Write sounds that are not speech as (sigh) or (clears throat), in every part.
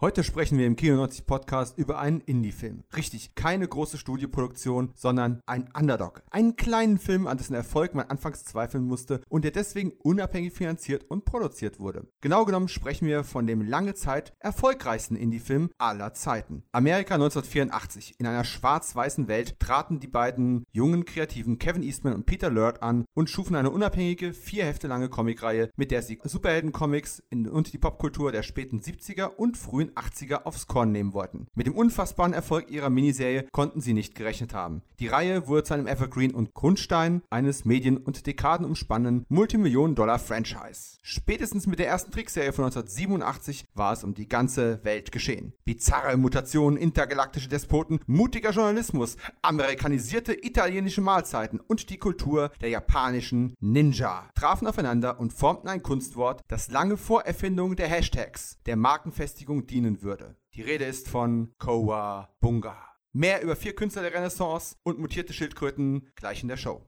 Heute sprechen wir im Kino 90 Podcast über einen Indie-Film. Richtig, keine große Studioproduktion, sondern ein Underdog. Einen kleinen Film, an dessen Erfolg man anfangs zweifeln musste und der deswegen unabhängig finanziert und produziert wurde. Genau genommen sprechen wir von dem lange Zeit erfolgreichsten Indie-Film aller Zeiten. Amerika 1984. In einer schwarz-weißen Welt traten die beiden jungen Kreativen Kevin Eastman und Peter Lurt an und schufen eine unabhängige, vier Hefte lange Comicreihe, mit der sie Superhelden-Comics und die Popkultur der späten 70er und frühen den 80er aufs Korn nehmen wollten. Mit dem unfassbaren Erfolg ihrer Miniserie konnten sie nicht gerechnet haben. Die Reihe wurde zu einem Evergreen und Grundstein eines medien- und dekadenumspannenden Multimillionen-Dollar-Franchise. Spätestens mit der ersten Trickserie von 1987 war es um die ganze Welt geschehen. Bizarre Mutationen, intergalaktische Despoten, mutiger Journalismus, amerikanisierte italienische Mahlzeiten und die Kultur der japanischen Ninja trafen aufeinander und formten ein Kunstwort, das lange vor Erfindung der Hashtags der Markenfestigung diente dienen würde. Die Rede ist von Koa Bunga. Mehr über vier Künstler der Renaissance und mutierte Schildkröten gleich in der Show.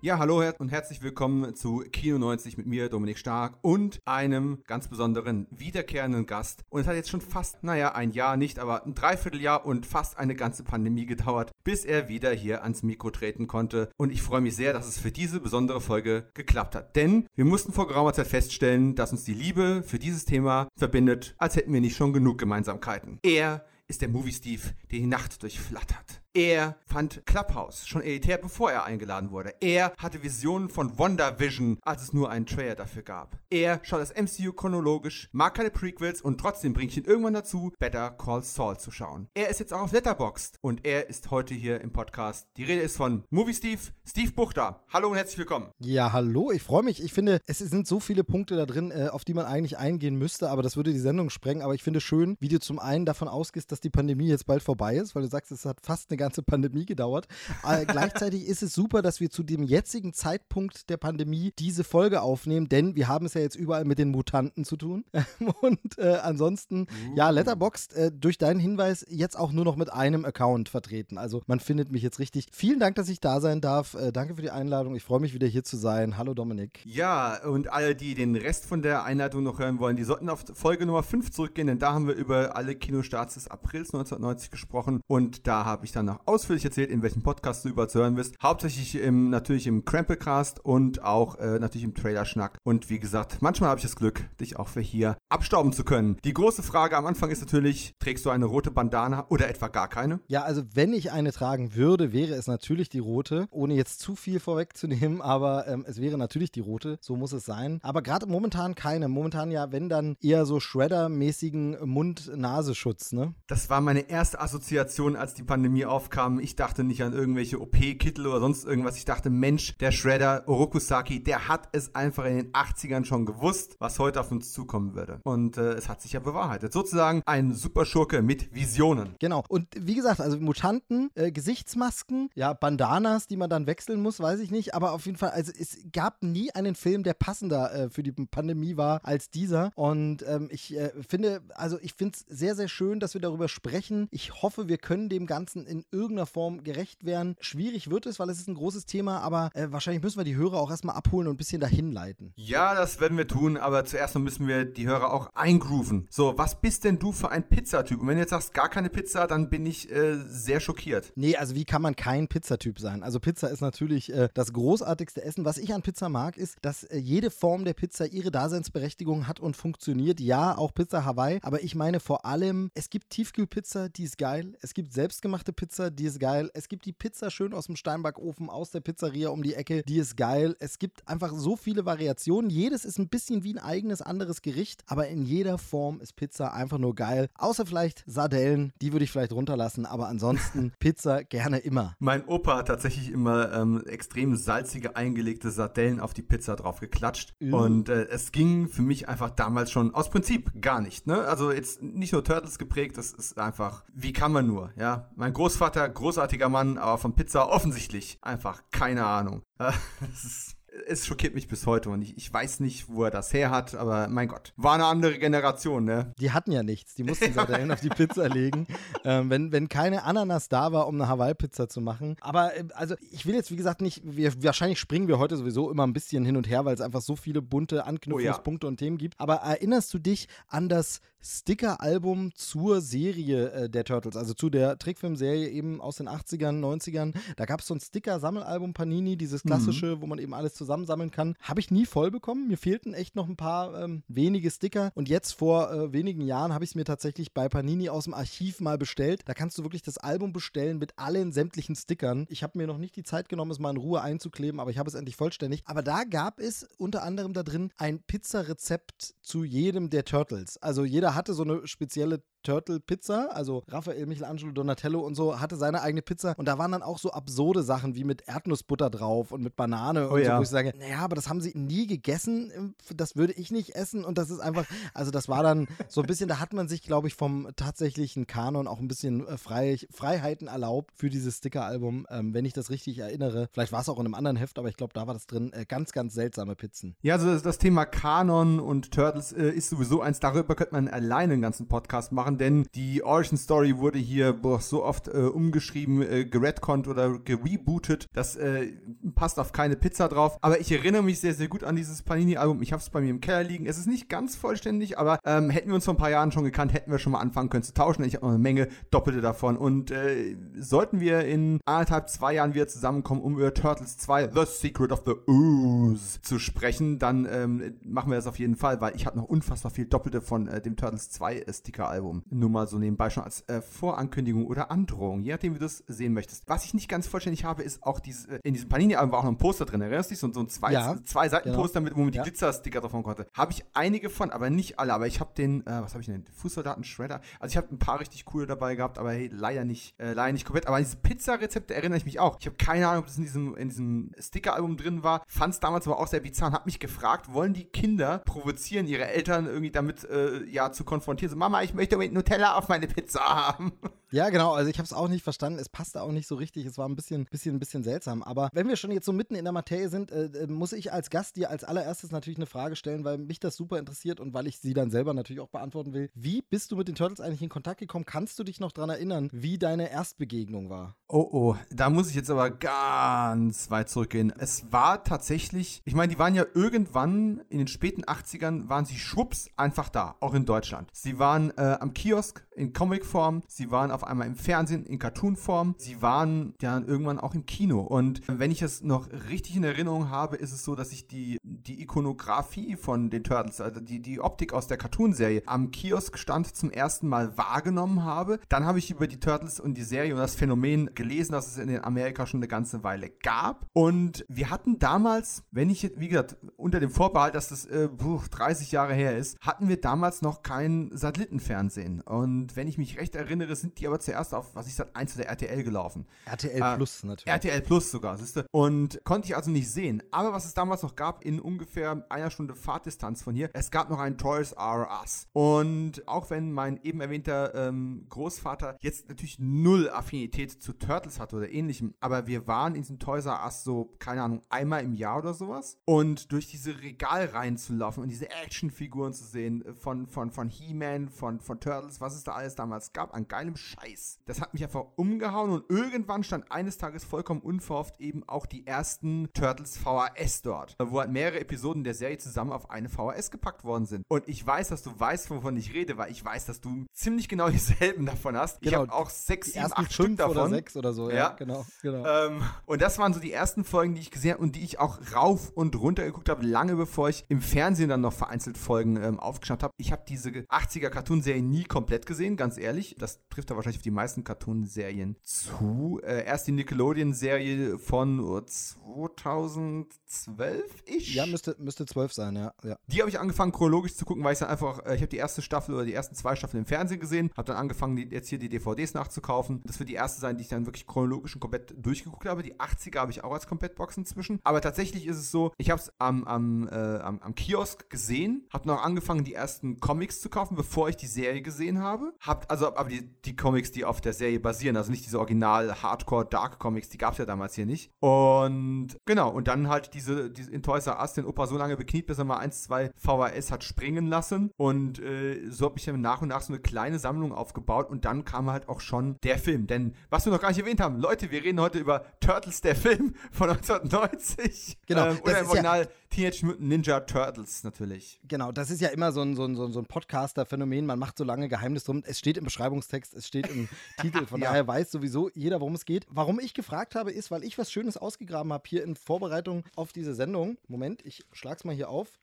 Ja, hallo und herzlich willkommen zu Kino 90 mit mir, Dominik Stark und einem ganz besonderen wiederkehrenden Gast. Und es hat jetzt schon fast, naja, ein Jahr nicht, aber ein Dreivierteljahr und fast eine ganze Pandemie gedauert, bis er wieder hier ans Mikro treten konnte. Und ich freue mich sehr, dass es für diese besondere Folge geklappt hat. Denn wir mussten vor geraumer Zeit feststellen, dass uns die Liebe für dieses Thema verbindet, als hätten wir nicht schon genug Gemeinsamkeiten. Er ist der Movie Steve, der die Nacht durchflattert. Er fand Clubhouse schon elitär, bevor er eingeladen wurde. Er hatte Visionen von WandaVision, als es nur einen Trailer dafür gab. Er schaut das MCU chronologisch, mag keine Prequels und trotzdem bringt ihn irgendwann dazu, Better Call Saul zu schauen. Er ist jetzt auch auf Letterboxd und er ist heute hier im Podcast. Die Rede ist von Movie Steve, Steve Buchter. Hallo und herzlich willkommen. Ja, hallo, ich freue mich. Ich finde, es sind so viele Punkte da drin, äh, auf die man eigentlich eingehen müsste, aber das würde die Sendung sprengen. Aber ich finde schön, wie du zum einen davon ausgehst, dass die Pandemie jetzt bald vorbei ist, weil du sagst, es hat fast eine ganze Pandemie gedauert. Äh, gleichzeitig ist es super, dass wir zu dem jetzigen Zeitpunkt der Pandemie diese Folge aufnehmen, denn wir haben es ja jetzt überall mit den Mutanten zu tun. (laughs) Und äh, ansonsten, uh. ja, Letterboxd äh, durch deinen Hinweis jetzt auch nur noch mit einem Account vertreten. Also man findet mich jetzt richtig. Vielen Dank, dass ich da sein darf. Äh, danke für die Einladung. Ich freue mich wieder hier zu sein. Hallo Dominik. Ja, und alle, die den Rest von der Einleitung noch hören wollen, die sollten auf Folge Nummer 5 zurückgehen, denn da haben wir über alle Kinostarts des Aprils 1990 gesprochen und da habe ich dann noch ausführlich erzählt, in welchem Podcast du überall zu hören bist. Hauptsächlich im, natürlich im Cramplecast und auch äh, natürlich im Trailer-Schnack. Und wie gesagt, manchmal habe ich das Glück, dich auch für hier abstauben zu können. Die große Frage am Anfang ist natürlich, trägst du eine rote Bandana oder etwa gar keine? Ja, also wenn ich eine tragen würde, wäre es natürlich die rote, ohne jetzt zu viel vorwegzunehmen, (laughs) aber ähm, es wäre natürlich die rote, so muss es sein. Aber gerade momentan keine. Momentan ja, wenn dann eher so Shredder-mäßigen Mund-Nasenschutz, ne? Das war meine erste Assoziation, als die Pandemie aufkam kam. Ich dachte nicht an irgendwelche OP-Kittel oder sonst irgendwas. Ich dachte, Mensch, der Shredder Orokusaki, der hat es einfach in den 80ern schon gewusst, was heute auf uns zukommen würde. Und äh, es hat sich ja bewahrheitet. Sozusagen ein Superschurke mit Visionen. Genau. Und wie gesagt, also Mutanten, äh, Gesichtsmasken, ja, Bandanas, die man dann wechseln muss, weiß ich nicht. Aber auf jeden Fall, also es gab nie einen Film, der passender äh, für die Pandemie war als dieser. Und ähm, ich äh, finde, also ich finde es sehr, sehr schön, dass wir darüber sprechen. Ich hoffe, wir können dem Ganzen in irgendeiner Form gerecht werden. Schwierig wird es, weil es ist ein großes Thema, aber äh, wahrscheinlich müssen wir die Hörer auch erstmal abholen und ein bisschen dahin leiten. Ja, das werden wir tun, aber zuerst müssen wir die Hörer auch eingrooven. So, was bist denn du für ein Pizzatyp? Und wenn du jetzt sagst, gar keine Pizza, dann bin ich äh, sehr schockiert. Nee, also wie kann man kein Pizzatyp sein? Also Pizza ist natürlich äh, das großartigste Essen. Was ich an Pizza mag, ist, dass äh, jede Form der Pizza ihre Daseinsberechtigung hat und funktioniert. Ja, auch Pizza Hawaii, aber ich meine vor allem, es gibt Tiefkühlpizza, die ist geil. Es gibt selbstgemachte Pizza, die ist geil. Es gibt die Pizza schön aus dem Steinbackofen, aus der Pizzeria um die Ecke, die ist geil. Es gibt einfach so viele Variationen. Jedes ist ein bisschen wie ein eigenes anderes Gericht, aber in jeder Form ist Pizza einfach nur geil. Außer vielleicht Sardellen, die würde ich vielleicht runterlassen, aber ansonsten (laughs) Pizza gerne immer. Mein Opa hat tatsächlich immer ähm, extrem salzige eingelegte Sardellen auf die Pizza drauf geklatscht. Mhm. Und äh, es ging für mich einfach damals schon aus Prinzip gar nicht. Ne? Also jetzt nicht nur Turtles geprägt, das ist einfach, wie kann man nur, ja? Mein Großvater, großartiger Mann, aber von Pizza offensichtlich einfach keine Ahnung. (laughs) Ist es schockiert mich bis heute und ich, ich weiß nicht, wo er das her hat, aber mein Gott, war eine andere Generation, ne? Die hatten ja nichts, die mussten (laughs) Sardellen auf die Pizza legen, ähm, wenn, wenn keine Ananas da war, um eine Hawaii-Pizza zu machen. Aber äh, also ich will jetzt, wie gesagt, nicht, wir, wahrscheinlich springen wir heute sowieso immer ein bisschen hin und her, weil es einfach so viele bunte Anknüpfungspunkte oh ja. und Themen gibt. Aber erinnerst du dich an das Sticker-Album zur Serie äh, der Turtles, also zu der Trickfilmserie eben aus den 80ern, 90ern. Da gab es so ein Sticker-Sammelalbum Panini, dieses mhm. klassische, mhm. wo man eben alles zusammensammeln kann. Habe ich nie voll bekommen. Mir fehlten echt noch ein paar ähm, wenige Sticker. Und jetzt vor äh, wenigen Jahren habe ich es mir tatsächlich bei Panini aus dem Archiv mal bestellt. Da kannst du wirklich das Album bestellen mit allen sämtlichen Stickern. Ich habe mir noch nicht die Zeit genommen, es mal in Ruhe einzukleben, aber ich habe es endlich vollständig. Aber da gab es unter anderem da drin ein Pizzarezept zu jedem der Turtles. Also jeder hatte so eine spezielle Turtle Pizza, also Raphael, Michelangelo, Donatello und so, hatte seine eigene Pizza. Und da waren dann auch so absurde Sachen wie mit Erdnussbutter drauf und mit Banane oh, und so, wo ich sage, naja, aber das haben sie nie gegessen, das würde ich nicht essen. Und das ist einfach, also das war dann so ein bisschen, da hat man sich, glaube ich, vom tatsächlichen Kanon auch ein bisschen äh, frei, Freiheiten erlaubt für dieses Sticker-Album, ähm, wenn ich das richtig erinnere. Vielleicht war es auch in einem anderen Heft, aber ich glaube, da war das drin, äh, ganz, ganz seltsame Pizzen. Ja, also das, das Thema Kanon und Turtles äh, ist sowieso eins, darüber könnte man alleine einen ganzen Podcast machen, denn die Origin Story wurde hier boah, so oft äh, umgeschrieben, äh, geredconnt oder gerebootet. Das äh, passt auf keine Pizza drauf. Aber ich erinnere mich sehr, sehr gut an dieses Panini-Album. Ich habe es bei mir im Keller liegen. Es ist nicht ganz vollständig, aber ähm, hätten wir uns vor ein paar Jahren schon gekannt, hätten wir schon mal anfangen können zu tauschen. Ich habe noch eine Menge Doppelte davon. Und äh, sollten wir in anderthalb, zwei Jahren wieder zusammenkommen, um über Turtles 2, The Secret of the Ooze zu sprechen, dann ähm, machen wir das auf jeden Fall, weil ich habe noch unfassbar viel Doppelte von äh, dem Turtles 2 Sticker-Album. Nur mal so nebenbei schon als äh, Vorankündigung oder Androhung, je nachdem, wie du das sehen möchtest. Was ich nicht ganz vollständig habe, ist auch dieses, äh, in diesem Panini-Album war auch noch ein Poster drin, erinnerst du dich? So, so ein zwei, ja, zwei Seiten-Poster, genau. wo man die ja. Glitzer-Sticker davon konnte. Habe ich einige von, aber nicht alle. Aber ich habe den, äh, was habe ich denn? Fußsoldaten-Shredder. Also ich habe ein paar richtig coole dabei gehabt, aber hey, leider nicht, äh, leider nicht komplett. Aber an diese Pizza-Rezepte erinnere ich mich auch. Ich habe keine Ahnung, ob das in diesem, in diesem Sticker-Album drin war. Fand es damals aber auch sehr bizarr und habe mich gefragt, wollen die Kinder provozieren, ihre Eltern irgendwie damit, äh, ja, zu konfrontieren? So, Mama, ich möchte mit Nutella auf meine Pizza haben. (laughs) Ja, genau. Also ich habe es auch nicht verstanden. Es passte auch nicht so richtig. Es war ein bisschen, bisschen, ein bisschen seltsam. Aber wenn wir schon jetzt so mitten in der Materie sind, äh, äh, muss ich als Gast dir als allererstes natürlich eine Frage stellen, weil mich das super interessiert und weil ich sie dann selber natürlich auch beantworten will. Wie bist du mit den Turtles eigentlich in Kontakt gekommen? Kannst du dich noch daran erinnern, wie deine Erstbegegnung war? Oh, oh. Da muss ich jetzt aber ganz weit zurückgehen. Es war tatsächlich, ich meine, die waren ja irgendwann in den späten 80ern, waren sie schwupps einfach da, auch in Deutschland. Sie waren äh, am Kiosk in Comicform, sie waren auf einmal im Fernsehen in Cartoonform, sie waren ja irgendwann auch im Kino. Und wenn ich es noch richtig in Erinnerung habe, ist es so, dass ich die, die Ikonografie von den Turtles, also die, die Optik aus der Cartoonserie, am Kioskstand zum ersten Mal wahrgenommen habe. Dann habe ich über die Turtles und die Serie und das Phänomen gelesen, dass es in Amerika schon eine ganze Weile gab. Und wir hatten damals, wenn ich, wie gesagt, unter dem Vorbehalt, dass das äh, 30 Jahre her ist, hatten wir damals noch kein Satellitenfernsehen. Und wenn ich mich recht erinnere, sind die aber zuerst auf, was ich sage, eins der RTL gelaufen. RTL äh, Plus natürlich. RTL Plus sogar, siehst du? Und konnte ich also nicht sehen. Aber was es damals noch gab, in ungefähr einer Stunde Fahrtdistanz von hier, es gab noch ein Toys R Us. Und auch wenn mein eben erwähnter ähm, Großvater jetzt natürlich null Affinität zu Turtles hatte oder ähnlichem, aber wir waren in diesem Toys R Us so, keine Ahnung, einmal im Jahr oder sowas. Und durch diese Regalreihen zu laufen und diese Actionfiguren zu sehen von, von, von He-Man, von, von Turtles, was es da alles damals gab, an geilem Scheiß. Das hat mich einfach umgehauen und irgendwann stand eines Tages vollkommen unverhofft eben auch die ersten Turtles VHS dort, wo halt mehrere Episoden der Serie zusammen auf eine VHS gepackt worden sind. Und ich weiß, dass du weißt, wovon ich rede, weil ich weiß, dass du ziemlich genau (laughs) dieselben davon hast. Genau, ich habe auch sechs, sieben, acht Stück davon. oder sechs oder so, ja, ja. genau. genau. Ähm, und das waren so die ersten Folgen, die ich gesehen habe und die ich auch rauf und runter geguckt habe, lange bevor ich im Fernsehen dann noch vereinzelt Folgen ähm, aufgeschaut habe. Ich habe diese 80er Cartoon-Serie nie komplett gesehen gesehen, ganz ehrlich. Das trifft da wahrscheinlich auf die meisten Cartoon-Serien zu. Äh, erst die Nickelodeon-Serie von 2012 ich. Ja, müsste, müsste 12 sein, ja. ja. Die habe ich angefangen chronologisch zu gucken, weil ich dann einfach, äh, ich habe die erste Staffel oder die ersten zwei Staffeln im Fernsehen gesehen, habe dann angefangen, die, jetzt hier die DVDs nachzukaufen. Das wird die erste sein, die ich dann wirklich chronologisch und komplett durchgeguckt habe. Die 80er habe ich auch als Komplettbox inzwischen. Aber tatsächlich ist es so, ich habe es am, am, äh, am, am Kiosk gesehen, habe noch angefangen, die ersten Comics zu kaufen, bevor ich die Serie gesehen habe. Habt also aber die, die Comics die auf der Serie basieren. Also nicht diese original Hardcore Dark Comics, die gab es ja damals hier nicht. Und genau, und dann halt diese, diese in Toys R Us den Opa so lange bekniet, bis er mal 1, 2 VHS hat springen lassen. Und äh, so habe ich dann nach und nach so eine kleine Sammlung aufgebaut. Und dann kam halt auch schon der Film. Denn was wir noch gar nicht erwähnt haben, Leute, wir reden heute über Turtles, der Film (laughs) von 1990. Genau. Ähm, oder im Original ja Teenage Mutant Ninja Turtles natürlich. Genau, das ist ja immer so ein, so ein, so ein Podcaster-Phänomen. Man macht so lange Geheimnis drum. Es steht im Beschreibungstext, es steht im (laughs) Titel. Von ja. daher weiß sowieso jeder, worum es geht. Warum ich gefragt habe, ist, weil ich was Schönes ausgegraben habe hier in Vorbereitung auf diese Sendung. Moment, ich schlag's mal hier auf.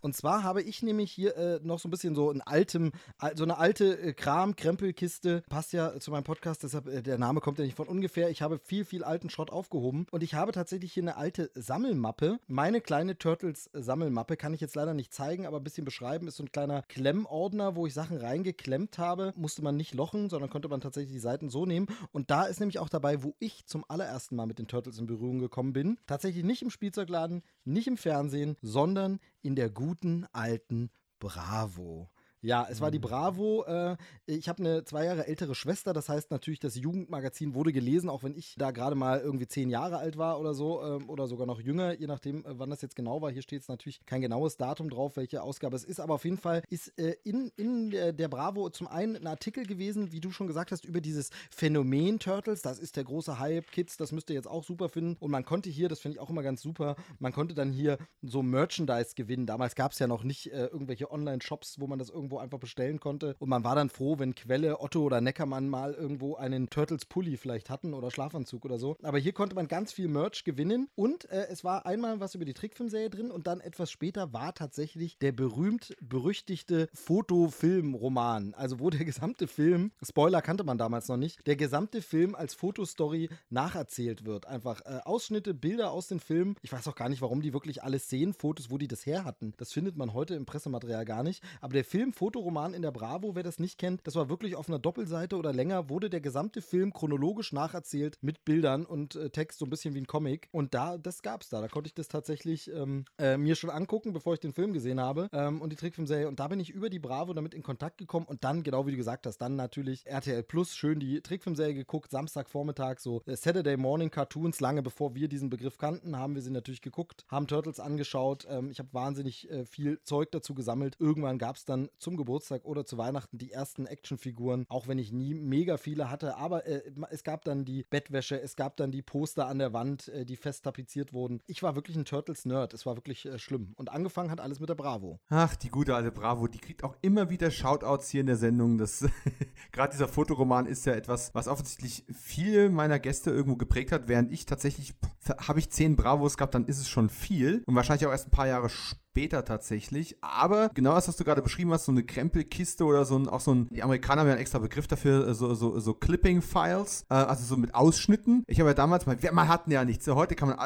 Und zwar habe ich nämlich hier äh, noch so ein bisschen so ein altem, so eine alte äh, Kram-Krempelkiste. Passt ja zu meinem Podcast, deshalb äh, der Name kommt ja nicht von ungefähr. Ich habe viel, viel alten Schrott aufgehoben und ich habe tatsächlich hier eine alte Sammelmappe. Meine kleine Turtles-Sammelmappe kann ich jetzt leider nicht zeigen, aber ein bisschen beschreiben. Ist so ein kleiner Klemmordner, wo ich Sachen reingeklemmt habe. Musste man nicht lochen, sondern konnte man tatsächlich die Seiten so nehmen. Und da ist nämlich auch dabei, wo ich zum allerersten Mal mit den Turtles in Berührung gekommen bin. Tatsächlich nicht im Spielzeugladen, nicht im Fernsehen, sondern in der guten alten Bravo. Ja, es war die mhm. Bravo. Äh, ich habe eine zwei Jahre ältere Schwester, das heißt natürlich, das Jugendmagazin wurde gelesen, auch wenn ich da gerade mal irgendwie zehn Jahre alt war oder so ähm, oder sogar noch jünger, je nachdem, äh, wann das jetzt genau war. Hier steht es natürlich kein genaues Datum drauf, welche Ausgabe es ist, aber auf jeden Fall ist äh, in, in der, Bravo zum einen ein Artikel gewesen, wie du schon gesagt hast, über dieses Phänomen Turtles. Das ist der große Hype, Kids, das müsst ihr jetzt auch super finden. Und man konnte hier, das finde ich auch immer ganz super, man konnte dann hier so Merchandise gewinnen. Damals gab es ja noch nicht irgendwelche Online-Shops, wo man das irgendwie irgendwo einfach bestellen konnte. Und man war dann froh, wenn Quelle, Otto oder Neckermann mal irgendwo einen Turtles-Pulli vielleicht hatten oder Schlafanzug oder so. Aber hier konnte man ganz viel Merch gewinnen. Und äh, es war einmal was über die Trickfilmserie drin und dann etwas später war tatsächlich der berühmt-berüchtigte Fotofilm-Roman. Also wo der (laughs) gesamte Film, Spoiler kannte man damals noch nicht, der gesamte Film als Fotostory nacherzählt wird. Einfach äh, Ausschnitte, Bilder aus den Filmen. Ich weiß auch gar nicht, warum die wirklich alle Szenenfotos, wo die das her hatten. Das findet man heute im Pressematerial gar nicht. Aber der Film Fotoroman in der Bravo, wer das nicht kennt, das war wirklich auf einer Doppelseite oder länger, wurde der gesamte Film chronologisch nacherzählt mit Bildern und äh, Text, so ein bisschen wie ein Comic. Und da, das gab's da. Da konnte ich das tatsächlich ähm, äh, mir schon angucken, bevor ich den Film gesehen habe ähm, und die Trickfilmserie. Und da bin ich über die Bravo damit in Kontakt gekommen und dann, genau wie du gesagt hast, dann natürlich RTL Plus, schön die Trickfilmserie geguckt, Samstagvormittag, so äh, Saturday Morning Cartoons, lange bevor wir diesen Begriff kannten, haben wir sie natürlich geguckt, haben Turtles angeschaut. Ähm, ich habe wahnsinnig äh, viel Zeug dazu gesammelt. Irgendwann gab es dann zum Geburtstag oder zu Weihnachten die ersten Actionfiguren, auch wenn ich nie mega viele hatte. Aber äh, es gab dann die Bettwäsche, es gab dann die Poster an der Wand, äh, die fest tapeziert wurden. Ich war wirklich ein Turtles-Nerd. Es war wirklich äh, schlimm. Und angefangen hat alles mit der Bravo. Ach, die gute alte Bravo, die kriegt auch immer wieder Shoutouts hier in der Sendung. (laughs) gerade dieser Fotoroman ist ja etwas, was offensichtlich viele meiner Gäste irgendwo geprägt hat, während ich tatsächlich habe ich zehn Bravos gehabt, dann ist es schon viel und wahrscheinlich auch erst ein paar Jahre später später tatsächlich. Aber genau das, was du gerade beschrieben hast, so eine Krempelkiste oder so ein, auch so ein, die Amerikaner haben ja einen extra Begriff dafür, äh, so, so, so Clipping-Files, äh, also so mit Ausschnitten. Ich habe ja damals mal, wir hatten ja nichts. Heute kann man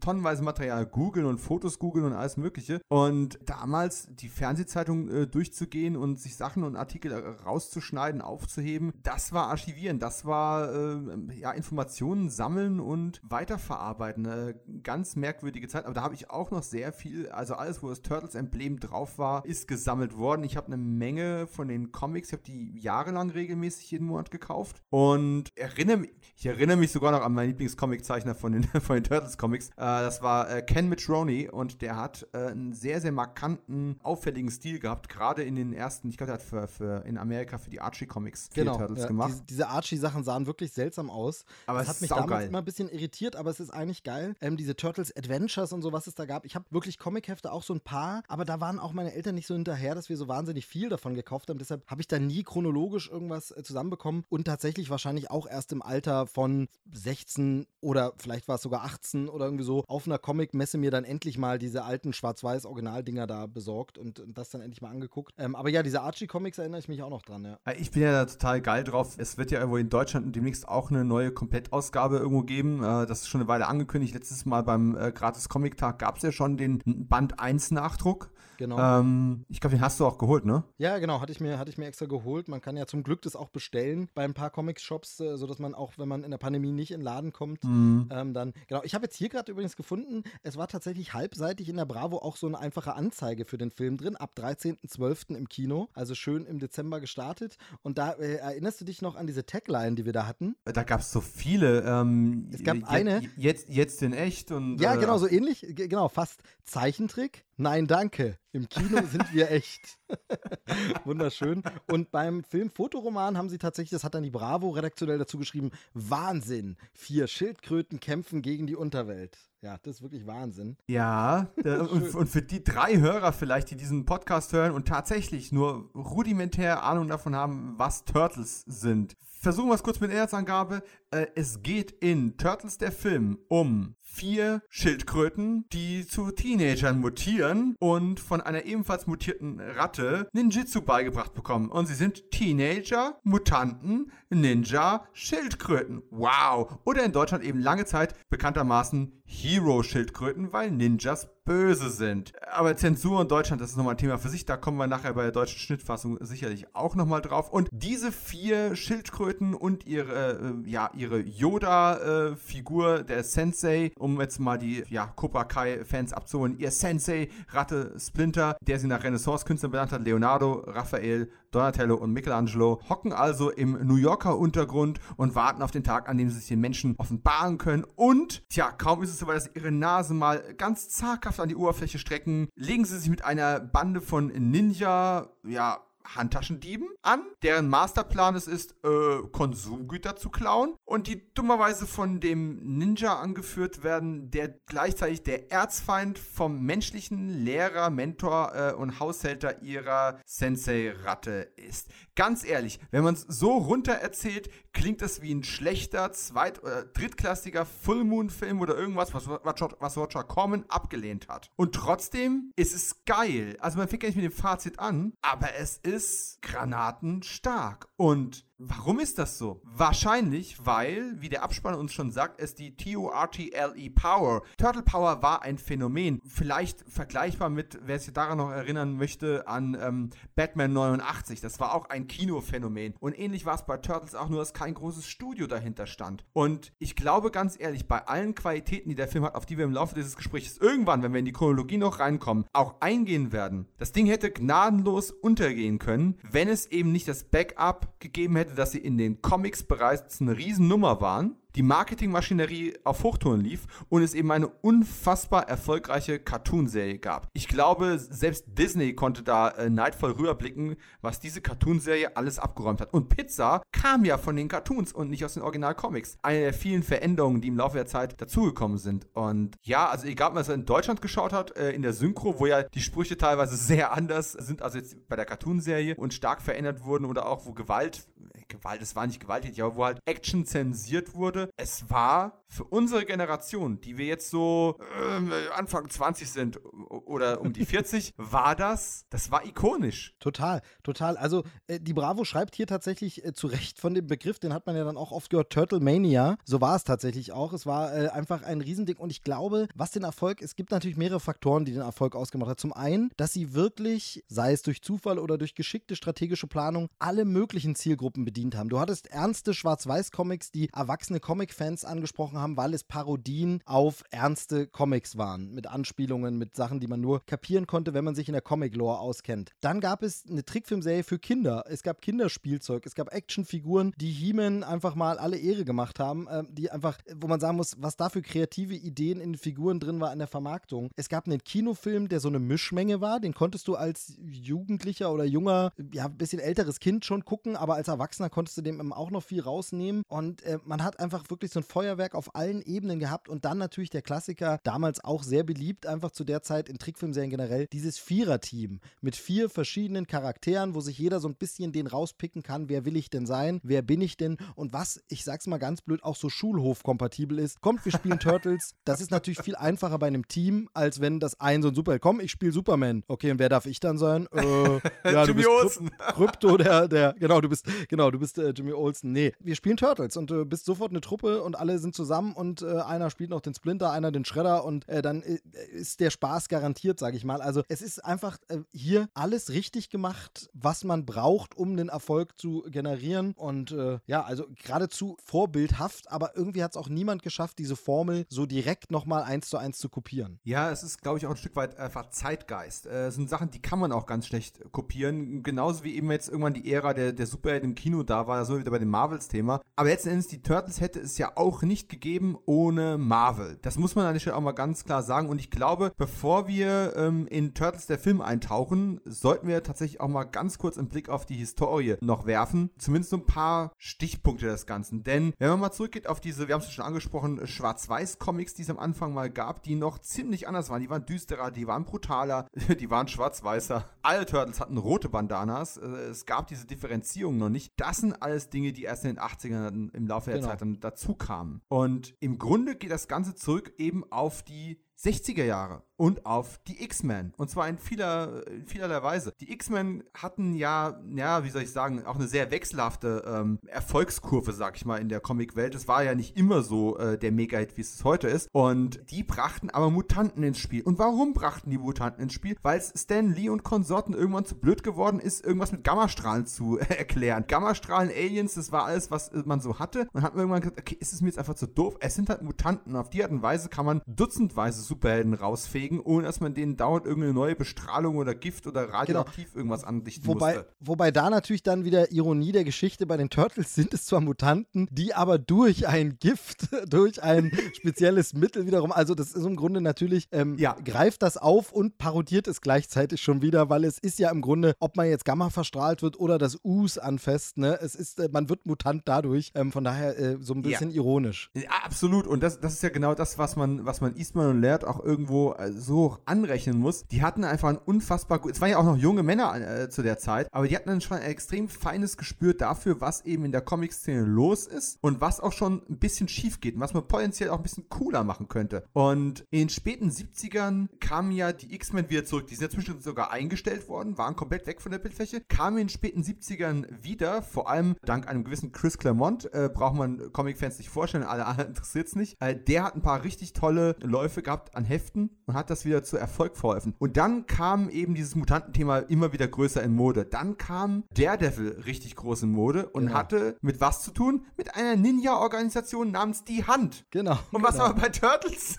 tonnenweise Material googeln und Fotos googeln und alles Mögliche. Und damals die Fernsehzeitung äh, durchzugehen und sich Sachen und Artikel rauszuschneiden, aufzuheben, das war Archivieren, das war äh, ja, Informationen sammeln und weiterverarbeiten. Eine ganz merkwürdige Zeit, aber da habe ich auch noch sehr viel, also alles, wo das Turtles-Emblem drauf war, ist gesammelt worden. Ich habe eine Menge von den Comics, ich habe die jahrelang regelmäßig jeden Monat gekauft und erinnere ich erinnere mich sogar noch an meinen Lieblingscomiczeichner von den, (laughs) von den Turtles-Comics. Äh, das war äh, Ken Mitchroney und der hat äh, einen sehr, sehr markanten, auffälligen Stil gehabt, gerade in den ersten, ich glaube, der hat für, für, in Amerika für die Archie-Comics genau, Turtles ja, gemacht. Diese, diese Archie-Sachen sahen wirklich seltsam aus. Aber das hat mich damals geil. immer ein bisschen irritiert, aber es ist eigentlich geil. Ähm, diese Turtles Adventures und so, was es da gab. Ich habe wirklich Comichefte auch so ein paar, aber da waren auch meine Eltern nicht so hinterher, dass wir so wahnsinnig viel davon gekauft haben. Deshalb habe ich da nie chronologisch irgendwas äh, zusammenbekommen und tatsächlich wahrscheinlich auch erst im Alter von 16 oder vielleicht war es sogar 18 oder irgendwie so auf einer Comic-Messe mir dann endlich mal diese alten Schwarz-Weiß-Originaldinger da besorgt und, und, das dann endlich mal angeguckt. Ähm, aber ja, diese Archie-Comics erinnere ich mich auch noch dran, ja. Ich bin ja da total geil drauf. Es wird ja irgendwo in Deutschland demnächst auch eine neue Komplettausgabe irgendwo geben. Äh, das ist schon eine Weile angekündigt. Letztes Mal beim äh, Gratis-Comic-Tag gab es ja schon den Band 1-Nachdruck. Genau. Ähm, ich glaube, den hast du auch geholt, ne? Ja, genau, hatte ich, mir, hatte ich mir extra geholt. Man kann ja zum Glück das auch bestellen bei ein paar Comic-Shops, äh, sodass man auch, wenn man in der Pandemie nicht in den Laden kommt, mhm. ähm, dann, genau. Ich habe jetzt hier gerade übrigens es gefunden. Es war tatsächlich halbseitig in der Bravo auch so eine einfache Anzeige für den Film drin, ab 13.12. im Kino, also schön im Dezember gestartet. Und da äh, erinnerst du dich noch an diese Tagline, die wir da hatten? Da gab es so viele. Ähm, es gab eine. Jetzt, jetzt in echt und. Ja, äh, genau, so ähnlich. Genau, fast Zeichentrick. Nein, danke. Im Kino sind wir echt. (laughs) Wunderschön. Und beim Film Fotoroman haben sie tatsächlich, das hat dann die Bravo redaktionell dazu geschrieben, Wahnsinn. Vier Schildkröten kämpfen gegen die Unterwelt. Ja, das ist wirklich Wahnsinn. Ja, und, und, für die drei Hörer vielleicht, die diesen Podcast hören und tatsächlich nur rudimentär Ahnung davon haben, was Turtles sind. Versuchen wir es kurz mit Inhaltsangabe. Äh, es geht in Turtles der Film um vier Schildkröten, die zu Teenagern mutieren und von einer ebenfalls mutierten Ratte Ninjitsu beigebracht bekommen. Und sie sind Teenager, Mutanten, Ninja, Schildkröten. Wow. Oder in Deutschland eben lange Zeit bekanntermaßen Hero-Schildkröten, weil Ninjas böse sind. Aber Zensur in Deutschland, das ist nochmal ein Thema für sich. Da kommen wir nachher bei der deutschen Schnittfassung sicherlich auch nochmal drauf. Und diese vier Schildkröten und ihre, äh, ja, ihre Yoda-Figur, äh, der Sensei, um jetzt mal die ja, Cobra Kai-Fans abzuholen, ihr Sensei, Ratte Splinter, der sie nach Renaissance-Künstlern benannt hat, Leonardo, Raphael, Donatello und Michelangelo, hocken also im New Yorker Untergrund und warten auf den Tag, an dem sie sich den Menschen offenbaren können. Und, tja, kaum ist es soweit, dass sie ihre Nase mal ganz zaghaft an die Oberfläche strecken, legen sie sich mit einer Bande von Ninja, ja, Handtaschendieben an, deren Masterplan es ist, äh, Konsumgüter zu klauen und die dummerweise von dem Ninja angeführt werden, der gleichzeitig der Erzfeind vom menschlichen Lehrer, Mentor äh, und Haushälter ihrer Sensei-Ratte ist. Ganz ehrlich, wenn man es so runter erzählt, klingt das wie ein schlechter zweit- oder drittklassiger Full-Moon-Film oder irgendwas, was, was Roger Corman abgelehnt hat. Und trotzdem ist es geil. Also man fängt ja nicht mit dem Fazit an, aber es ist granatenstark. Und Warum ist das so? Wahrscheinlich, weil, wie der Abspann uns schon sagt, es die T-U-R-T-L-E Power. Turtle Power war ein Phänomen. Vielleicht vergleichbar mit, wer sich daran noch erinnern möchte, an ähm, Batman 89. Das war auch ein Kinophänomen. Und ähnlich war es bei Turtles auch nur, dass kein großes Studio dahinter stand. Und ich glaube ganz ehrlich, bei allen Qualitäten, die der Film hat, auf die wir im Laufe dieses Gesprächs irgendwann, wenn wir in die Chronologie noch reinkommen, auch eingehen werden, das Ding hätte gnadenlos untergehen können, wenn es eben nicht das Backup gegeben hätte, dass sie in den Comics bereits eine Riesennummer waren die Marketingmaschinerie auf Hochtouren lief und es eben eine unfassbar erfolgreiche Cartoonserie gab. Ich glaube, selbst Disney konnte da äh, neidvoll rüberblicken, was diese Cartoonserie alles abgeräumt hat. Und Pizza kam ja von den Cartoons und nicht aus den Originalcomics. Eine der vielen Veränderungen, die im Laufe der Zeit dazugekommen sind. Und ja, also egal, ob man es in Deutschland geschaut hat, äh, in der Synchro, wo ja die Sprüche teilweise (laughs) sehr anders sind als jetzt bei der Cartoonserie und stark verändert wurden oder auch wo Gewalt, äh, Gewalt, es war nicht gewalttätig, aber wo halt Action zensiert wurde es war für unsere Generation, die wir jetzt so äh, Anfang 20 sind oder um die 40, (laughs) war das, das war ikonisch. Total, total. Also äh, die Bravo schreibt hier tatsächlich äh, zu Recht von dem Begriff, den hat man ja dann auch oft gehört, Turtle Mania. So war es tatsächlich auch. Es war äh, einfach ein Riesending und ich glaube, was den Erfolg, es gibt natürlich mehrere Faktoren, die den Erfolg ausgemacht haben. Zum einen, dass sie wirklich, sei es durch Zufall oder durch geschickte strategische Planung, alle möglichen Zielgruppen bedient haben. Du hattest ernste Schwarz-Weiß-Comics, die erwachsene Comic-Fans angesprochen haben, weil es Parodien auf ernste Comics waren. Mit Anspielungen, mit Sachen, die man nur kapieren konnte, wenn man sich in der Comic-Lore auskennt. Dann gab es eine Trickfilmserie für Kinder. Es gab Kinderspielzeug, es gab Actionfiguren, die He-Man einfach mal alle Ehre gemacht haben, äh, die einfach, wo man sagen muss, was da für kreative Ideen in den Figuren drin war an der Vermarktung. Es gab einen Kinofilm, der so eine Mischmenge war, den konntest du als Jugendlicher oder junger, ja, ein bisschen älteres Kind schon gucken, aber als Erwachsener konntest du dem auch noch viel rausnehmen und äh, man hat einfach wirklich so ein Feuerwerk auf allen Ebenen gehabt und dann natürlich der Klassiker, damals auch sehr beliebt, einfach zu der Zeit in Trickfilmserien generell, dieses Vierer-Team mit vier verschiedenen Charakteren, wo sich jeder so ein bisschen den rauspicken kann, wer will ich denn sein, wer bin ich denn und was, ich sag's mal ganz blöd, auch so Schulhof-kompatibel ist. Kommt, wir spielen (laughs) Turtles. Das ist natürlich viel einfacher bei einem Team, als wenn das ein so ein Superheld, komm, ich spiele Superman. Okay, und wer darf ich dann sein? Äh, (laughs) ja, Jimmy Olsen. (laughs) Krypto, der, der, genau, du bist, genau, du bist äh, Jimmy Olsen. Nee, wir spielen Turtles und du bist sofort eine Truppe und alle sind zusammen zusammen und äh, einer spielt noch den Splinter, einer den Shredder und äh, dann äh, ist der Spaß garantiert, sage ich mal. Also es ist einfach äh, hier alles richtig gemacht, was man braucht, um den Erfolg zu generieren und äh, ja, also geradezu vorbildhaft, aber irgendwie hat es auch niemand geschafft, diese Formel so direkt nochmal eins zu eins zu kopieren. Ja, es ist, glaube ich, auch ein Stück weit einfach Zeitgeist. Es sind Sachen, die kann man auch ganz schlecht kopieren. Genauso wie eben jetzt irgendwann die Ära der, der Superhelden im Kino da war, so wieder bei dem Marvels-Thema. Aber letzten Endes, die Turtles hätte es ja auch nicht gegeben ohne Marvel. Das muss man an der Stelle auch mal ganz klar sagen. Und ich glaube, bevor wir ähm, in Turtles der Film eintauchen, sollten wir tatsächlich auch mal ganz kurz einen Blick auf die Historie noch werfen. Zumindest so ein paar Stichpunkte des Ganzen. Denn wenn man mal zurückgeht auf diese, wir haben es schon angesprochen, Schwarz-Weiß-Comics, die es am Anfang mal gab, die noch ziemlich anders waren. Die waren düsterer, die waren brutaler, (laughs) die waren schwarz-weißer. Alle Turtles hatten rote Bandanas. Äh, es gab diese Differenzierung noch nicht. Das sind alles Dinge, die erst in den 80ern im Laufe der genau. Zeit dann dazu kamen. Und im Grunde geht das Ganze zurück eben auf die 60er Jahre und auf die X-Men. Und zwar in, vieler, in vielerlei Weise. Die X-Men hatten ja, ja, wie soll ich sagen, auch eine sehr wechselhafte ähm, Erfolgskurve, sag ich mal, in der Comicwelt. Es war ja nicht immer so äh, der Mega-Hit, wie es heute ist. Und die brachten aber Mutanten ins Spiel. Und warum brachten die Mutanten ins Spiel? Weil Stan Lee und Konsorten irgendwann zu blöd geworden ist, irgendwas mit Gammastrahlen zu äh, (laughs) erklären. Gammastrahlen, Aliens, das war alles, was äh, man so hatte. Und hat man irgendwann gesagt, okay, ist es mir jetzt einfach zu doof? Es sind halt Mutanten. Auf die Art und Weise kann man dutzendweise Superhelden rausfegen bewegen, ohne dass man denen dauernd irgendeine neue Bestrahlung oder Gift oder radioaktiv genau. irgendwas andichten wobei, musste. Wobei da natürlich dann wieder Ironie der Geschichte bei den Turtles sind es zwar Mutanten, die aber durch ein Gift, (laughs) durch ein spezielles Mittel wiederum, also das ist im Grunde natürlich, ähm, ja. greift das auf und parodiert es gleichzeitig schon wieder, weil es ist ja im Grunde, ob man jetzt Gamma verstrahlt wird oder das Us anfasst, ne, es ist, äh, man wird Mutant dadurch, ähm, von daher äh, so ein bisschen ja. ironisch. Ja, absolut und das, das ist ja genau das, was man, was man Eastman und Laird auch irgendwo äh, so hoch anrechnen muss. Die hatten einfach ein unfassbar gut, es waren ja auch noch junge Männer äh, zu der Zeit, aber die hatten dann schon ein extrem feines Gespür dafür, was eben in der Comic-Szene los ist und was auch schon ein bisschen schief geht und was man potenziell auch ein bisschen cooler machen könnte. Und in den späten 70ern kamen ja die X-Men wieder zurück. Die sind ja zwischendurch sogar eingestellt worden, waren komplett weg von der Bildfläche, kamen in den späten 70ern wieder, vor allem dank einem gewissen Chris Claremont, äh, braucht man Comic-Fans nicht vorstellen, alle anderen (laughs) interessiert es nicht. Äh, der hat ein paar richtig tolle Läufe gehabt an Heften und hat das wieder zu Erfolg verholfen. Und dann kam eben dieses Mutantenthema immer wieder größer in Mode. Dann kam Daredevil richtig groß in Mode und genau. hatte mit was zu tun? Mit einer Ninja-Organisation namens Die Hand. Genau. Und was genau. aber bei Turtles?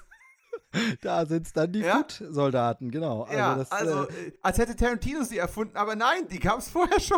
(laughs) Da sind es dann die ja? Foot-Soldaten, genau. Also ja, das, also äh, als hätte Tarantino sie erfunden, aber nein, die gab es vorher schon.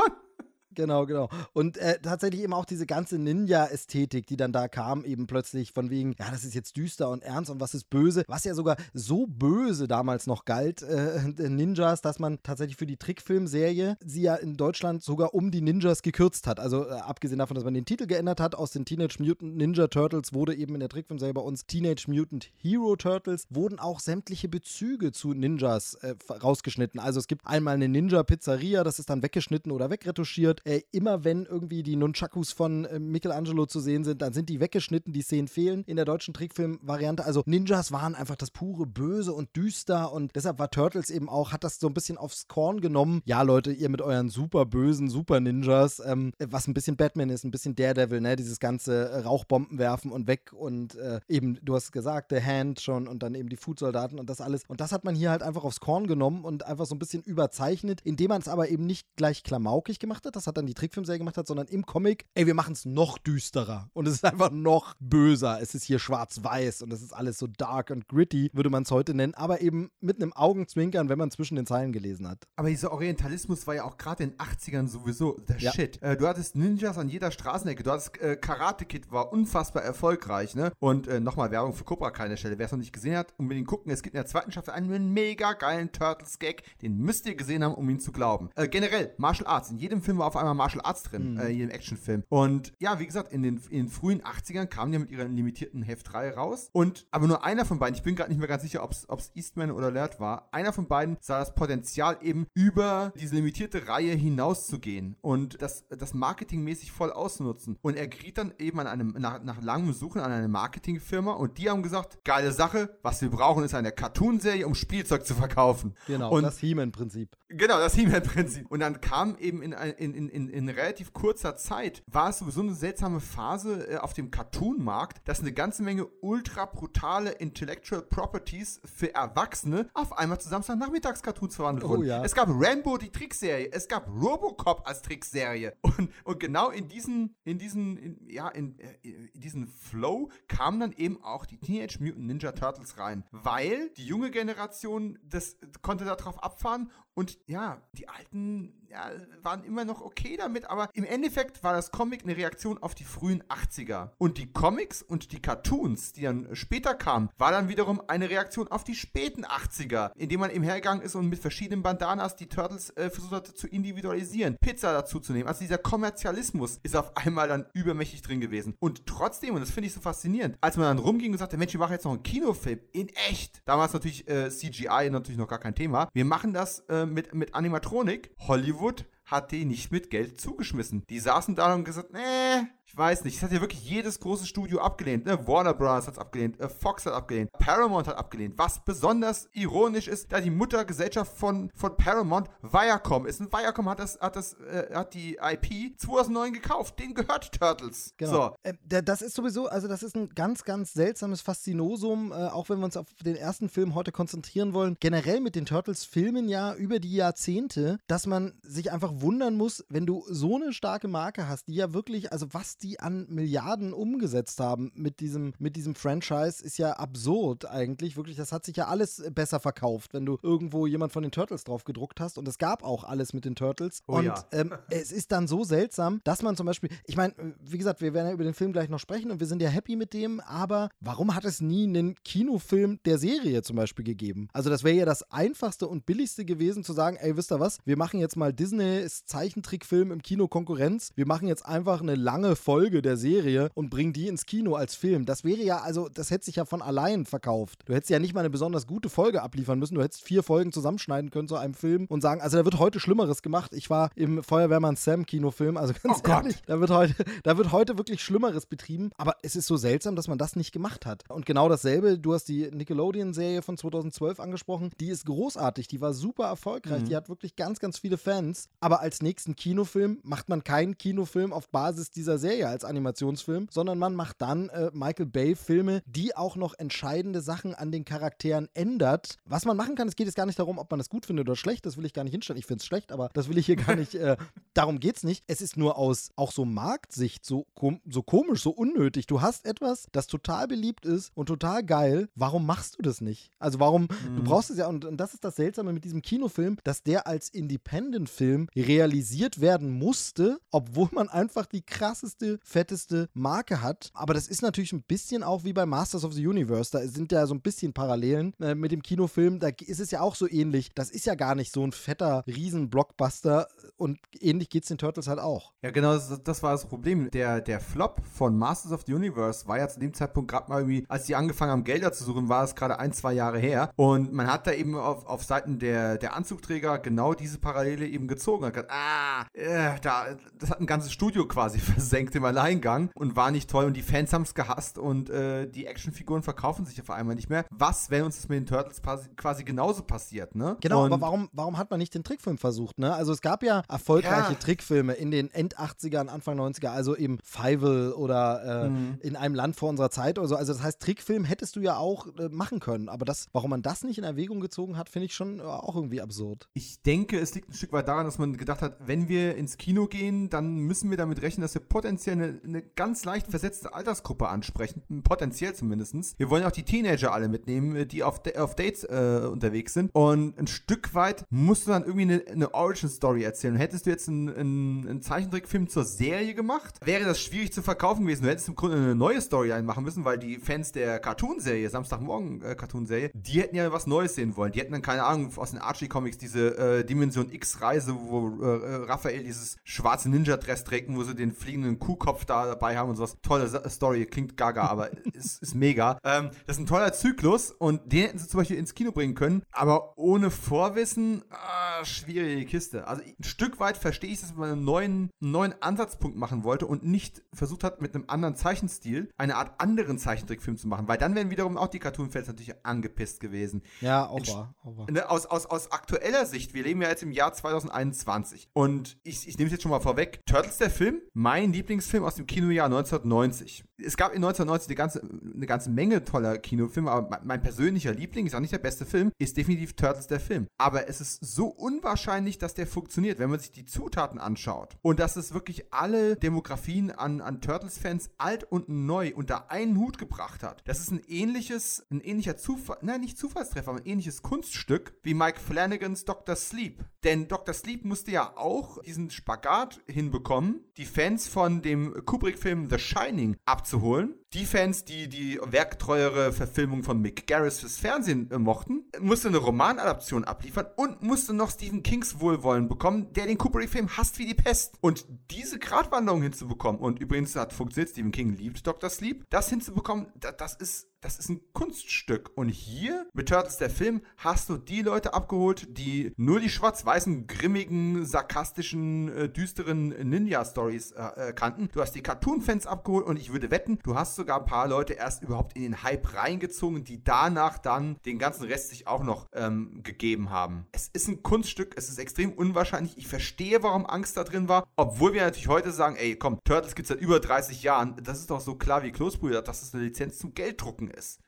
Genau, genau. Und äh, tatsächlich eben auch diese ganze Ninja-Ästhetik, die dann da kam, eben plötzlich von wegen, ja, das ist jetzt düster und ernst und was ist böse, was ja sogar so böse damals noch galt, äh, Ninjas, dass man tatsächlich für die Trickfilmserie sie ja in Deutschland sogar um die Ninjas gekürzt hat. Also äh, abgesehen davon, dass man den Titel geändert hat, aus den Teenage Mutant Ninja Turtles wurde eben in der Trickfilmserie bei uns Teenage Mutant Hero Turtles, wurden auch sämtliche Bezüge zu Ninjas äh, rausgeschnitten. Also es gibt einmal eine Ninja-Pizzeria, das ist dann weggeschnitten oder wegretuschiert äh, immer wenn irgendwie die Nunchakus von äh, Michelangelo zu sehen sind, dann sind die weggeschnitten, die Szenen fehlen in der deutschen Trickfilm-Variante. Also Ninjas waren einfach das pure Böse und düster und deshalb war Turtles eben auch, hat das so ein bisschen aufs Korn genommen. Ja, Leute, ihr mit euren super bösen Super Ninjas, ähm, was ein bisschen Batman ist, ein bisschen Daredevil, ne? Dieses ganze äh, Rauchbomben werfen und weg und äh, eben, du hast gesagt, The Hand schon und dann eben die Food-Soldaten und das alles. Und das hat man hier halt einfach aufs Korn genommen und einfach so ein bisschen überzeichnet, indem man es aber eben nicht gleich klamaukig gemacht hat. Das hat hat dann die Trickfilmserie gemacht hat, sondern im Comic, ey, wir machen es noch düsterer und es ist einfach noch böser. Es ist hier schwarz-weiß und es ist alles so dark und gritty, würde man es heute nennen, aber eben mit einem Augenzwinkern, wenn man zwischen den Zeilen gelesen hat. Aber dieser Orientalismus war ja auch gerade in den 80ern sowieso der ja. Shit. Äh, du hattest Ninjas an jeder Straßenecke, du hattest äh, Karate Kid war unfassbar erfolgreich, ne? Und äh, nochmal Werbung für Cobra keine Stelle. Wer es noch nicht gesehen hat, unbedingt gucken. Es gibt in der zweiten Staffel einen mega geilen Turtles-Gag, den müsst ihr gesehen haben, um ihn zu glauben. Äh, generell, Martial Arts. In jedem Film war auf einmal Martial Arts drin, mhm. äh, hier im Actionfilm. Und ja, wie gesagt, in den, in den frühen 80ern kamen die mit ihrer limitierten Heftreihe raus. Und aber nur einer von beiden, ich bin gerade nicht mehr ganz sicher, ob es Eastman oder Laird war, einer von beiden sah das Potenzial eben über diese limitierte Reihe hinauszugehen und das, das marketingmäßig voll auszunutzen. Und er geriet dann eben an einem, nach, nach langem Suchen an eine Marketingfirma und die haben gesagt, geile Sache, was wir brauchen ist eine Cartoonserie, um Spielzeug zu verkaufen. Genau, und das He-Man-Prinzip. Genau, das He-Man-Prinzip. Und dann kam eben in, in, in, in, in relativ kurzer Zeit war es sowieso eine seltsame Phase äh, auf dem Cartoon-Markt, dass eine ganze Menge ultra brutale Intellectual Properties für Erwachsene auf einmal zu Samstagnachmittags-Cartoons verwandelt Oh wurden. ja. Es gab Rambo, die Trickserie, es gab Robocop als Trickserie. (laughs) Und, und genau in diesen, in diesen, in, ja, in, äh, in diesen Flow kamen dann eben auch die Teenage Mutant Ninja Turtles rein. Weil die junge Generation das konnte darauf abfahren und ja, die alten ja, waren immer noch okay damit, aber im Endeffekt war das Comic eine Reaktion auf die frühen 80er. Und die Comics und die Cartoons, die dann später kamen, war dann wiederum eine Reaktion auf die späten 80er, indem man eben hergegangen ist und mit verschiedenen Bandanas die Turtles äh, versucht hat zu individualisieren, Pizza dazu zu nehmen. Also dieser Kommerzialismus ist auf einmal dann übermächtig drin gewesen. Und trotzdem, und das finde ich so faszinierend, als man dann rumging und sagte, Mensch, wir machen jetzt noch einen Kinofilm in echt. Damals natürlich äh, CGI natürlich noch gar kein Thema. Wir machen das äh, mit, mit Animatronik. Hollywood hat die nicht mit Geld zugeschmissen. Die saßen da und gesagt, nee, ich weiß nicht. Das hat ja wirklich jedes große Studio abgelehnt. Ne? Warner Bros. hat es abgelehnt, äh, Fox hat abgelehnt, Paramount hat abgelehnt. Was besonders ironisch ist, da die Muttergesellschaft von, von Paramount Viacom ist. Und Viacom hat, das, hat, das, äh, hat die IP 2009 gekauft. Denen gehört Turtles. Genau. So. Äh, das ist sowieso, also das ist ein ganz, ganz seltsames Faszinosum, äh, auch wenn wir uns auf den ersten Film heute konzentrieren wollen. Generell mit den Turtles-Filmen ja über die Jahrzehnte, dass man sich einfach wundern muss, wenn du so eine starke Marke hast, die ja wirklich, also was die an Milliarden umgesetzt haben mit diesem, mit diesem Franchise, ist ja absurd eigentlich. Wirklich, das hat sich ja alles besser verkauft, wenn du irgendwo jemand von den Turtles drauf gedruckt hast. Und es gab auch alles mit den Turtles. Oh und ja. ähm, (laughs) es ist dann so seltsam, dass man zum Beispiel, ich meine, wie gesagt, wir werden ja über den Film gleich noch sprechen und wir sind ja happy mit dem, aber warum hat es nie einen Kinofilm der Serie zum Beispiel gegeben? Also das wäre ja das einfachste und billigste gewesen zu sagen, ey, wisst ihr was, wir machen jetzt mal Disneys Zeichentrickfilm im Kino Konkurrenz, wir machen jetzt einfach eine lange Folge der Serie und bringen die ins Kino als Film. Das wäre ja, also das hätte sich ja von allein verkauft. Du hättest ja nicht mal eine besonders gute Folge abliefern müssen, du hättest vier Folgen zusammenschneiden können zu einem Film und sagen, also da wird heute Schlimmeres gemacht. Ich war im Feuerwehrmann Sam Kinofilm, also ganz Oh Gott. ehrlich, da wird, heute, da wird heute wirklich Schlimmeres betrieben. Aber es ist so seltsam, dass man das nicht gemacht hat. Und genau dasselbe, du hast die Nickelodeon-Serie von 2012 angesprochen, die ist großartig, die war super erfolgreich, Mhm. die hat wirklich ganz, ganz viele Fans. Aber als nächsten Kinofilm macht man keinen Kinofilm auf Basis dieser Serie als Animationsfilm, sondern man macht dann äh, Michael Bay-Filme, die auch noch entscheidende Sachen an den Charakteren ändert. Was man machen kann, es geht jetzt gar nicht darum, ob man das gut findet oder schlecht, das will ich gar nicht hinstellen. Ich finde es schlecht, aber das will ich hier gar nicht, äh, (laughs) darum geht es nicht. Es ist nur aus auch so Marktsicht so, kom so komisch, so unnötig. Du hast etwas, das total beliebt ist und total geil. Warum machst du das nicht? Also warum, du brauchst es ja, und, und das ist das Seltsame mit diesem Kinofilm, dass der als Independent-Film realisiert werden musste, obwohl man einfach die krasseste, fetteste Marke hat. Aber das ist natürlich ein bisschen auch wie bei Masters of the Universe. Da sind ja so ein bisschen Parallelen äh, mit dem Kinofilm. Da ist es ja auch so ähnlich. Das ist ja gar nicht so ein fetter Riesen-Blockbuster. Und ähnlich geht es den Turtles halt auch. Ja, genau, das, das war das Problem. Der, der Flop von Masters of the Universe war ja zu dem Zeitpunkt gerade mal irgendwie, als die angefangen haben, Gelder zu suchen, war es gerade ein, zwei Jahre her. Und man hat da eben auf, auf Seiten der, der Anzugträger genau diese Parallele eben gezogen. Hat gesagt, ah, äh, da, das hat ein ganzes Studio quasi (laughs) versenkt im Alleingang und war nicht toll. Und die Fans haben es gehasst und äh, die Actionfiguren verkaufen sich auf einmal nicht mehr. Was, wenn uns das mit den Turtles quasi, quasi genauso passiert, ne? Genau, und aber warum, warum hat man nicht den Trickfilm versucht? Ne? Also es gab ja erfolgreiche Ja. Trickfilme in den End-80ern, Anfang 90er, also eben Fievel oder äh, Mhm. in einem Land vor unserer Zeit oder so. Also das heißt, Trickfilm hättest du ja auch äh, machen können. Aber das, warum man das nicht in Erwägung gezogen hat, finde ich schon äh, auch irgendwie absurd. Ich denke, es liegt ein Stück weit daran, dass man gedacht hat, wenn wir ins Kino gehen, dann müssen wir damit rechnen, dass wir potenziell eine, eine ganz leicht versetzte Altersgruppe ansprechen. Potenziell zumindest. Wir wollen auch die Teenager alle mitnehmen, die auf, auf Dates äh, unterwegs sind. Und ein Stück weit musst du dann irgendwie eine, eine Origin-Story erzählen. Hättest du jetzt einen, einen, einen Zeichentrickfilm zur Serie gemacht, wäre das schwierig zu verkaufen gewesen. Du hättest im Grunde eine neue Storyline machen müssen, weil die Fans der Cartoon-Serie, Samstagmorgen-Cartoon-Serie, die hätten ja was Neues sehen wollen. Die hätten dann, keine Ahnung, aus den Archie-Comics diese äh, Dimension X-Reise, wo äh, Raphael dieses schwarze Ninja-Dress trägt, wo sie den fliegenden Kuhkopf da dabei haben und sowas. Tolle Story, klingt gaga, aber (laughs) ist, ist mega. Ähm, das ist ein toller Zyklus und den hätten sie zum Beispiel ins Kino bringen können, aber ohne Vorwissen, äh, schwierige Kiste. Also ein Stück weit verstehe ich, dass man einen neuen, neuen Ansatzpunkt machen wollte und nicht versucht hat, mit einem anderen Zeichenstil eine Art anderen Zeichentrickfilm zu machen, weil dann wären wiederum auch die Cartoon-Fans natürlich angepisst gewesen. Ja, wahr. Ne, aus, aus, aus aktueller Sicht, wir leben ja jetzt im Jahr 2021 und ich, ich nehme es jetzt schon mal vorweg. Turtles der Film, mein Lieblingsfilm aus dem Kinojahr 1990. Es gab in 1990 eine ganze, eine ganze Menge toller Kinofilme, aber mein, persönlicher Liebling, ist auch nicht der beste Film, ist definitiv Turtles der Film. Aber es ist so unwahrscheinlich, dass der funktioniert, wenn man sich die Zutaten anschaut. Und dass es wirklich alle Demografien an, an Turtles-Fans alt und neu unter einen Hut gebracht hat. Das ist ein ähnliches, ein ähnlicher Zufall, nein, nicht Zufallstreffer, ein ähnliches Kunststück wie Mike Flanagans Dr. Sleep. Denn Dr. Sleep musste ja auch diesen Spagat hinbekommen, die Fans von dem Kubrick-Film The Shining abzuholen. Die Fans, die die werktreuere Verfilmung von Mick Garris fürs Fernsehen mochten, musste eine Romanadaption abliefern und musste noch Stephen Kings Wohlwollen bekommen, der den Kubrick-Film hasst wie die Pest. Und diese Gratwanderung hinzubekommen, und übrigens hat funktioniert, Stephen King liebt Dr. Sleep, das hinzubekommen, das, das ist das ist ein Kunststück. Und hier, mit Turtles der Film, hast du die Leute abgeholt, die nur die schwarz-weißen, grimmigen, sarkastischen, äh, düsteren Ninja-Stories äh, äh, kannten. Du hast die Cartoon-Fans abgeholt und ich würde wetten, du hast sogar ein paar Leute erst überhaupt in den Hype reingezogen, die danach dann den ganzen Rest sich auch noch ähm, gegeben haben. Es ist ein Kunststück, es ist extrem unwahrscheinlich. Ich verstehe, warum Angst da drin war, obwohl wir natürlich heute sagen, ey, komm, Turtles gibt es seit über 30 Jahren. Das ist doch so klar wie Kloßbrüder, dass es eine Lizenz zum Gelddrucken ist.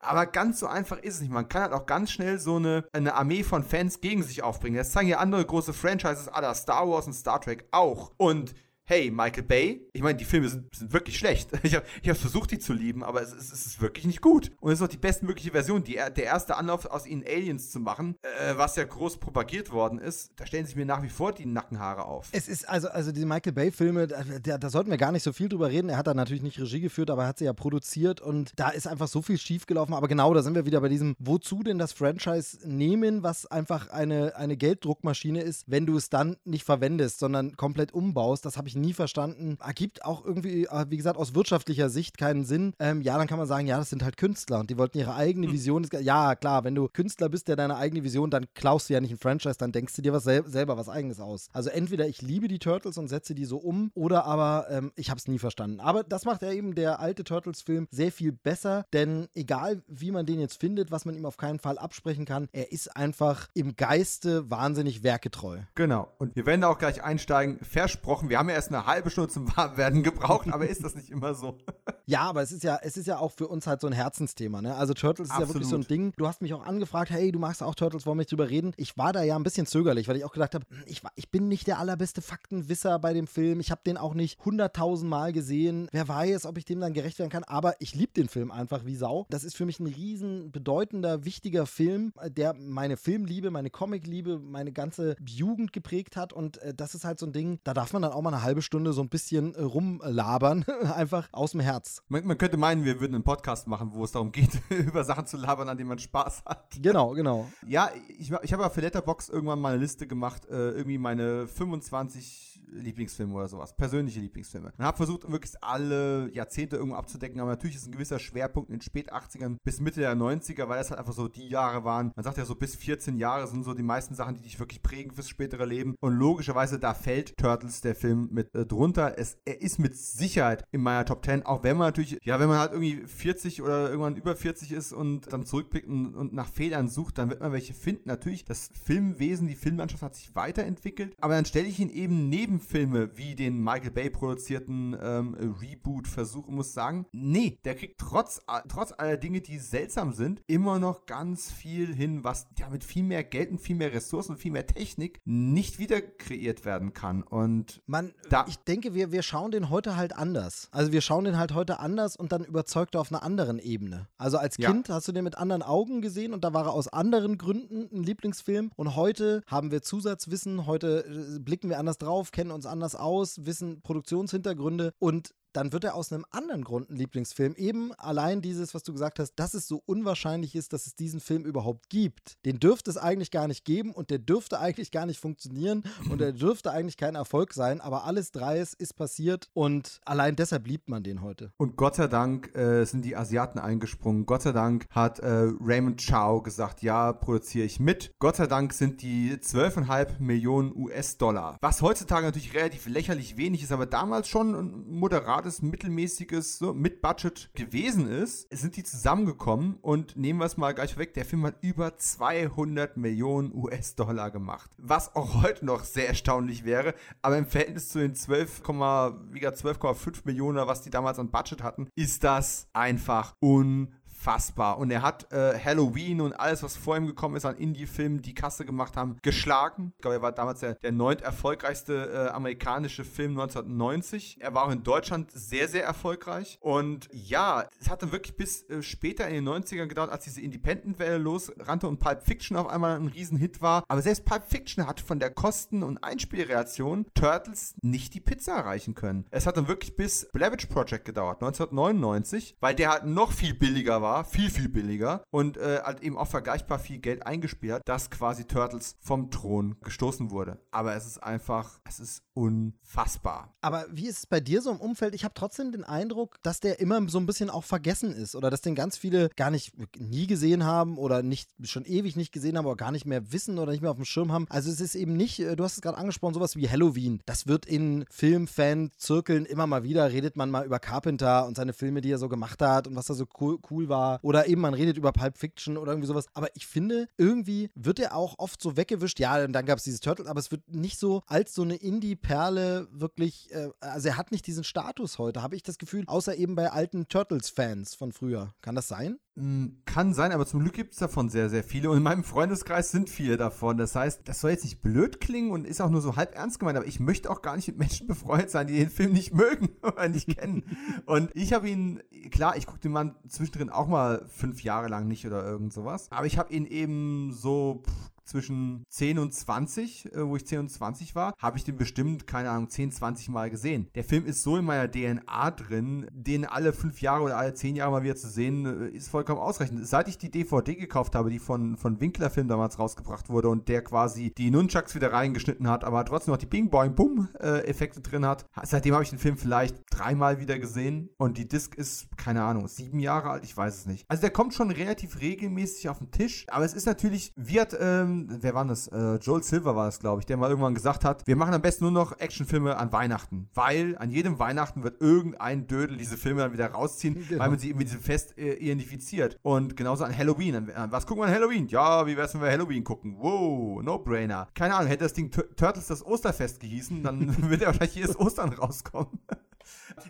Aber ganz so einfach ist es nicht. Man kann halt auch ganz schnell so eine, eine Armee von Fans gegen sich aufbringen. Das zeigen ja andere große Franchises aller Star Wars und Star Trek auch. Und hey, Michael Bay, ich meine, die Filme sind, sind wirklich schlecht. Ich (laughs) habe ich hab versucht, die zu lieben, aber es, es, es, ist wirklich nicht gut. Und es ist auch die bestmögliche Version. Die, der erste Anlauf, aus ihnen Aliens zu machen, äh, was ja groß propagiert worden ist, da stellen sich mir nach wie vor die Nackenhaare auf. Es ist also, also die Michael Bay-Filme, da, da, sollten wir gar nicht so viel drüber reden. Er hat da natürlich nicht Regie geführt, aber er hat sie ja produziert und da ist einfach so viel schiefgelaufen. Aber genau, da sind wir wieder bei diesem, wozu denn das Franchise nehmen, was einfach eine, eine Gelddruckmaschine ist, wenn du es dann nicht verwendest, sondern komplett umbaust. Das habe ich nie verstanden. Ergibt auch irgendwie, äh, wie gesagt, aus wirtschaftlicher Sicht keinen Sinn. Ähm, ja, dann kann man sagen, ja, das sind halt Künstler und die wollten ihre eigene hm. Vision. Ja, klar, wenn du Künstler bist, der deine eigene Vision, dann klaust du ja nicht ein Franchise, dann denkst du dir was sel selber was eigenes aus. Also entweder ich liebe die Turtles und setze die so um oder aber ähm, ich habe es nie verstanden. Aber das macht ja eben der alte Turtles-Film sehr viel besser, denn egal wie man den jetzt findet, was man ihm auf keinen Fall absprechen kann, er ist einfach im Geiste wahnsinnig werketreu. Genau. Und wir werden da auch gleich einsteigen. Versprochen, wir haben ja erst eine halbe Stunde zum Warmwerden gebraucht, aber ist das nicht immer so? (laughs) ja, aber es ist ja, es ist ja auch für uns halt so ein Herzensthema, ne? Also Turtles Absolut. ist ja wirklich so ein Ding. Du hast mich auch angefragt, hey, du magst auch Turtles, wollen wir nicht drüber reden? Ich war da ja ein bisschen zögerlich, weil ich auch gedacht habe, ich, ich bin nicht der allerbeste Faktenwisser bei dem Film. Ich habe den auch nicht hunderttausend Mal gesehen. Wer weiß, ob ich dem dann gerecht werden kann, aber ich liebe den Film einfach wie Sau. Das ist für mich ein riesen bedeutender, wichtiger Film, der meine Filmliebe, meine Comicliebe, meine ganze Jugend geprägt hat und äh, das ist halt so ein Ding, da darf man dann auch mal eine halbe Stunde so ein bisschen äh, rumlabern, (laughs) einfach aus dem Herz. Man, man, könnte meinen, wir würden einen Podcast machen, wo es darum geht, (laughs) über Sachen zu labern, an denen man Spaß hat. Genau, genau. Ja, ich, ich habe ja für Letterbox irgendwann mal eine Liste gemacht, äh, irgendwie meine 25 Lieblingsfilme oder sowas, persönliche Lieblingsfilme. Und habe versucht, wirklich alle Jahrzehnte irgendwo abzudecken, aber natürlich ist ein gewisser Schwerpunkt in den spät 80ern bis Mitte der 90er, weil das halt einfach so die Jahre waren. Man sagt ja so bis 14 Jahre sind so die meisten Sachen, die dich wirklich prägen fürs spätere Leben. Und logischerweise, da fällt Turtles, der Film, mit äh, drunter. Es, er ist mit Sicherheit in meiner Top 10, auch wenn man natürlich, ja, wenn man halt irgendwie 40 oder irgendwann über 40 ist und dann zurückblickt und, und nach Fehlern sucht, dann wird man welche finden. Natürlich, das Filmwesen, die Filmlandschaft hat sich weiterentwickelt, aber dann stelle ich ihn eben neben Filme wie den Michael Bay produzierten ähm, Reboot-Versuch und muss sagen, nee, der kriegt trotz, trotz aller Dinge, die seltsam sind, immer noch ganz viel hin, was ja mit viel mehr Geld und viel mehr Ressourcen, viel mehr Technik nicht wieder kreiert werden kann. Und man, da, ich denke, wir, wir schauen den heute halt anders. Also wir schauen den halt heute anders und dann überzeugt er auf einer anderen Ebene. Also als Kind ja. hast du den mit anderen Augen gesehen und da war er aus anderen Gründen ein Lieblingsfilm und heute haben wir Zusatzwissen, heute äh, blicken wir anders drauf, kennen uns anders aus, wissen Produktionshintergründe und dann wird er aus einem anderen Grund ein Lieblingsfilm. Eben allein dieses, was du gesagt hast, dass es so unwahrscheinlich ist, dass es diesen Film überhaupt gibt. Den dürfte es eigentlich gar nicht geben und der dürfte eigentlich gar nicht funktionieren und der dürfte eigentlich kein Erfolg sein, aber alles Dreis ist passiert und allein deshalb liebt man den heute. Und Gott sei Dank äh, sind die Asiaten eingesprungen. Gott sei Dank hat äh, Raymond Chow gesagt, ja, produziere ich mit. Gott sei Dank sind die 12,5 Millionen US-Dollar, was heutzutage natürlich relativ lächerlich wenig ist, aber damals schon ein moderates, mittelmäßiges so, Mit-Budget gewesen ist, sind die zusammengekommen und nehmen wir es mal gleich weg, der Film hat über 200 Millionen US-Dollar gemacht, was auch heute noch sehr erstaunlich wäre, aber im Verhältnis zu den 12,5 Millionen, was die damals an Budget hatten, ist das einfach unfassbar unfassbar. Und er hat äh, Halloween und alles, was vor ihm gekommen ist an Indie-Filmen, die Kasse gemacht haben, geschlagen. Ich glaube, er war damals der, der neunt erfolgreichste äh, amerikanische Film 1990. Er war auch in Deutschland sehr, sehr erfolgreich. Und ja, es hat dann wirklich bis äh, später in den 90ern gedauert, als diese Independent-Welle losrannte und Pulp Fiction auf einmal ein Riesenhit war. Aber selbst Pulp Fiction hat von der Kosten- und Einspielreaktion Turtles nicht die Pizza erreichen können. Es hat dann wirklich bis Blavich Project gedauert, 1999, weil der halt noch viel billiger war war, viel, viel billiger und äh, hat eben auch vergleichbar viel Geld eingespielt, dass quasi Turtles vom Thron gestoßen wurde. Aber es ist einfach, es ist unfassbar. Aber wie ist es bei dir so im Umfeld? Ich habe trotzdem den Eindruck, dass der immer so ein bisschen auch vergessen ist oder dass den ganz viele gar nicht nie gesehen haben oder nicht schon ewig nicht gesehen haben oder gar nicht mehr wissen oder nicht mehr auf dem Schirm haben. Also es ist eben nicht, äh, du hast es gerade angesprochen, sowas wie Halloween. Das wird in Filmfan-Zirkeln immer mal wieder, redet man mal über Carpenter und seine Filme, die er so gemacht hat und was da so cool, cool war war. Oder eben man redet über Pulp Fiction oder irgendwie sowas. Aber ich finde, irgendwie wird er auch oft so weggewischt. Ja, und dann gab es dieses Turtle, aber es wird nicht so als so eine Indie-Perle wirklich, äh, also er hat nicht diesen Status heute, habe ich das Gefühl, außer eben bei alten Turtles-Fans von früher. Kann das sein? Hm, kann sein, aber zum Glück gibt es davon sehr, sehr viele. Und in meinem Freundeskreis sind viele davon. Das heißt, das soll jetzt nicht blöd klingen und ist auch nur so halb ernst gemeint, aber ich möchte auch gar nicht mit Menschen (laughs) befreundet sein, die den Film nicht mögen (laughs) oder nicht kennen. Und ich habe ihn, klar, ich gucke den Mann zwischendrin auch mal fünf Jahre lang nicht oder irgend sowas. Aber ich habe ihn eben so pff, zwischen 10 und 20, äh, wo ich 10 und 20 war, habe ich den bestimmt, keine Ahnung, 10, 20 Mal gesehen. Der Film ist so in meiner DNA drin, den alle fünf Jahre oder alle zehn Jahre mal wieder zu sehen, äh, ist vollkommen ausreichend. Seit ich die DVD gekauft habe, die von, von Winkler Film damals rausgebracht wurde und der quasi die Nunchucks wieder reingeschnitten hat, aber trotzdem noch die Bing Boing Bum äh, Effekte drin hat, seitdem habe ich den Film vielleicht dreimal wieder gesehen und die Disc ist, keine Ahnung, sieben Jahre alt, ich weiß es nicht. Also der kommt schon relativ regelmäßig auf den Tisch, aber es ist natürlich, wird, ähm, wer war das? Äh, Joel Silver war es, glaube ich, der mal irgendwann gesagt hat, wir machen am besten nur noch Actionfilme an Weihnachten, weil an jedem Weihnachten wird irgendein Dödel diese Filme dann wieder rausziehen, genau. weil man sie mit diesem Fest äh, identifiziert. Und genauso an Halloween. An, was gucken wir an Halloween? Ja, wie wär's, wenn wir Halloween gucken? Wow, no-brainer. Keine Ahnung, hätte das Ding Turtles das Osterfest gehießen, dann (laughs) würde ja wahrscheinlich jedes Ostern rauskommen.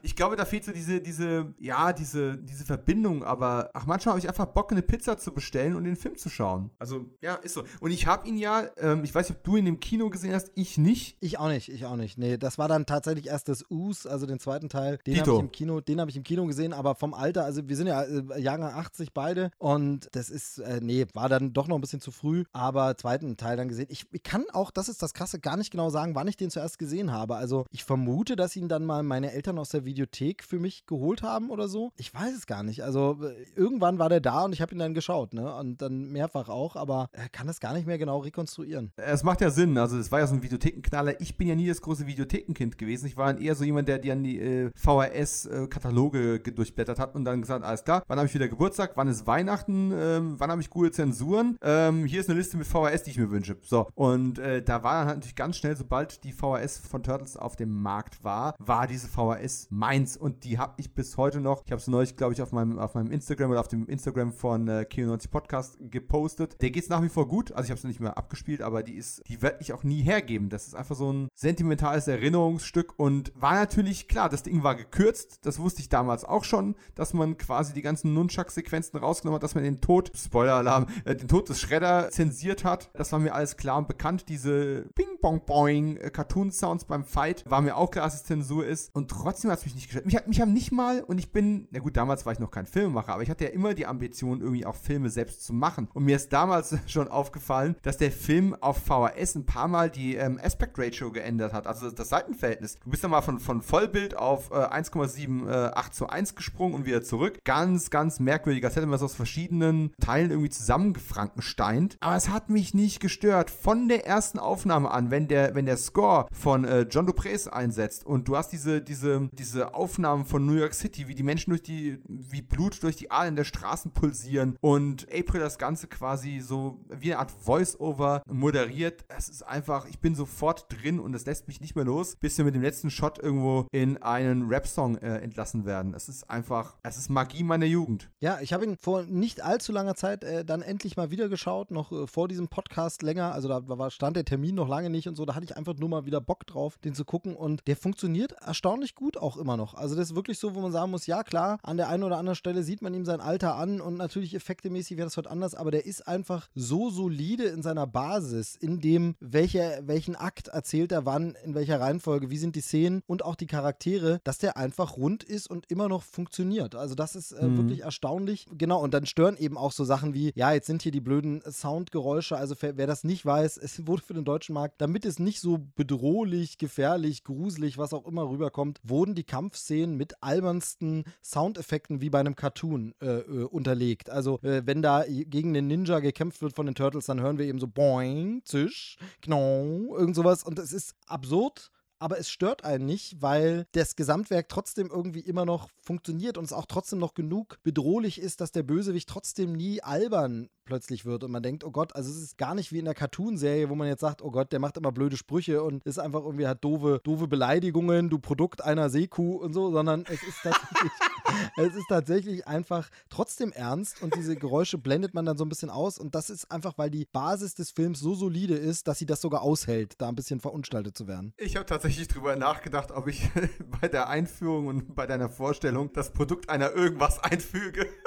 Ich glaube, da fehlt so diese, diese, ja, diese, diese Verbindung, aber ach, manchmal habe ich einfach Bock, eine Pizza zu bestellen und den Film zu schauen. Also, ja, ist so. Und ich habe ihn ja, ähm, ich weiß nicht, ob du ihn im Kino gesehen hast, ich nicht. Ich auch nicht, ich auch nicht. Nee, das war dann tatsächlich erst das Us, also den zweiten Teil. Den habe ich im Kino, den habe ich im Kino gesehen, aber vom Alter, also wir sind ja äh, Jahrgang 80 beide und das ist, äh, nee, war dann doch noch ein bisschen zu früh, aber zweiten Teil dann gesehen. Ich, ich kann auch, das ist das Krasse, gar nicht genau sagen, wann ich den zuerst gesehen habe. Also ich vermute, dass ihn dann mal meine Eltern aus der Videothek für mich geholt haben oder so. Ich weiß es gar nicht. Also äh, irgendwann war der da und ich habe ihn dann geschaut, ne? Und dann mehrfach auch, aber er kann das gar nicht mehr genau rekonstruieren. Es macht ja Sinn. Also es war ja so ein Videothekenknaller. Ich bin ja nie das große Videothekenkind gewesen. Ich war dann eher so jemand, der an die äh, VHS-Kataloge äh, durchblättert hat und dann gesagt, alles klar, wann habe ich wieder Geburtstag, wann ist Weihnachten, ähm, wann habe ich gute Zensuren. Ähm, hier ist eine Liste mit VHS, die ich mir wünsche. So, und äh, da war dann halt natürlich ganz schnell, sobald die VHS von Turtles auf dem Markt war, war diese VHS meins und die habe ich bis heute noch. Ich habe es neulich, glaube ich, auf meinem, auf meinem Instagram oder auf dem Instagram von äh, Kino90 Podcast gepostet. Der geht nach wie vor gut. Also ich habe es nicht mehr abgespielt, aber die ist, die werde ich auch nie hergeben. Das ist einfach so ein sentimentales Erinnerungsstück und war natürlich klar, das Ding war gekürzt. Das wusste ich damals auch schon, dass man quasi die ganzen Nunchuck-Sequenzen rausgenommen hat, dass man den Tod, Spoiler-Alarm, äh, den Tod des Schredder zensiert hat. Das war mir alles klar und bekannt. Diese Ping-Bong-Boing äh, Cartoon-Sounds beim Fight war mir auch klar, dass es Zensur ist. Und trotzdem hat es mich nicht gestört. Mich, mich haben nicht mal, und ich bin, na gut, damals war ich noch kein Filmemacher, aber ich hatte ja immer die Ambition, irgendwie auch Filme selbst zu machen. Und mir ist damals (laughs) schon aufgefallen, dass der Film auf VHS ein paar Mal die ähm, Aspect Ratio geändert hat, also das Seitenverhältnis. Du bist dann mal von, von Vollbild auf äh, 1,78 äh, zu 1 gesprungen und wieder zurück. Ganz, ganz merkwürdig, als hätte man es aus verschiedenen Teilen irgendwie zusammengefrankensteint. Aber es hat mich nicht gestört. Von der ersten Aufnahme an, wenn der, wenn der Score von äh, John Duprez einsetzt und du hast diese, diese, diese Aufnahmen von New York City, wie die Menschen durch die, wie Blut durch die Adern der Straßen pulsieren und April das Ganze quasi so wie eine Art Voice-Over moderiert. Es ist einfach, ich bin sofort drin und es lässt mich nicht mehr los, bis wir mit dem letzten Shot irgendwo in einen Rap-Song äh, entlassen werden. Es ist einfach, es ist Magie meiner Jugend. Ja, ich habe ihn vor nicht allzu langer Zeit äh, dann endlich mal wieder geschaut, noch äh, vor diesem Podcast länger. Also da war, stand der Termin noch lange nicht und so. Da hatte ich einfach nur mal wieder Bock drauf, den zu gucken. Und der funktioniert erstaunlich gut auch immer noch. Also das ist wirklich so, wo man sagen muss, ja klar, an der einen oder anderen Stelle sieht man ihm sein Alter an und natürlich effektemäßig wäre das heute anders, aber der ist einfach so solide in seiner Basis, in dem, welcher, welchen Akt erzählt er wann, in welcher Reihenfolge, wie sind die Szenen und auch die Charaktere, dass der einfach rund ist und immer noch funktioniert. Also das ist äh, mhm. wirklich erstaunlich. Genau, und dann stören eben auch so Sachen wie, ja, jetzt sind hier die blöden Soundgeräusche. Also wer das nicht weiß, (laughs) es wurde für den deutschen Markt, damit es nicht so bedrohlich, gefährlich, gruselig, was auch immer rüberkommt, wurden die Kampfszenen mit albernsten Soundeffekten wie bei einem Cartoon äh, äh, unterlegt. Also äh, wenn da gegen den Ninja gekämpft wird von den Turtles, dann hören wir eben so boing, zisch, knou, irgend sowas. Und es ist absurd aber es stört einen nicht, weil das Gesamtwerk trotzdem irgendwie immer noch funktioniert und es auch trotzdem noch genug bedrohlich ist, dass der Bösewicht trotzdem nie albern plötzlich wird und man denkt, oh Gott, also es ist gar nicht wie in der Cartoon-Serie, wo man jetzt sagt, oh Gott, der macht immer blöde Sprüche und ist einfach irgendwie hat doofe, doofe Beleidigungen, du Produkt einer Seekuh und so, sondern es ist tatsächlich, (laughs) es ist tatsächlich einfach trotzdem ernst und diese Geräusche blendet man dann so ein bisschen aus und das ist einfach, weil die Basis des Films so solide ist, dass sie das sogar aushält, da ein bisschen verunstaltet zu werden. Ich habe tatsächlich drüber nachgedacht, ob ich (laughs) bei der Einführung und bei deiner Vorstellung das Produkt einer irgendwas einfüge. (laughs)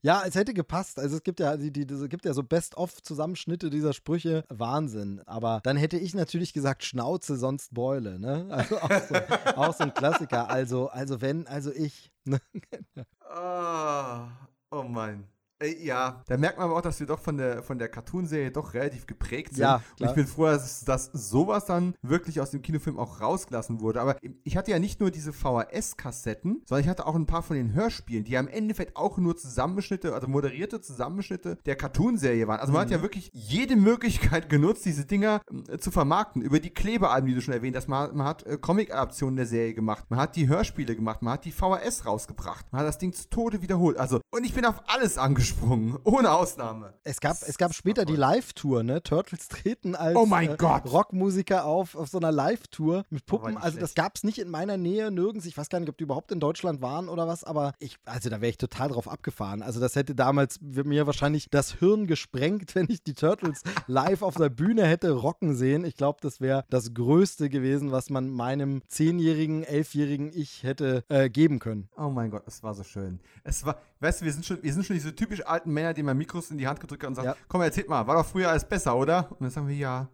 Ja, es hätte gepasst. Also es gibt ja, die, die, es gibt ja so Best-of-Zusammenschnitte dieser Sprüche. Wahnsinn. Aber dann hätte ich natürlich gesagt, Schnauze, sonst Beule. Ne? (laughs) Also auch so, auch so ein Klassiker. Also, also wenn, also ich. Ne? oh, oh mein. Äh, ja, da merkt man aber auch, dass wir doch von der, von der Cartoon-Serie doch relativ geprägt sind. Ja, und ich bin froh, dass, dass sowas dann wirklich aus dem Kinofilm auch rausgelassen wurde. Aber ich hatte ja nicht nur diese VHS-Kassetten, sondern ich hatte auch ein paar von den Hörspielen, die ja im Endeffekt auch nur Zusammenschnitte, also moderierte Zusammenschnitte der Cartoon-Serie waren. Also man mhm. hat ja mhm. wirklich jede Möglichkeit genutzt, diese Dinger äh, zu vermarkten. Über die Klebealben, die du schon erwähnt hast. Man, man hat äh, Comic-Adaptionen der Serie gemacht. Man hat die Hörspiele gemacht. Man hat die VHS rausgebracht. Man hat das Ding zu Tode wiederholt. Also, und ich bin auf alles angeschaut gesprungen, (laughs) ohne Ausnahme. Es gab, es gab später die Live-Tour, ne? Turtles treten als oh mein äh, Rockmusiker auf, auf so einer Live-Tour mit Puppen. Also das gab es nicht in meiner Nähe, nirgends. Ich weiß gar nicht, ob die überhaupt in Deutschland waren oder was, aber ich, also da wäre ich total drauf abgefahren. Also das hätte damals mir wahrscheinlich das Hirn gesprengt, (laughs) wenn ich die Turtles live auf der Bühne hätte rocken sehen. Ich glaube, das wäre das Größte gewesen, was man meinem zehnjährigen, elfjährigen Ich hätte äh, geben können. Oh mein Gott, es war so schön. Es war, weißt du, wir sind schon, wir sind schon diese typisch alten Männer, die mal Mikros in die Hand gedrückt haben und sagen, ja. komm, erzählt mal, war doch früher alles besser, oder? Und dann sagen wir, ja.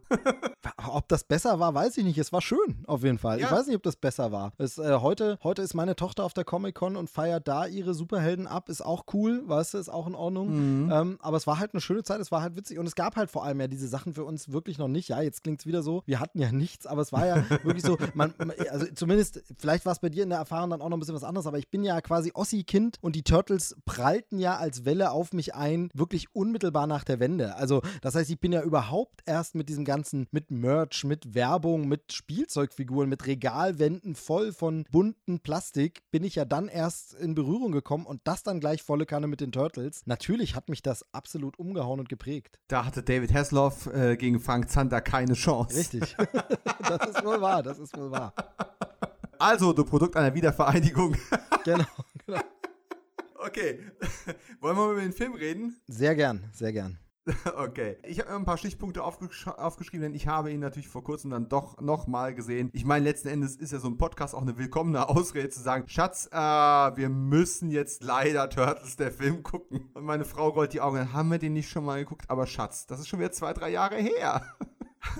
ob das besser war, weiß ich nicht. Es war schön, auf jeden Fall. Ja. Ich weiß nicht, ob das besser war. Es, äh, heute, heute ist meine Tochter auf der Comic-Con und feiert da ihre Superhelden ab. Ist auch cool, weißt du, ist auch in Ordnung. Mhm. Ähm, aber es war halt eine schöne Zeit, es war halt witzig und es gab halt vor allem ja diese Sachen für uns wirklich noch nicht. Ja, jetzt klingt es wieder so, wir hatten ja nichts, aber es war ja (laughs) wirklich so, man, also zumindest, vielleicht war es bei dir in der Erfahrung dann auch noch ein bisschen was anderes, aber ich bin ja quasi Ossi-Kind und die Turtles prallten ja als Welle auf mich ein, wirklich unmittelbar nach der Wende. Also, das heißt, ich bin ja überhaupt erst mit diesem ganzen, mit Merch, mit Werbung, mit Spielzeugfiguren, mit Regalwänden voll von bunten Plastik, bin ich ja dann erst in Berührung gekommen und das dann gleich volle Kanne mit den Turtles. Natürlich hat mich das absolut umgehauen und geprägt. Da hatte David Hasselhoff äh, gegen Frank Zander keine Chance. Richtig. (laughs) (laughs) das ist wohl wahr, das ist wohl wahr. Also, du Produkt einer Wiedervereinigung. genau, genau. Okay. (laughs) Wollen wir mal über den Film reden? Sehr gern, sehr gern. (laughs) Okay. Ich habe ein paar Stichpunkte aufgesch aufgeschrieben, denn ich habe ihn natürlich vor kurzem dann doch nochmal gesehen. Ich meine, letzten Endes ist ja so ein Podcast auch eine willkommene (laughs) Ausrede zu sagen, Schatz, äh, wir müssen jetzt leider Turtles der Film gucken. Und meine Frau rollt die Augen, haben wir den nicht schon mal geguckt? Aber Schatz, das ist schon wieder zwei, drei Jahre her.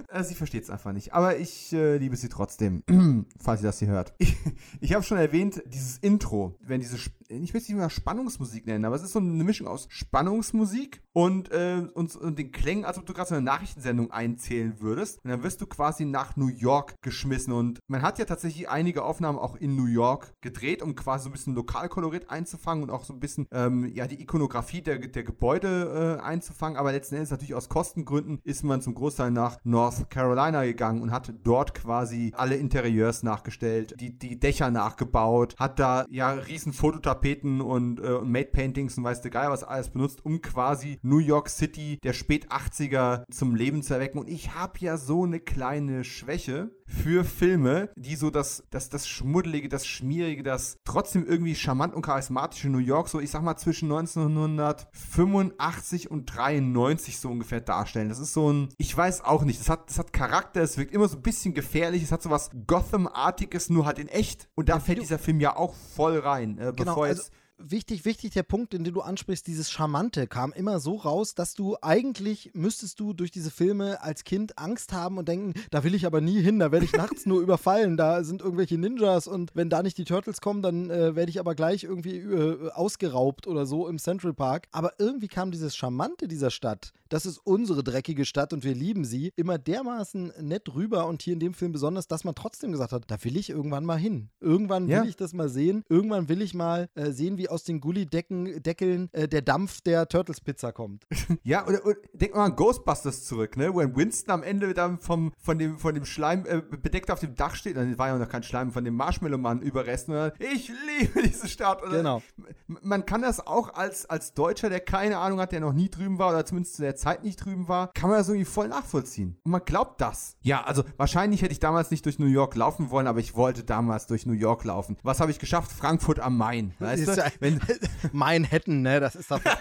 Also sie versteht es einfach nicht. Aber ich äh, liebe sie trotzdem, (clears throat) falls sie das hier hört. Ich, ich habe schon erwähnt, dieses Intro, wenn diese, ich will es nicht mehr Spannungsmusik nennen, aber es ist so eine Mischung aus Spannungsmusik und, äh, und, und den Klängen, als ob du gerade so eine Nachrichtensendung einzählen würdest. Und dann wirst du quasi nach New York geschmissen. Und man hat ja tatsächlich einige Aufnahmen auch in New York gedreht, um quasi so ein bisschen Lokalkolorit einzufangen und auch so ein bisschen ähm, ja, die Ikonografie der, der Gebäude äh, einzufangen. Aber letzten Endes natürlich aus Kostengründen ist man zum Großteil nach North Carolina gegangen und hat dort quasi alle Interieurs nachgestellt, die, die Dächer nachgebaut, hat da ja riesen Fototapeten und, äh, Made Paintings und weiß der Geil was alles benutzt, um quasi New York City der spät 80er zum Leben zu erwecken. Und ich habe ja so eine kleine Schwäche für Filme, die so das, das, das Schmuddelige, das Schmierige, das trotzdem irgendwie charmant und charismatische New York, so ich sag mal zwischen 1985 und 93 so ungefähr darstellen. Das ist so ein, ich weiß auch nicht, das hat, das hat Charakter, es wirkt immer so ein bisschen gefährlich, es hat so was Gotham-artiges, nur halt in echt. Und da fällt dieser Film ja auch voll rein. Äh, genau, bevor also jetzt wichtig, wichtig, der Punkt, den du ansprichst, dieses Charmante kam immer so raus, dass du eigentlich müsstest du durch diese Filme als Kind Angst haben und denken, da will ich aber nie hin, da werde ich nachts (laughs) nur überfallen, da sind irgendwelche Ninjas und wenn da nicht die Turtles kommen, dann äh, werde ich aber gleich irgendwie äh, ausgeraubt oder so im Central Park. Aber irgendwie kam dieses Charmante dieser Stadt, das ist unsere dreckige Stadt und wir lieben sie, immer dermaßen nett rüber und hier in dem Film besonders, dass man trotzdem gesagt hat, da will ich irgendwann mal hin. Irgendwann will ja. ich das mal sehen. Irgendwann will ich mal äh, sehen, wie aus den Gullideckeln äh, der Dampf der Turtles Pizza kommt. (laughs) Ja, oder, oder denk mal an Ghostbusters zurück, ne? Wo Winston am Ende dann vom, von, dem, von dem Schleim äh, bedeckt auf dem Dach steht, dann war ja noch kein Schleim, von dem Marshmallow-Mann überresten. Dann, ich liebe diese Stadt. Oder, genau. Man kann das auch als, als Deutscher, der keine Ahnung hat, der noch nie drüben war oder zumindest zu der Zeit nicht drüben war, kann man das irgendwie voll nachvollziehen. Und man glaubt das. Ja, also wahrscheinlich hätte ich damals nicht durch New York laufen wollen, aber ich wollte damals durch New York laufen. Was habe ich geschafft? Frankfurt am Main. Weißt du? Wenn, (laughs) Manhattan, ne? Das ist doch ja,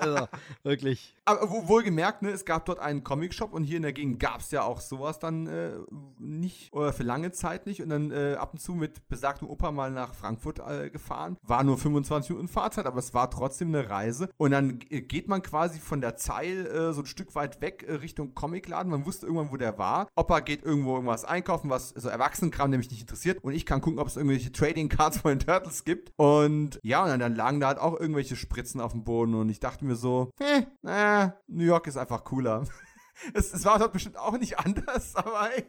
also wirklich. Aber wohlgemerkt, ne, es gab dort einen Comicshop und hier in der Gegend gab es ja auch sowas dann äh, nicht oder für lange Zeit nicht und dann äh, ab und zu mit besagtem Opa mal nach Frankfurt äh, gefahren. War nur 25 Minuten Fahrzeit, aber es war trotzdem eine Reise und dann äh, geht man quasi von der Zeil äh, so ein Stück weit weg äh, Richtung Comicladen. Man wusste irgendwann, wo der war. Opa geht irgendwo irgendwas einkaufen, was so Erwachsenenkram nämlich nicht interessiert und ich kann gucken, ob es irgendwelche Trading Cards von den Turtles gibt und ja, und dann, lagen da halt auch irgendwelche Spritzen auf dem Boden und ich dachte mir so, eh, naja, New York ist einfach cooler. (laughs) es, es war dort bestimmt auch nicht (laughs) anders, aber ey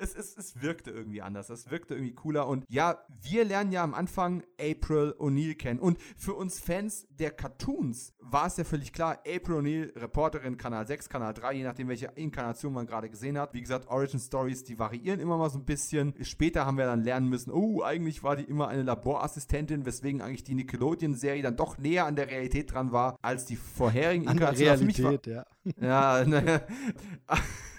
es, es, es wirkte irgendwie anders. Es wirkte irgendwie cooler. Und ja, wir lernen ja am Anfang April O'Neil kennen. Und für uns Fans der Cartoons war es ja völlig klar, April O'Neil, Reporterin, Kanal 6, Kanal 3, je nachdem, welche Inkarnation man gerade gesehen hat. Wie gesagt, Origin Stories, die variieren immer mal so ein bisschen. Später haben wir dann lernen müssen, oh, eigentlich war die immer eine Laborassistentin, weswegen eigentlich die Nickelodeon-Serie dann doch näher an der Realität dran war, als die vorherigen Inkarnationen. Realität, ja. Ja, ne. (laughs)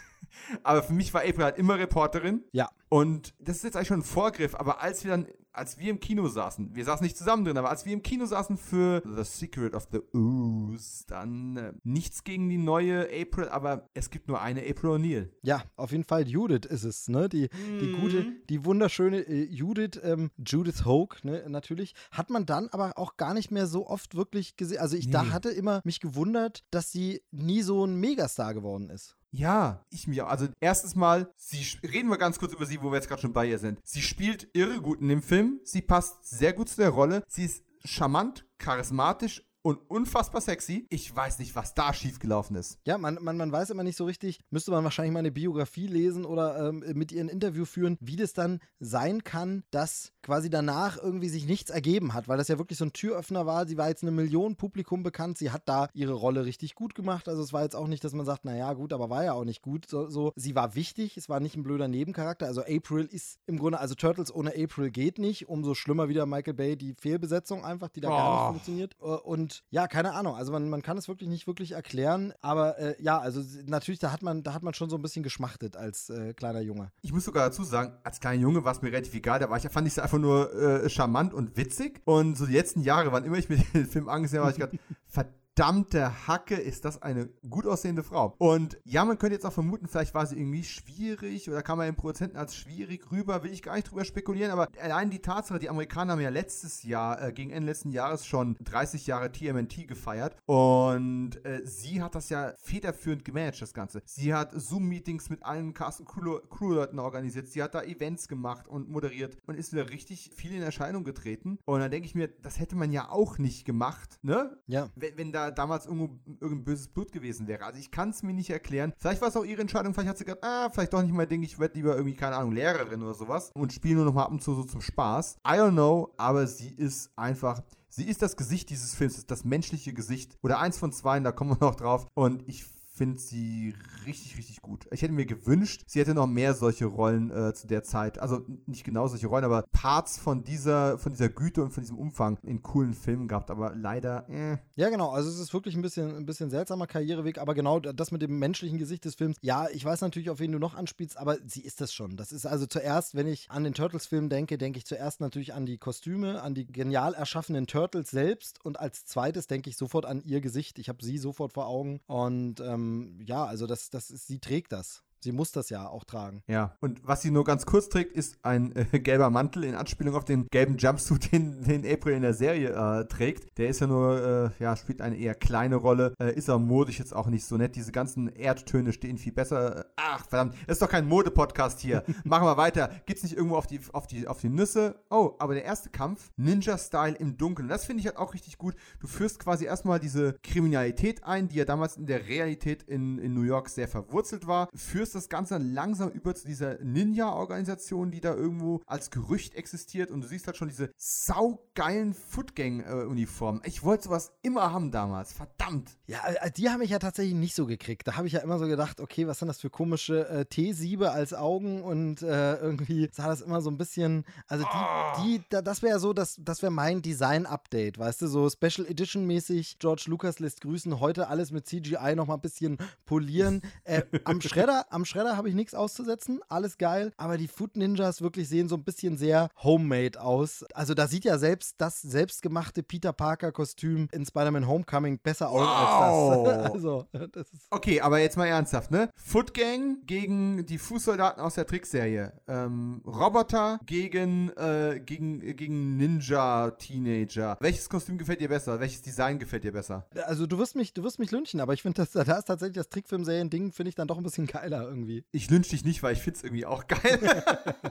Aber für mich war April halt immer Reporterin. Ja. Und das ist jetzt eigentlich schon ein Vorgriff, aber als wir dann, als wir im Kino saßen, wir saßen nicht zusammen drin, aber als wir im Kino saßen für The Secret of the Ooze, dann äh, nichts gegen die neue April, aber es gibt nur eine April O'Neil. Ja, auf jeden Fall Judith ist es, ne? Die, mm. die mhm. gute, die wunderschöne äh, Judith, ähm, Judith Hoke, ne? Natürlich. Hat man dann aber auch gar nicht mehr so oft wirklich gesehen. Also ich nee. da hatte immer mich gewundert, dass sie nie so ein Megastar geworden ist. Ja, ich mich auch. Also erstens mal, sie reden wir ganz kurz über sie, wo wir jetzt gerade schon bei ihr sind. Sie spielt irre gut in dem Film. Sie passt sehr gut zu der Rolle. Sie ist charmant, charismatisch und unfassbar sexy. Ich weiß nicht, was da schiefgelaufen ist. Ja, man, man, man weiß immer nicht so richtig, müsste man wahrscheinlich mal eine Biografie lesen oder ähm, mit ihr ein Interview führen, wie das dann sein kann, dass quasi danach irgendwie sich nichts ergeben hat, weil das ja wirklich so ein Türöffner war. Sie war jetzt eine Million Publikum bekannt, sie hat da ihre Rolle richtig gut gemacht. Also es war jetzt auch nicht, dass man sagt, naja, gut, aber war ja auch nicht gut. So, so, sie war wichtig, es war nicht ein blöder Nebencharakter. Also April ist im Grunde, also Turtles ohne April geht nicht. Umso schlimmer wieder Michael Bay die Fehlbesetzung einfach, die da oh. gar nicht oh. funktioniert. Äh, und ja, keine Ahnung. Also man, man kann es wirklich nicht wirklich erklären. Aber äh, ja, also natürlich, da hat man, da hat man schon so ein bisschen geschmachtet als äh, kleiner Junge. Ich muss sogar dazu sagen, als kleiner Junge war es mir relativ egal. Da war ich, fand ich es einfach nur äh, charmant und witzig. Und so die letzten Jahre, wann immer ich mir (laughs) den Film angesehen habe, habe ich gedacht, (laughs) verdammt verdammte Hacke, ist das eine gut aussehende Frau. Und ja, man könnte jetzt auch vermuten, vielleicht war sie irgendwie schwierig oder kam man den Produzenten als schwierig rüber, will ich gar nicht drüber spekulieren, aber allein die Tatsache, die Amerikaner haben ja letztes Jahr, äh, gegen Ende letzten Jahres schon 30 Jahre TMNT gefeiert und äh, sie hat das ja federführend gemanagt, das Ganze. Sie hat Zoom-Meetings mit allen Cast- und Crew-Leuten organisiert, sie hat da Events gemacht und moderiert und ist wieder richtig viel in Erscheinung getreten. Und dann denke ich mir, das hätte man ja auch nicht gemacht, ne? Ja. Wenn, wenn da damals irgendwo irgendein böses Blut gewesen wäre. Also ich kann es mir nicht erklären. Vielleicht war es auch ihre Entscheidung, vielleicht hat sie gedacht, ah, vielleicht doch nicht mein Ding, ich werde lieber irgendwie, keine Ahnung, Lehrerin oder sowas und spiele nur noch mal ab und zu so zum Spaß. I don't know, aber sie ist einfach Sie ist das Gesicht dieses Films, das menschliche Gesicht. Oder eins von zwei, da kommen wir noch drauf. Und ich finde sie richtig, richtig gut. Ich hätte mir gewünscht, sie hätte noch mehr solche Rollen äh, zu der Zeit. Also nicht genau solche Rollen, aber Parts von dieser, von dieser Güte und von diesem Umfang in coolen Filmen gehabt. Aber leider, äh. Ja, genau. Also es ist wirklich ein bisschen, ein bisschen seltsamer Karriereweg. Aber genau das mit dem menschlichen Gesicht des Films. Ja, ich weiß natürlich, auf wen du noch anspielst, aber sie ist das schon. Das ist also zuerst, wenn ich an den Turtles-Film denke, denke ich zuerst natürlich an die Kostüme, an die genial erschaffenen Turtles selbst. Und als zweites denke ich sofort an ihr Gesicht. Ich habe sie sofort vor Augen. Und ähm, ja, also das, das ist, sie trägt das. Sie muss das ja auch tragen. Ja, und was sie nur ganz kurz trägt, ist ein äh, (laughs) gelber Mantel in Anspielung auf den gelben Jumpsuit, (laughs) den, den April in der Serie äh, trägt. Der ist ja nur, äh, ja, spielt eine eher kleine Rolle, äh, ist er modisch jetzt auch nicht so nett. Diese ganzen Erdtöne stehen viel besser. Ach, verdammt, das ist doch kein Mode-Podcast hier. (laughs) Machen wir weiter. Geht's nicht irgendwo auf die, auf, die, auf die Nüsse? Oh, aber der erste Kampf, Ninja-Style im Dunkeln. Das finde ich halt auch richtig gut. Du führst quasi erstmal diese Kriminalität ein, die ja damals in der Realität in, in New York sehr verwurzelt war. Führst das Ganze dann langsam über zu dieser Ninja-Organisation, die da irgendwo als Gerücht existiert. Und du siehst halt schon diese saugeilen Footgang-Uniformen. Ich wollte sowas immer haben damals. Verdammt. Ja, äh, die habe ich ja tatsächlich nicht so gekriegt. Da habe ich ja immer so gedacht, okay, was sind das für komische äh, T-Siebe als Augen und äh, irgendwie sah das immer so ein bisschen, also die, oh. die da, das wäre so, das, das wäre mein Design-Update, weißt du, so Special Edition-mäßig, George Lucas lässt grüßen, heute alles mit CGI nochmal ein bisschen polieren. (laughs) äh, am Schredder, am Schredder habe ich nichts auszusetzen, alles geil, aber die Foot Ninjas wirklich sehen so ein bisschen sehr homemade aus. Also da sieht ja selbst das selbstgemachte Peter Parker Kostüm in Spider-Man Homecoming besser aus wow. als das. (laughs) also, das okay, aber jetzt mal ernsthaft, ne? Foot Gang gegen die Fußsoldaten aus der Trickserie. Ähm, Roboter gegen, äh, gegen, gegen Ninja-Teenager. Welches Kostüm gefällt dir besser? Welches Design gefällt dir besser? Also du wirst mich, du wirst mich lynchen, aber ich finde, da ist tatsächlich das Trickfilmserien-Ding, finde ich dann doch ein bisschen geiler irgendwie. Ich lynch dich nicht, weil ich finde es irgendwie auch geil. (laughs)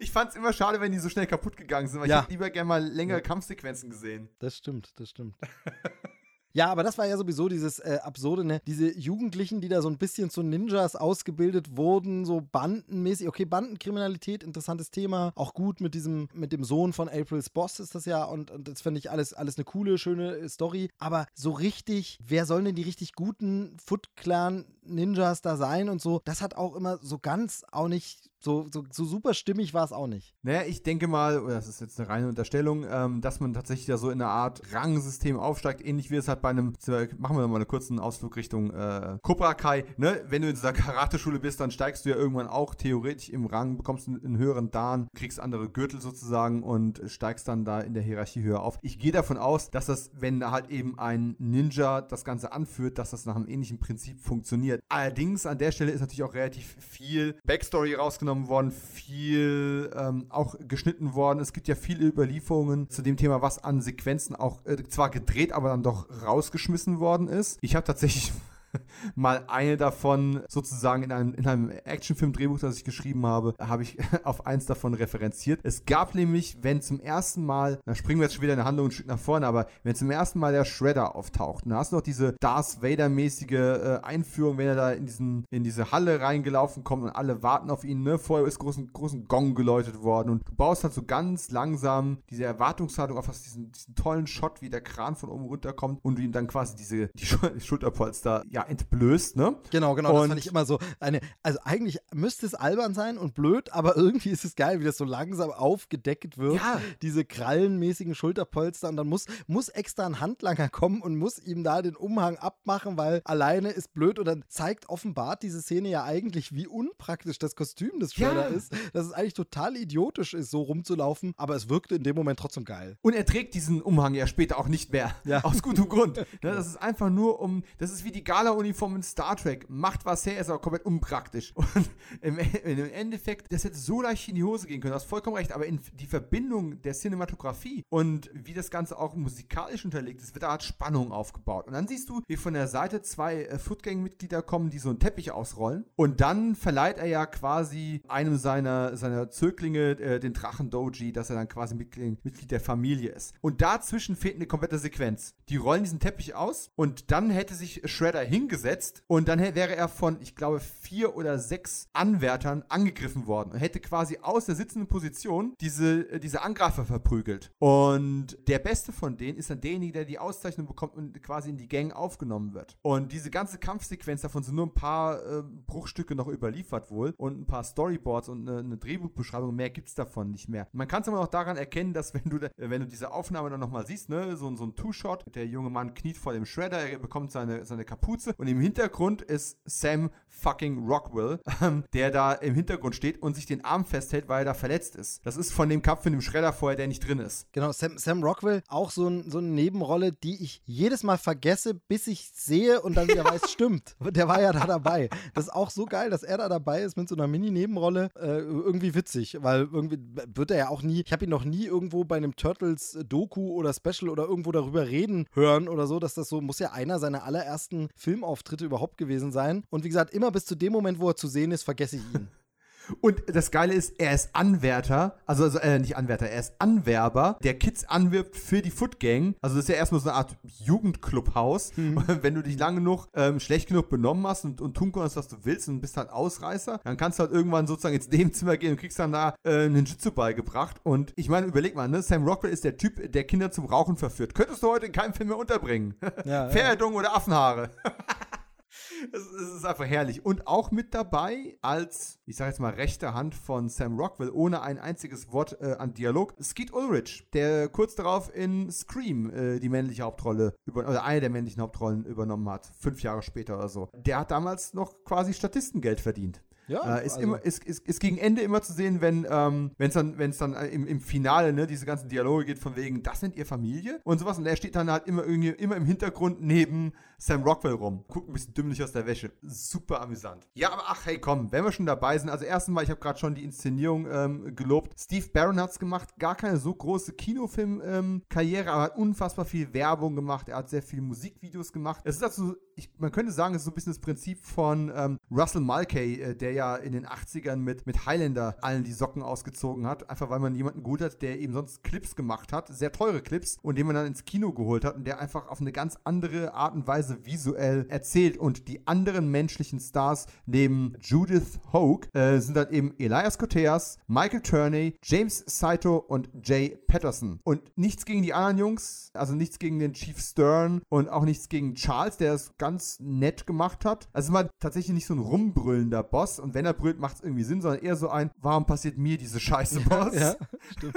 Ich fand es immer schade, wenn die so schnell kaputt gegangen sind, weil ja. ich hätte lieber gerne mal längere ja. Kampfsequenzen gesehen. Das stimmt, das stimmt. (laughs) Ja, aber das war ja sowieso dieses äh, Absurde, ne? Diese Jugendlichen, die da so ein bisschen zu Ninjas ausgebildet wurden, so bandenmäßig. Okay, Bandenkriminalität, interessantes Thema. Auch gut mit diesem, mit dem Sohn von Aprils Boss ist das ja. Und, und das finde ich alles, alles eine coole, schöne Story. Aber so richtig, wer sollen denn die richtig guten Foot Clan Ninjas da sein und so? Das hat auch immer so ganz auch nicht so, so, so super stimmig war es auch nicht. Naja, ich denke mal, das ist jetzt eine reine Unterstellung, ähm, dass man tatsächlich da so in eine Art Rangsystem aufsteigt, ähnlich wie es halt bei einem, machen wir mal einen kurzen Ausflug Richtung äh, Cobra Kai, ne? Wenn du in dieser Karateschule bist, dann steigst du ja irgendwann auch theoretisch im Rang, bekommst einen, einen höheren Dan, kriegst andere Gürtel sozusagen und steigst dann da in der Hierarchie höher auf. Ich gehe davon aus, dass das, wenn halt eben ein Ninja das Ganze anführt, dass das nach einem ähnlichen Prinzip funktioniert. Allerdings an der Stelle ist natürlich auch relativ viel Backstory rausgenommen worden, viel ähm, auch geschnitten worden. Es gibt ja viele Überlieferungen zu dem Thema, was an Sequenzen auch äh, zwar gedreht, aber dann doch rausgeschmissen worden ist. Ich habe tatsächlich (laughs) mal eine davon sozusagen in einem, in einem Actionfilm-Drehbuch, das ich geschrieben habe, habe ich (laughs) auf eins davon referenziert. Es gab nämlich, wenn zum ersten Mal, da springen wir jetzt schon wieder in der Handlung ein Stück nach vorne, aber wenn zum ersten Mal der Shredder auftaucht, dann hast du noch diese Darth Vader-mäßige äh, Einführung, wenn er da in, diesen, in diese Halle reingelaufen kommt und alle warten auf ihn, ne? Vorher ist großen, großen Gong geläutet worden und du baust halt so ganz langsam diese Erwartungshaltung auf diesen, diesen tollen Shot, wie der Kran von oben runterkommt und du ihm dann quasi diese die (laughs) Schulterpolster ja, ja, entblößt, ne? Genau, genau, das Und- fand ich immer so eine, also eigentlich müsste es albern sein und blöd, aber (laughs) irgendwie ist es geil, wie das so langsam aufgedeckt wird. Ja. Diese krallenmäßigen Schulterpolster und dann muss, muss extra ein Handlanger kommen und muss ihm da den Umhang abmachen, weil alleine ist blöd und dann zeigt offenbart diese Szene ja eigentlich, wie unpraktisch das Kostüm des Ja. Shredder ist, dass es eigentlich total idiotisch ist, so rumzulaufen, aber es wirkte in dem Moment trotzdem geil. Und er trägt diesen Umhang ja später auch nicht mehr. Ja. Aus gutem Grund. Ne, das ist einfach nur um, das ist wie die Gala-Uniform in Star Trek. Macht was her, ist aber komplett unpraktisch. Und im, im Endeffekt, das hätte so leicht in die Hose gehen können. Du hast vollkommen recht. Aber in die Verbindung der Cinematografie und wie das Ganze auch musikalisch unterlegt ist, wird da halt Spannung aufgebaut. Und dann siehst du, wie von der Seite zwei äh, Footgang-Mitglieder kommen, die so einen Teppich ausrollen. Und dann verleiht er ja quasi einem seiner, seiner Zöglinge äh, den Drachen Doji, dass er dann quasi Mitglied, Mitglied der Familie ist. Und dazwischen fehlt eine komplette Sequenz. Die rollen diesen Teppich aus und dann hätte sich Shredder hingesetzt und dann wäre er von, ich glaube, vier oder sechs Anwärtern angegriffen worden und hätte quasi aus der sitzenden Position diese, äh, diese Angreifer verprügelt. Und der Beste von denen ist dann derjenige, der die Auszeichnung bekommt und quasi in die Gang aufgenommen wird. Und diese ganze Kampfsequenz davon sind nur ein paar äh, Bruchstücke noch überliefert wohl und ein paar Storyboards und eine, eine Drehbuchbeschreibung. Mehr gibt es davon nicht mehr. Man kann es aber auch daran erkennen, dass wenn du, äh, wenn du diese Aufnahme dann nochmal siehst, ne, so, so ein Two-Shot, der junge Mann kniet vor dem Shredder, er bekommt seine, seine Kapuze und im Hintergrund ist Sam fucking Rockwell, ähm, der da im Hintergrund steht und sich den Arm festhält, weil er da verletzt ist. Das ist von dem Kampf mit dem Shredder vorher, der nicht drin ist. Genau, Sam, Sam Rockwell, auch so, ein, so eine Nebenrolle, die ich jedes Mal vergesse, bis ich sehe und dann wieder weiß, (laughs) stimmt. Der war ja da dabei. Das ist auch so geil, dass er da dabei ist mit so einer Mini-Nebenrolle. Äh, irgendwie witzig, weil irgendwie wird er ja auch nie, ich habe ihn noch nie irgendwo bei einem Turtles-Doku oder Special oder irgendwo darüber reden hören oder so, dass das so, muss ja einer seiner allerersten Filmauftritte überhaupt gewesen sein. Und wie gesagt, immer bis zu dem Moment, wo er zu sehen ist, vergesse ich ihn. (laughs) Und das Geile ist, er ist Anwärter, also, also äh, nicht Anwärter, er ist Anwerber, der Kids anwirbt für die Foot Gang. Also das ist ja erstmal so eine Art Jugendclubhaus. Und wenn du dich lange genug, ähm, schlecht genug benommen hast und, und tun konntest, was du willst und bist halt Ausreißer, dann kannst du halt irgendwann sozusagen ins Nebenzimmer gehen und kriegst dann da äh, einen Jitsu beigebracht. Und ich meine, überleg mal, ne? Sam Rockwell ist der Typ, der Kinder zum Rauchen verführt. Könntest du heute in keinem Film mehr unterbringen. Ja, (laughs) Pferdung oder Affenhaare. (laughs) Es, ist einfach herrlich. Und auch mit dabei als, ich sage jetzt mal, rechte Hand von Sam Rockwell, ohne ein einziges Wort äh, an Dialog, Skeet Ulrich, der kurz darauf in Scream äh, die männliche Hauptrolle, über, oder eine der männlichen Hauptrollen übernommen hat. Fünf Jahre später oder so. Der hat damals noch quasi Statistengeld verdient. Ja, Äh, ist, also- immer, ist, ist, ist gegen Ende immer zu sehen, wenn ähm, es dann, wenn's dann äh, im, im Finale ne, diese ganzen Dialoge geht von wegen, das sind ihr Familie und sowas. Und er steht dann halt immer irgendwie immer im Hintergrund neben Sam Rockwell rum. Guckt ein bisschen dümmlich aus der Wäsche. Super amüsant. Ja, aber ach, hey, komm, wenn wir schon dabei sind. Also erstens mal, ich habe gerade schon die Inszenierung ähm, gelobt. Steve Barron hat's gemacht. Gar keine so große Kinofilm-Karriere, aber hat unfassbar viel Werbung gemacht. Er hat sehr viele Musikvideos gemacht. Es ist also, ich, man könnte sagen, es ist so ein bisschen das Prinzip von ähm, Russell Mulcahy, äh, der ja in den 80ern mit, mit Highlander allen die Socken ausgezogen hat. Einfach weil man jemanden gut hat, der eben sonst Clips gemacht hat. Sehr teure Clips. Und den man dann ins Kino geholt hat und der einfach auf eine ganz andere Art und Weise visuell erzählt. Und die anderen menschlichen Stars neben Judith Hogue äh, sind dann eben Elias Koteas, Michael Turney, James Saito und Jay Patterson. Und nichts gegen die anderen Jungs, also nichts gegen den Chief Stern und auch nichts gegen Charles, der es ganz nett gemacht hat. Also mal tatsächlich nicht so ein rumbrüllender Boss und wenn er brüllt, macht es irgendwie Sinn, sondern eher so ein, warum passiert mir diese Scheiße, Boss? ja, (laughs) stimmt.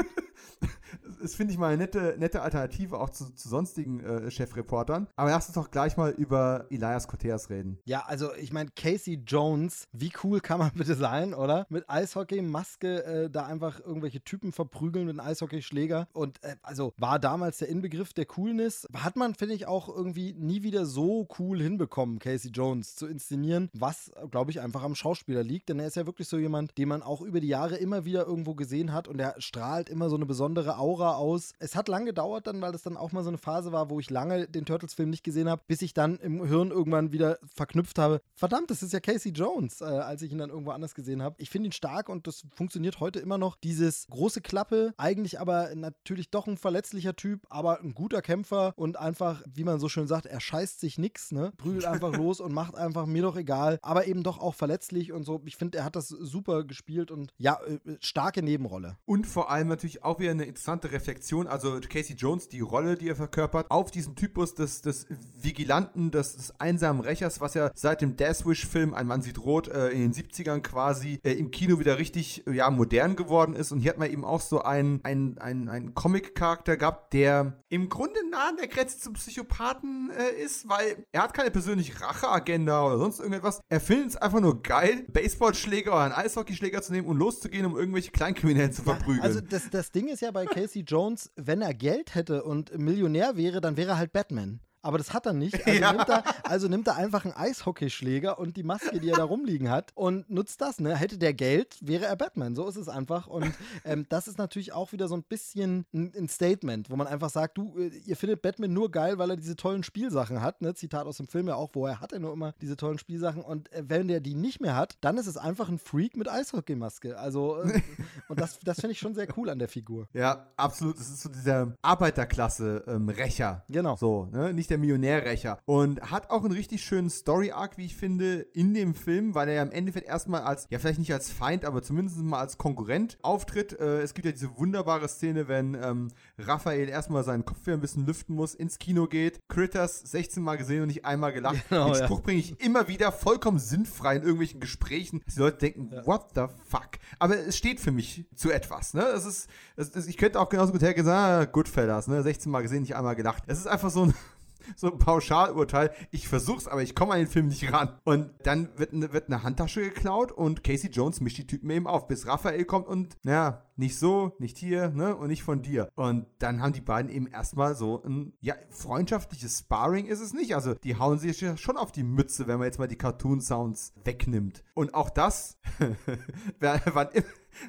Das finde ich mal eine nette, nette Alternative auch zu, zu sonstigen äh, Chefreportern. Aber lass uns doch gleich mal über Elias Koteas reden. Ja, also ich meine, Casey Jones, wie cool kann man (laughs) bitte sein, oder? Mit Eishockey, Maske, äh, da einfach irgendwelche Typen verprügeln mit einem Eishockeyschläger. Und äh, also war damals der Inbegriff der Coolness. Hat man, finde ich, auch irgendwie nie wieder so cool hinbekommen, Casey Jones zu inszenieren, was, glaube ich, einfach am Schauspieler liegt. Denn er ist ja wirklich so jemand, den man auch über die Jahre immer wieder irgendwo gesehen hat und er strahlt immer so eine besondere Aura aus. Es hat lange gedauert dann, weil das dann auch mal so eine Phase war, wo ich lange den Turtles-Film nicht gesehen habe, bis ich dann im Hirn irgendwann wieder verknüpft habe. Verdammt, das ist ja Casey Jones, äh, als ich ihn dann irgendwo anders gesehen habe. Ich finde ihn stark und das funktioniert heute immer noch. Dieses große Klappe, eigentlich aber natürlich doch ein verletzlicher Typ, aber ein guter Kämpfer und einfach, wie man so schön sagt, er scheißt sich nix, ne? Prügelt einfach (laughs) los und macht einfach mir doch egal, aber eben doch auch verletzlich und so. Ich finde, er hat das super gespielt und ja, äh, starke Nebenrolle. Und vor allem natürlich auch wieder eine interessante Reflexion, also Casey Jones, die Rolle, die er verkörpert, auf diesen Typus des, des Vigilanten, des, des einsamen Rächers, was ja seit dem Death Wish-Film Ein Mann sieht rot äh, in den 70ern quasi äh, im Kino wieder richtig ja, modern geworden ist. Und hier hat man eben auch so einen, einen, einen, einen Comic-Charakter gehabt, der im Grunde nah an der Grenze zum Psychopathen äh, ist, weil er hat keine persönliche Racheagenda oder sonst irgendetwas. Er findet es einfach nur geil, Baseballschläger oder einen Eishockeyschläger zu nehmen und loszugehen, um irgendwelche Kleinkriminellen zu verprügeln. Also das, das Ding ist ja bei (laughs) Casey Jones, wenn er Geld hätte und Millionär wäre, dann wäre er halt Batman. Aber das hat er nicht. (laughs) Also, ja. nimmt, er, also nimmt er einfach einen Eishockeyschläger und die Maske, die er da rumliegen hat und nutzt das. Ne? Hätte der Geld, wäre er Batman. So ist es einfach. Und ähm, das ist natürlich auch wieder so ein bisschen ein, ein, Statement, wo man einfach sagt, du, äh, ihr findet Batman nur geil, weil er diese tollen Spielsachen hat. Ne? Zitat aus dem Film ja auch, woher hat er nur immer diese tollen Spielsachen. Und äh, wenn der die nicht mehr hat, dann ist es einfach ein Freak mit Eishockeymaske. Also, äh, (laughs) und das, das finde ich schon sehr cool an der Figur. Ja, absolut. Das ist so dieser Arbeiterklasse-Rächer. Ähm, genau. So, ne? Nicht der Millionärrächer. Und hat auch einen richtig schönen Story-Arc, wie ich finde, in dem Film, weil er ja im Endeffekt erstmal als, ja, vielleicht nicht als Feind, aber zumindest mal als Konkurrent auftritt. Äh, es gibt ja diese wunderbare Szene, wenn ähm, Raphael erstmal seinen Kopf wieder ein bisschen lüften muss, ins Kino geht, Critters 16 Mal gesehen und nicht einmal gelacht. Genau, Den Spruch ja. bringe ich immer wieder vollkommen sinnfrei in irgendwelchen Gesprächen, dass die Leute denken, ja. what the fuck? Aber es steht für mich zu etwas, ne? Es ist, es ist ich könnte auch genauso gut hergehen, sagen, ah, Goodfellas, ne? 16 Mal gesehen, nicht einmal gelacht. Es ist einfach so ein so ein Pauschalurteil. Ich versuch's, aber ich komme an den Film nicht ran. Und dann wird, ne, wird eine Handtasche geklaut und Casey Jones mischt die Typen eben auf, bis Raphael kommt und, naja, nicht so, nicht hier, ne, und nicht von dir. Und dann haben die beiden eben erstmal so ein, ja, freundschaftliches Sparring ist es nicht. Also, die hauen sich schon auf die Mütze, wenn man jetzt mal die Cartoon-Sounds wegnimmt. Und auch das, (laughs) wann immer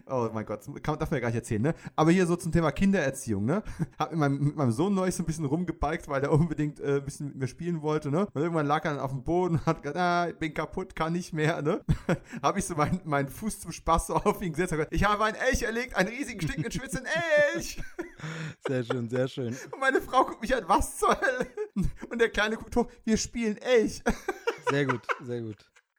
Oh mein Gott, kann, darf man ja gar nicht erzählen, ne? Aber hier so zum Thema Kindererziehung, ne? Hab mit meinem, mit meinem Sohn neulich so ein bisschen rumgebalgt, weil der unbedingt äh, ein bisschen mit mir spielen wollte, ne? Und irgendwann lag er dann auf dem Boden und hat gesagt, ah, ich bin kaputt, kann nicht mehr, ne? (laughs) Hab ich so meinen mein Fuß zum Spaß so auf ihn gesetzt und gesagt, ich habe einen Elch erlegt, einen riesigen, stinkenden, schwitzenden Elch! (laughs) Sehr schön, sehr schön. Und meine Frau guckt mich an, was zur Hölle? Und der Kleine guckt hoch, wir spielen Elch. Sehr gut, sehr gut.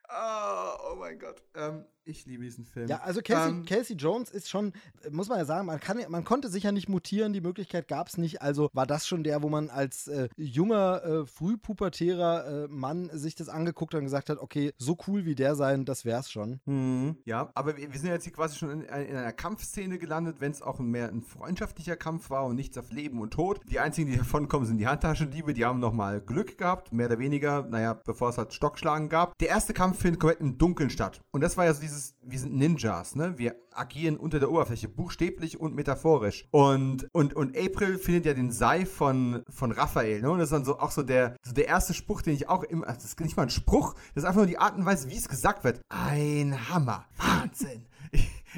Oh, oh mein Gott. Ähm, ich liebe diesen Film. Ja, also Casey, ähm, Casey, Jones ist schon, muss man ja sagen, man, kann, man konnte sich ja nicht mutieren, die Möglichkeit gab es nicht. Also war das schon der, wo man als äh, junger, äh, frühpubertärer äh, Mann sich das angeguckt hat und gesagt hat, okay, so cool wie der sein, das wär's schon. Mhm. Ja, aber wir, wir, sind jetzt hier quasi schon in, in einer Kampfszene gelandet, wenn es auch mehr ein freundschaftlicher Kampf war und nichts auf Leben und Tod. Die einzigen, die (laughs) davon kommen, sind die Handtaschendiebe, die haben nochmal Glück gehabt, mehr oder weniger, naja, bevor es halt Stockschlagen gab. Der erste Kampf findet komplett im Dunkeln statt. Und das war ja so dieses dieses, wir sind Ninjas, ne? Wir agieren unter der Oberfläche, buchstäblich und metaphorisch. Und, und, und April findet ja den Sei von, von Raphael, ne? Und das ist dann so auch so der, so der erste Spruch, den ich auch immer, das ist nicht mal ein Spruch, das ist einfach nur die Art und Weise, wie es gesagt wird. Ein Hammer. Wahnsinn.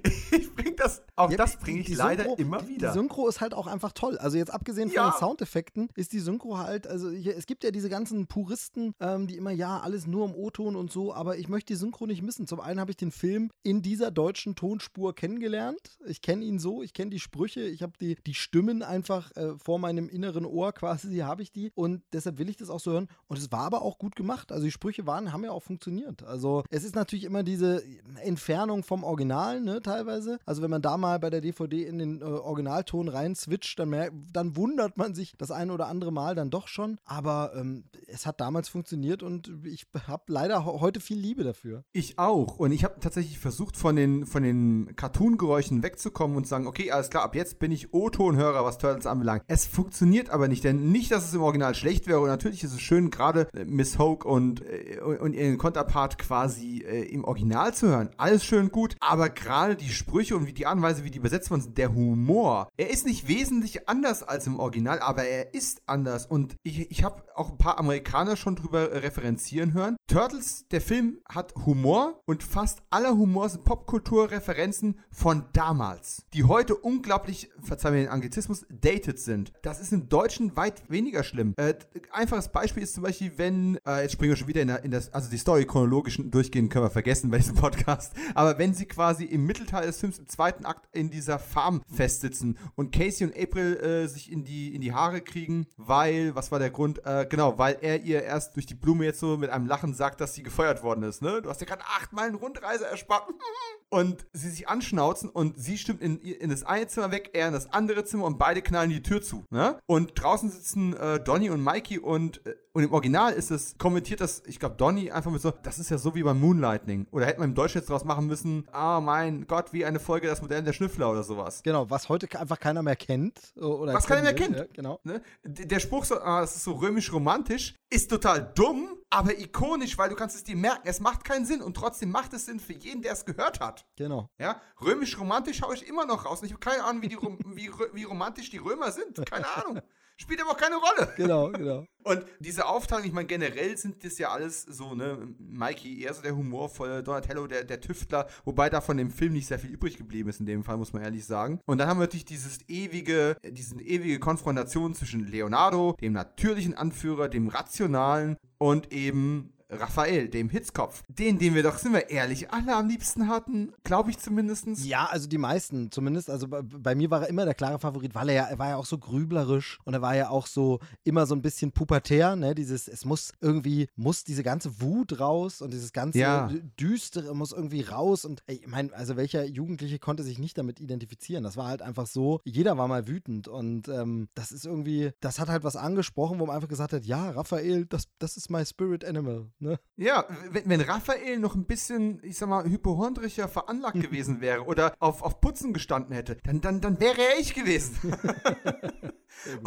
(laughs) ich bring das, auch ja, das bringe ich leider Synchro, immer wieder. Die Synchro ist halt auch einfach toll. Also jetzt abgesehen von ja. den Soundeffekten ist die Synchro halt, also hier, es gibt ja diese ganzen Puristen, ähm, die immer, ja, alles nur im O-Ton und so, aber ich möchte die Synchro nicht missen. Zum einen habe ich den Film in dieser deutschen Tonspur kennengelernt. Ich kenne ihn so, ich kenne die Sprüche, ich habe die, die Stimmen einfach äh, vor meinem inneren Ohr quasi, habe ich die und deshalb will ich das auch so hören. Und es war aber auch gut gemacht. Also die Sprüche waren, haben ja auch funktioniert. Also es ist natürlich immer diese Entfernung vom Original, ne, teilweise. Also wenn man da mal bei der DVD in den äh, Originalton rein switcht, dann, dann wundert man sich das ein oder andere Mal dann doch schon. Aber ähm, es hat damals funktioniert und ich habe leider heute viel Liebe dafür. Ich auch. Und ich habe tatsächlich versucht, von den, von den Cartoon-Geräuschen wegzukommen und zu sagen, okay, alles klar, ab jetzt bin ich O-Ton-Hörer, was Turtles anbelangt. Es funktioniert aber nicht, denn nicht, dass es im Original schlecht wäre. Und natürlich ist es schön, gerade äh, Miss Hoke und, äh, und ihren Konterpart quasi äh, im Original zu hören. Alles schön gut, aber gerade die Sprüche und wie die Anweise, wie die übersetzt worden sind, der Humor, er ist nicht wesentlich anders als im Original, aber er ist anders. Und ich, ich habe auch ein paar Amerikaner schon drüber referenzieren hören. Turtles, der Film, hat Humor und fast aller Humor sind Popkulturreferenzen von damals, die heute unglaublich, verzeihen wir den Anglizismus, dated sind. Das ist im Deutschen weit weniger schlimm. Äh, einfaches Beispiel ist zum Beispiel, wenn, äh, jetzt springen wir schon wieder in, in das, also die Story chronologischen durchgehen können wir vergessen bei diesem Podcast, aber wenn sie quasi im Mittel Mittelteil des Films im zweiten Akt in dieser Farm festsitzen und Casey und April äh, sich in die, in die Haare kriegen, weil, was war der Grund? Äh, genau, weil er ihr erst durch die Blume jetzt so mit einem Lachen sagt, dass sie gefeuert worden ist, ne? Du hast ja gerade acht Meilen Rundreise erspart. (laughs) und sie sich anschnauzen und sie stimmt in, in das eine Zimmer weg, er in das andere Zimmer und beide knallen die Tür zu. Ne? Und draußen sitzen äh, Donny und Mikey und, äh, und im Original ist es kommentiert, dass ich glaube, Donny einfach mit so, das ist ja so wie beim Moonlightning. Oder hätte man im Deutsch jetzt draus machen müssen, ah oh mein Gott, wie eine Folge das Modell der Schnüffler oder sowas. Genau, was heute einfach keiner mehr kennt. Oder was keiner mehr kennt. Ja, genau. Ne? Der Spruch so, ah, es ist so römisch-romantisch, ist total dumm, aber ikonisch, weil du kannst es dir merken. Es macht keinen Sinn und trotzdem macht es Sinn für jeden, der es gehört hat. Genau. Ja, römisch-romantisch schaue ich immer noch raus. Und ich habe keine Ahnung, wie, die, (laughs) wie, wie romantisch die Römer sind. Keine Ahnung. Spielt aber auch keine Rolle. Genau, genau. (laughs) Und diese Aufteilung, ich meine, generell sind das ja alles so, ne, Mikey eher so der humorvolle, Donatello der, der Tüftler, wobei da von dem Film nicht sehr viel übrig geblieben ist, in dem Fall, muss man ehrlich sagen. Und dann haben wir natürlich dieses ewige, diesen ewige Konfrontation zwischen Leonardo, dem natürlichen Anführer, dem rationalen und eben Raphael, dem Hitzkopf. Den, den wir doch, sind wir ehrlich, alle am liebsten hatten, glaube ich zumindest. Ja, also die meisten zumindest. Also bei, bei, mir war er immer der klare Favorit, weil er ja, er war ja auch so grüblerisch und er war ja auch so immer so ein bisschen pubertär, ne? Dieses, es muss irgendwie, muss diese ganze Wut raus und dieses ganze Ja. Düstere muss irgendwie raus. Und ich meine, also welcher Jugendliche konnte sich nicht damit identifizieren? Das war halt einfach so, jeder war mal wütend und ähm, das ist irgendwie, das hat halt was angesprochen, wo man einfach gesagt hat, ja, Raphael, das, das ist my spirit animal, ne? Ja, wenn, wenn Raphael noch ein bisschen, ich sag mal, hypochondrischer veranlagt (laughs) gewesen wäre oder auf, auf Putzen gestanden hätte, dann, dann, dann wäre er ich gewesen. (laughs)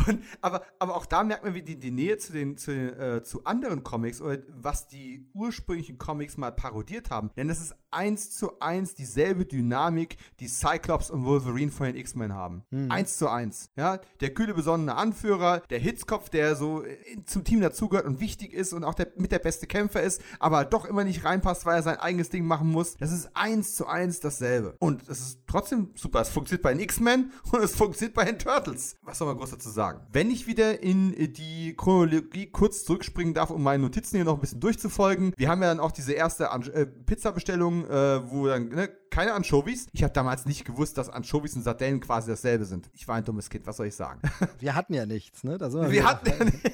Und, aber, aber auch da merkt man, wie die, die Nähe zu, den, zu, den, äh, zu anderen Comics oder was die ursprünglichen Comics mal parodiert haben. Denn das ist eins zu eins dieselbe Dynamik, die Cyclops und Wolverine von den X-Men haben. Eins zu eins. Ja, der kühle, besonnene Anführer, der Hitzkopf, der so äh, zum Team dazugehört und wichtig ist und auch der, mit der beste Kämpfer ist, aber doch immer nicht reinpasst, weil er sein eigenes Ding machen muss. Das ist eins zu eins dasselbe. Und es ist trotzdem super. Es funktioniert bei den X-Men (laughs) und es funktioniert bei den Turtles. Was soll man groß dazu sagen? Wenn ich wieder in äh, die Chronologie kurz zurückspringen darf, um meine Notizen hier noch ein bisschen durchzufolgen. Wir haben ja dann auch diese erste An äh, Pizza-Bestellung, äh, wo dann, ne, keine Anchovies. Ich habe damals nicht gewusst, dass Anchovies und Sardellen quasi dasselbe sind. Ich war ein dummes Kind, was soll ich sagen? (laughs) Wir hatten ja nichts, ne? Wir wieder- hatten ja nicht.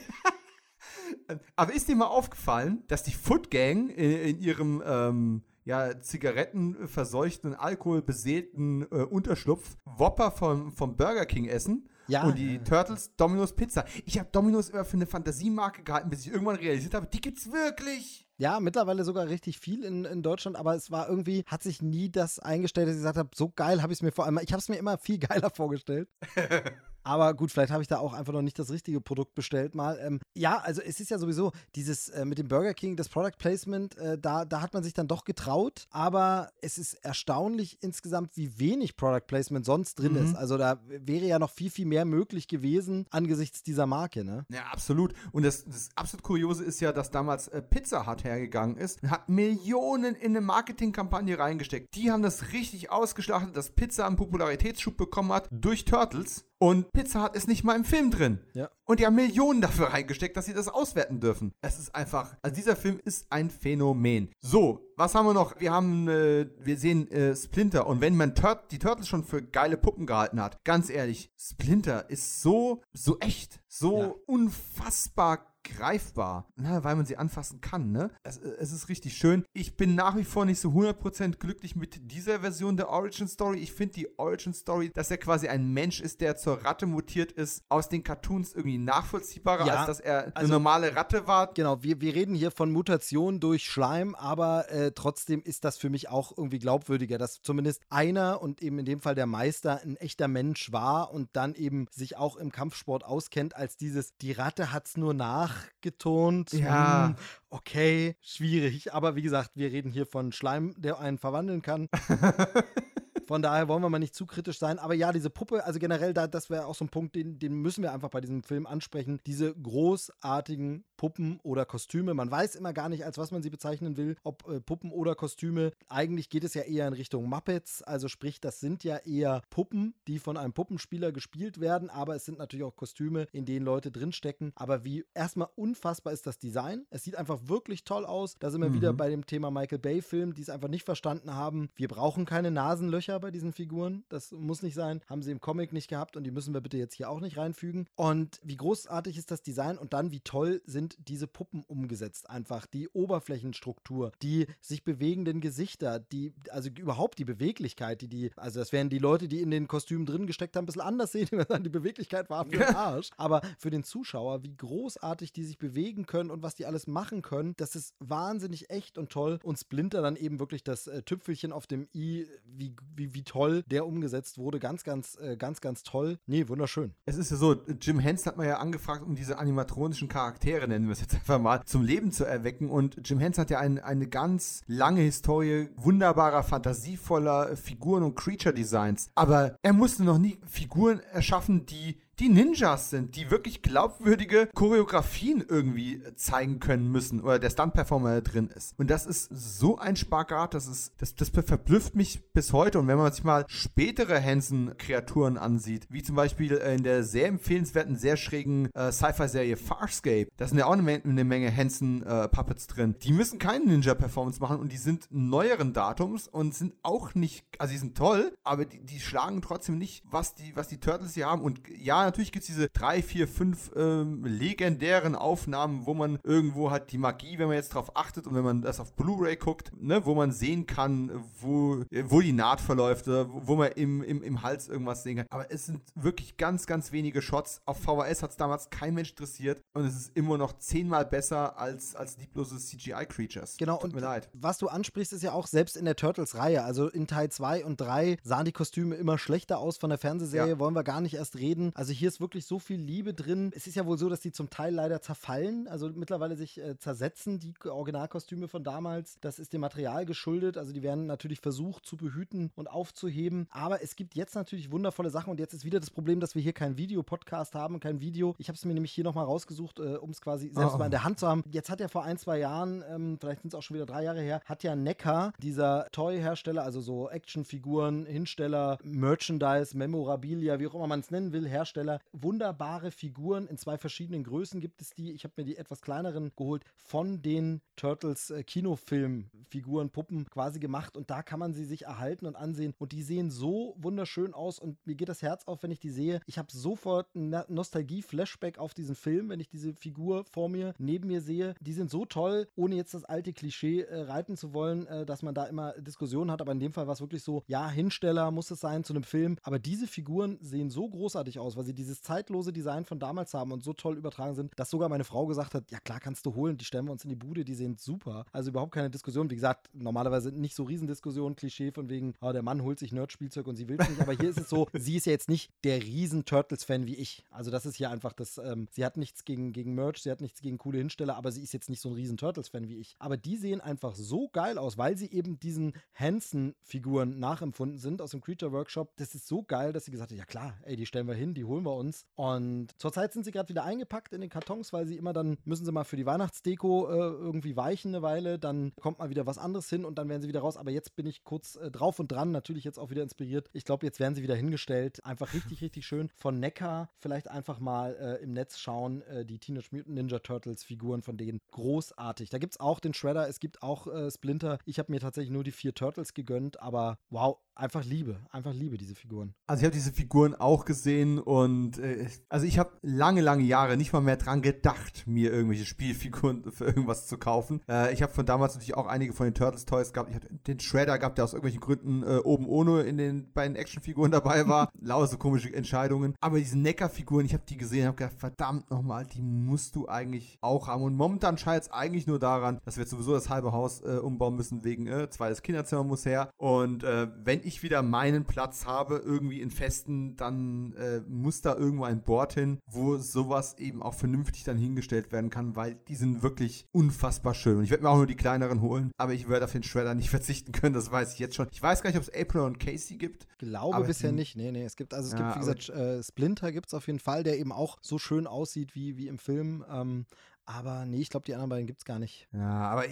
Aber ist dir mal aufgefallen, dass die Foot Gang in, in ihrem ähm, ja, zigarettenverseuchten, alkoholbeseelten äh, Unterschlupf Whopper vom, vom Burger King essen? Ja. Und die Turtles Domino's Pizza. Ich habe Domino's immer für eine Fantasiemarke gehalten, bis ich irgendwann realisiert habe, die gibt's wirklich. Ja, mittlerweile sogar richtig viel in, in Deutschland, aber es war irgendwie, hat sich nie das eingestellt, dass ich gesagt habe, so geil habe ich es mir vor allem, ich habe es mir immer viel geiler (laughs) vorgestellt. (laughs) Aber gut, vielleicht habe ich da auch einfach noch nicht das richtige Produkt bestellt mal. Ähm, ja, also es ist ja sowieso dieses äh, mit dem Burger King, das Product Placement, äh, da, da hat man sich dann doch getraut, aber es ist erstaunlich insgesamt, wie wenig Product Placement sonst drin Mhm. ist. Also da wäre ja noch viel, viel mehr möglich gewesen angesichts dieser Marke, ne? Ja, absolut. Und das, das absolut Kuriose ist ja, dass damals äh, Pizza Hut hergegangen ist und hat Millionen in eine Marketingkampagne reingesteckt. Die haben das richtig ausgeschlachtet, dass Pizza einen Popularitätsschub bekommen hat durch Turtles. Und Pizza Hut ist nicht mal im Film drin. Ja. Und die haben Millionen dafür reingesteckt, dass sie das auswerten dürfen. Es ist einfach, also dieser Film ist ein Phänomen. So, was haben wir noch? Wir haben, äh, wir sehen äh, Splinter. Und wenn man Tur die Turtles schon für geile Puppen gehalten hat, ganz ehrlich, Splinter ist so, so echt, so Ja. unfassbar greifbar, na, weil man sie anfassen kann, ne? Es, es ist richtig schön. Ich bin nach wie vor nicht so 100% glücklich mit dieser Version der Origin Story. Ich finde die Origin Story, dass er quasi ein Mensch ist, der zur Ratte mutiert ist, aus den Cartoons irgendwie nachvollziehbarer, Ja, als dass er eine also- normale Ratte war. Genau, wir, wir reden hier von Mutation durch Schleim, aber äh, trotzdem ist das für mich auch irgendwie glaubwürdiger, dass zumindest einer und eben in dem Fall der Meister ein echter Mensch war und dann eben sich auch im Kampfsport auskennt, als dieses, die Ratte hat's nur nachgetont. Ja. Hm, okay, schwierig. Aber wie gesagt, wir reden hier von Schleim, der einen verwandeln kann. (laughs) Von daher wollen wir mal nicht zu kritisch sein. Aber ja, diese Puppe, also generell, da, das wäre auch so ein Punkt, den, den müssen wir einfach bei diesem Film ansprechen. Diese großartigen Puppen oder Kostüme. Man weiß immer gar nicht, als was man sie bezeichnen will, ob äh, Puppen oder Kostüme. Eigentlich geht es ja eher in Richtung Muppets. Also sprich, das sind ja eher Puppen, die von einem Puppenspieler gespielt werden. Aber es sind natürlich auch Kostüme, in denen Leute drinstecken. Aber wie erstmal unfassbar ist das Design. Es sieht einfach wirklich toll aus. Da sind wir wieder bei dem Thema Michael Bay-Film, die es einfach nicht verstanden haben. Wir brauchen keine Nasenlöcher. Gesichter bei diesen Figuren. Das muss nicht sein. Haben sie im Comic nicht gehabt und die müssen wir bitte jetzt hier auch nicht reinfügen. Und wie großartig ist das Design und dann wie toll sind diese Puppen umgesetzt. Einfach die Oberflächenstruktur, die sich bewegenden Gesichter, die, also überhaupt die Beweglichkeit, die die, also das wären die Leute, die in den Kostümen drin gesteckt haben, ein bisschen anders sehen, (laughs) die Beweglichkeit war für den Arsch. Aber für den Zuschauer, wie großartig die sich bewegen können und was die alles machen können, das ist wahnsinnig echt und toll. Und Splinter dann eben wirklich das äh, Tüpfelchen auf dem i, wie, wie, wie toll der umgesetzt wurde. Ganz, ganz, äh, ganz, ganz toll. Nee, wunderschön. Es ist ja so, Jim Henson hat man ja angefragt, um diese animatronischen Charaktere, nennen wir es jetzt einfach mal, zum Leben zu erwecken. Und Jim Henson hat ja ein, eine ganz lange Historie wunderbarer, fantasievoller Figuren und Creature-Designs. Aber er musste noch nie Figuren erschaffen, die die Ninjas sind, die wirklich glaubwürdige Choreografien irgendwie zeigen können müssen oder der Stunt-Performer drin ist. Und das ist so ein Spagat, das ist, das, das verblüfft mich bis heute. Und wenn man sich mal spätere Hansen-Kreaturen ansieht, wie zum Beispiel in der sehr empfehlenswerten, sehr schrägen äh, Sci-Fi-Serie Farscape, da sind ja auch eine, eine Menge Hansen-Puppets äh, drin. Die müssen keine Ninja-Performance machen und die sind neueren Datums und sind auch nicht, also die sind toll, aber die, die schlagen trotzdem nicht, was die, was die Turtles hier haben. Und ja, natürlich gibt es diese drei, vier, fünf ähm, legendären Aufnahmen, wo man irgendwo hat die Magie, wenn man jetzt drauf achtet und wenn man das auf Blu-ray guckt, ne, wo man sehen kann, wo, wo die Naht verläuft, oder wo man im, im, im Hals irgendwas sehen kann. Aber es sind wirklich ganz, ganz wenige Shots. Auf VHS hat es damals kein Mensch interessiert und es ist immer noch zehnmal besser als, als lieblose CGI-Creatures. Genau, Tut und mir leid. was du ansprichst, ist ja auch selbst in der Turtles-Reihe. Also in Teil 2 und 3 sahen die Kostüme immer schlechter aus von der Fernsehserie, ja. wollen wir gar nicht erst reden. Also hier ist wirklich so viel Liebe drin. Es ist ja wohl so, dass die zum Teil leider zerfallen, also mittlerweile sich äh, zersetzen, die Originalkostüme von damals. Das ist dem Material geschuldet. Also die werden natürlich versucht zu behüten und aufzuheben. Aber es gibt jetzt natürlich wundervolle Sachen und jetzt ist wieder das Problem, dass wir hier keinen Videopodcast haben, kein Video. Ich habe es mir nämlich hier nochmal rausgesucht, äh, um es quasi selbst oh. mal in der Hand zu haben. Jetzt hat ja vor ein, zwei Jahren, ähm, vielleicht sind es auch schon wieder drei Jahre her, hat ja Neckar, dieser Toy-Hersteller, also so Actionfiguren, Hinsteller, Merchandise, Memorabilia, wie auch immer man es nennen will, Hersteller, Hersteller. Wunderbare Figuren in zwei verschiedenen Größen gibt es die. Ich habe mir die etwas kleineren geholt von den Turtles äh, Kinofilm-Figuren, Puppen quasi gemacht und da kann man sie sich erhalten und ansehen und die sehen so wunderschön aus und mir geht das Herz auf, wenn ich die sehe. Ich habe sofort ein Nostalgie-Flashback auf diesen Film, wenn ich diese Figur vor mir, neben mir sehe. Die sind so toll, ohne jetzt das alte Klischee äh, reiten zu wollen, äh, dass man da immer Diskussionen hat, aber in dem Fall war es wirklich so, ja, Hinsteller muss es sein zu einem Film, aber diese Figuren sehen so großartig aus, weil sie dieses zeitlose Design von damals haben und so toll übertragen sind, dass sogar meine Frau gesagt hat, ja klar kannst du holen, die stellen wir uns in die Bude, die sehen super. Also überhaupt keine Diskussion. Wie gesagt, normalerweise nicht so Riesendiskussion, Klischee von wegen, oh, der Mann holt sich Nerd-Spielzeug und sie will es nicht. Aber hier ist es so, sie ist ja jetzt nicht der Riesen-Turtles-Fan wie ich. Also das ist hier einfach das, ähm, sie hat nichts gegen, gegen Merch, sie hat nichts gegen coole Hinsteller, aber sie ist jetzt nicht so ein Riesen-Turtles-Fan wie ich. Aber die sehen einfach so geil aus, weil sie eben diesen Hansen-Figuren nachempfunden sind aus dem Creature Workshop. Das ist so geil, dass sie gesagt hat, ja klar, ey, die stellen wir hin, die holen wir uns. Und zurzeit sind sie gerade wieder eingepackt in den Kartons, weil sie immer dann müssen sie mal für die Weihnachtsdeko äh, irgendwie weichen eine Weile, dann kommt mal wieder was anderes hin und dann werden sie wieder raus. Aber jetzt bin ich kurz äh, drauf und dran, natürlich jetzt auch wieder inspiriert. Ich glaube, jetzt werden sie wieder hingestellt. Einfach richtig, richtig schön. Von Neckar vielleicht einfach mal äh, im Netz schauen, äh, die Teenage Mutant Ninja Turtles Figuren von denen. Großartig. Da gibt es auch den Shredder, es gibt auch äh, Splinter. Ich habe mir tatsächlich nur die vier Turtles gegönnt, aber wow, einfach Liebe, einfach Liebe, diese Figuren. Also ich habe diese Figuren auch gesehen und äh, also ich habe lange, lange Jahre nicht mal mehr dran gedacht, mir irgendwelche Spielfiguren für irgendwas zu kaufen. Äh, ich habe von damals natürlich auch einige von den Turtles Toys gehabt. Ich hatte den Shredder gehabt, der aus irgendwelchen Gründen äh, oben ohne in den beiden Actionfiguren (laughs) dabei war. Lauter so komische Entscheidungen. Aber diese Necker-Figuren, ich habe die gesehen, habe gedacht, verdammt nochmal, die musst du eigentlich auch haben. Und momentan scheint es eigentlich nur daran, dass wir jetzt sowieso das halbe Haus äh, umbauen müssen wegen äh, zweites Kinderzimmer muss her. Und äh, wenn ich wieder meinen Platz habe, irgendwie in Festen, dann äh, muss da irgendwo ein Board hin, wo sowas eben auch vernünftig dann hingestellt werden kann, weil die sind wirklich unfassbar schön. Und ich werde mir auch nur die kleineren holen, aber ich werde auf den Shredder nicht (laughs) verzichten können, das weiß ich jetzt schon. Ich weiß gar nicht, ob es April und Casey gibt. Glaube bisher die, nicht. Nee, nee, es gibt, also es ja, gibt, wie gesagt, äh, Splinter gibt es auf jeden Fall, der eben auch so schön aussieht wie, wie im Film. Ähm, aber nee, ich glaube, die anderen beiden gibt es gar nicht. Ja, aber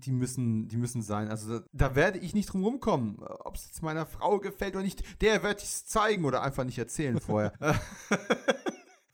die müssen, die müssen sein. Also da, da werde ich nicht drum rumkommen. Ob es jetzt meiner Frau gefällt oder nicht, der werde ich es zeigen oder einfach nicht erzählen vorher. (laughs)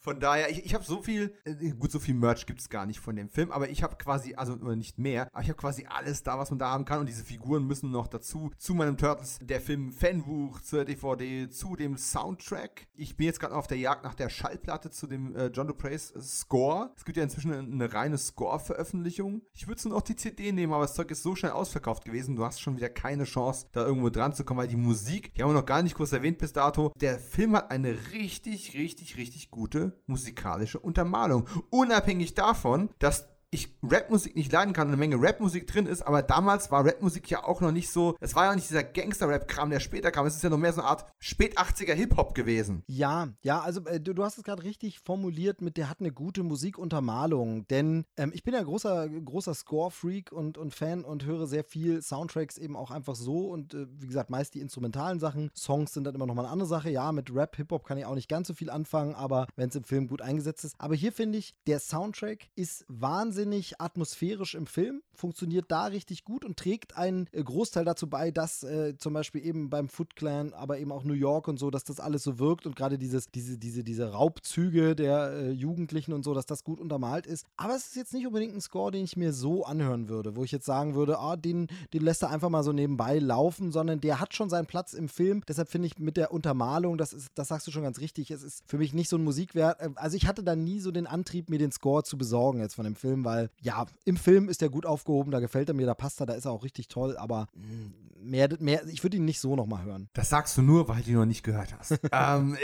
Von daher, ich, ich habe so viel, äh, gut, so viel Merch gibt es gar nicht von dem Film, aber ich habe quasi, also nicht mehr, aber ich habe quasi alles da, was man da haben kann und diese Figuren müssen noch dazu, zu meinem Turtles, der Film Fanbuch, zur DVD, zu dem Soundtrack. Ich bin jetzt gerade auf der Jagd nach der Schallplatte zu dem äh, John DuPrace Score. Es gibt ja inzwischen eine, eine reine Score-Veröffentlichung. Ich würde nur noch die CD nehmen, aber das Zeug ist so schnell ausverkauft gewesen, du hast schon wieder keine Chance, da irgendwo dran zu kommen, weil die Musik, die haben wir noch gar nicht kurz erwähnt bis dato, der Film hat eine richtig, richtig, richtig gute musikalische Untermalung. Unabhängig davon, dass ich Rapmusik nicht leiden kann und eine Menge Rapmusik drin ist, aber damals war Rapmusik ja auch noch nicht so, es war ja nicht dieser Gangster-Rap-Kram, der später kam, es ist ja noch mehr so eine Art Spät-80er Hip-Hop gewesen. Ja, ja, also äh, du, du, hast es gerade richtig formuliert mit, der hat eine gute Musikuntermalung, denn ähm, ich bin ja großer, großer Score-Freak und, und Fan und höre sehr viel Soundtracks eben auch einfach so und äh, wie gesagt, meist die instrumentalen Sachen, Songs sind dann immer nochmal eine andere Sache, ja, mit Rap, Hip-Hop kann ich auch nicht ganz so viel anfangen, aber wenn es im Film gut eingesetzt ist, aber hier finde ich, der Soundtrack ist wahnsinnig wahnsinnig atmosphärisch im Film, funktioniert da richtig gut und trägt einen äh, Großteil dazu bei, dass äh, zum Beispiel eben beim Foot Clan, aber eben auch New York und so, dass das alles so wirkt und gerade dieses, diese, diese, diese Raubzüge der äh, Jugendlichen und so, dass das gut untermalt ist. Aber es ist jetzt nicht unbedingt ein Score, den ich mir so anhören würde, wo ich jetzt sagen würde, ah, den, den lässt er einfach mal so nebenbei laufen, sondern der hat schon seinen Platz im Film. Deshalb finde ich mit der Untermalung, das ist, das sagst du schon ganz richtig, es ist für mich nicht so ein Musikwert. Äh, also ich hatte da nie so den Antrieb, mir den Score zu besorgen jetzt von dem Film, weil weil ja, im Film ist er gut aufgehoben, da gefällt er mir, da passt er, da ist er auch richtig toll, aber mm, mehr, mehr ich würde ihn nicht so nochmal hören. Das sagst du nur, weil du ihn noch nicht gehört hast. (laughs) ähm,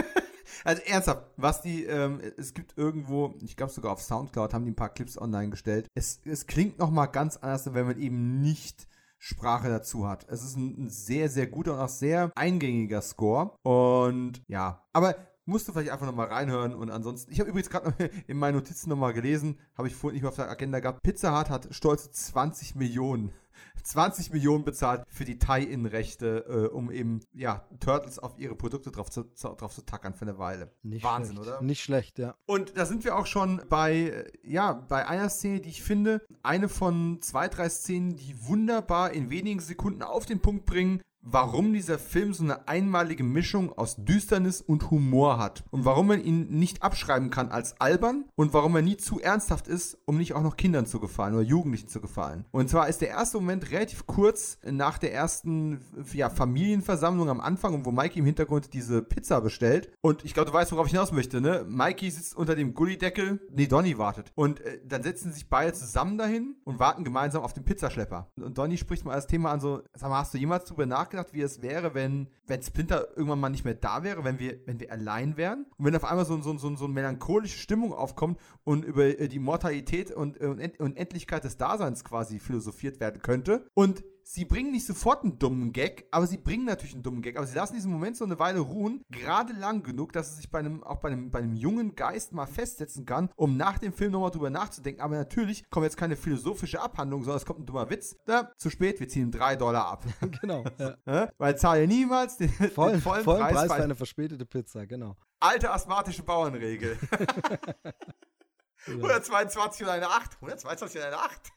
(laughs) also ernsthaft, was die, ähm, es gibt irgendwo, ich glaube sogar auf Soundcloud haben die ein paar Clips online gestellt. Es, es klingt nochmal ganz anders, wenn man eben nicht Sprache dazu hat. Es ist ein, ein sehr, sehr guter und auch sehr eingängiger Score. Und ja, aber musst du vielleicht einfach nochmal reinhören und ansonsten, ich habe übrigens gerade (laughs) in meinen Notizen nochmal gelesen, habe ich vorhin nicht mehr auf der Agenda gehabt, Pizza Hut hat stolze 20 Millionen (laughs) 20 Millionen bezahlt für die Tie-In-Rechte, äh, um eben, ja, Turtles auf ihre Produkte drauf zu, drauf zu tackern für eine Weile. Nicht Wahnsinn, schlecht. oder? Nicht schlecht, ja. Und da sind wir auch schon bei, äh, ja, bei einer Szene, die ich finde, eine von zwei, drei Szenen, die wunderbar in wenigen Sekunden auf den Punkt bringen, warum dieser Film so eine einmalige Mischung aus Düsternis und Humor hat und warum man ihn nicht abschreiben kann als albern und warum er nie zu ernsthaft ist, um nicht auch noch Kindern zu gefallen oder Jugendlichen zu gefallen. Und zwar ist der erste Moment relativ kurz nach der ersten ja, Familienversammlung am Anfang, wo Mikey im Hintergrund diese Pizza bestellt. Und ich glaube, du weißt, worauf ich hinaus möchte, ne? Mikey sitzt unter dem Gullideckel, nee, Donny wartet. Und äh, dann setzen sich beide zusammen dahin und warten gemeinsam auf den Pizzaschlepper. Und Donny spricht mal das Thema an so, sag mal, hast du jemals drüber nachgedacht, nachgedacht, wie es wäre, wenn, wenn Splinter irgendwann mal nicht mehr da wäre, wenn wir, wenn wir allein wären und wenn auf einmal so, so, so, so eine melancholische Stimmung aufkommt und über äh, die Mortalität und, äh, und Endlichkeit des Daseins quasi philosophiert werden könnte. Und sie bringen nicht sofort einen dummen Gag, aber sie bringen natürlich einen dummen Gag. Aber sie lassen diesen Moment so eine Weile ruhen, gerade lang genug, dass es sich bei einem, auch bei einem, bei einem jungen Geist mal festsetzen kann, um nach dem Film nochmal drüber nachzudenken. Aber natürlich kommt jetzt keine philosophische Abhandlung, sondern es kommt ein dummer Witz. Na, zu spät, wir ziehen drei Dollar ab. (laughs) genau. (laughs) Ja. Weil zahle niemals den, Voll, den vollen, vollen Preis, Preis für eine verspätete Pizza, genau. Alte asthmatische Bauernregel. (laughs) 122 und eine 8. 122 und eine 8.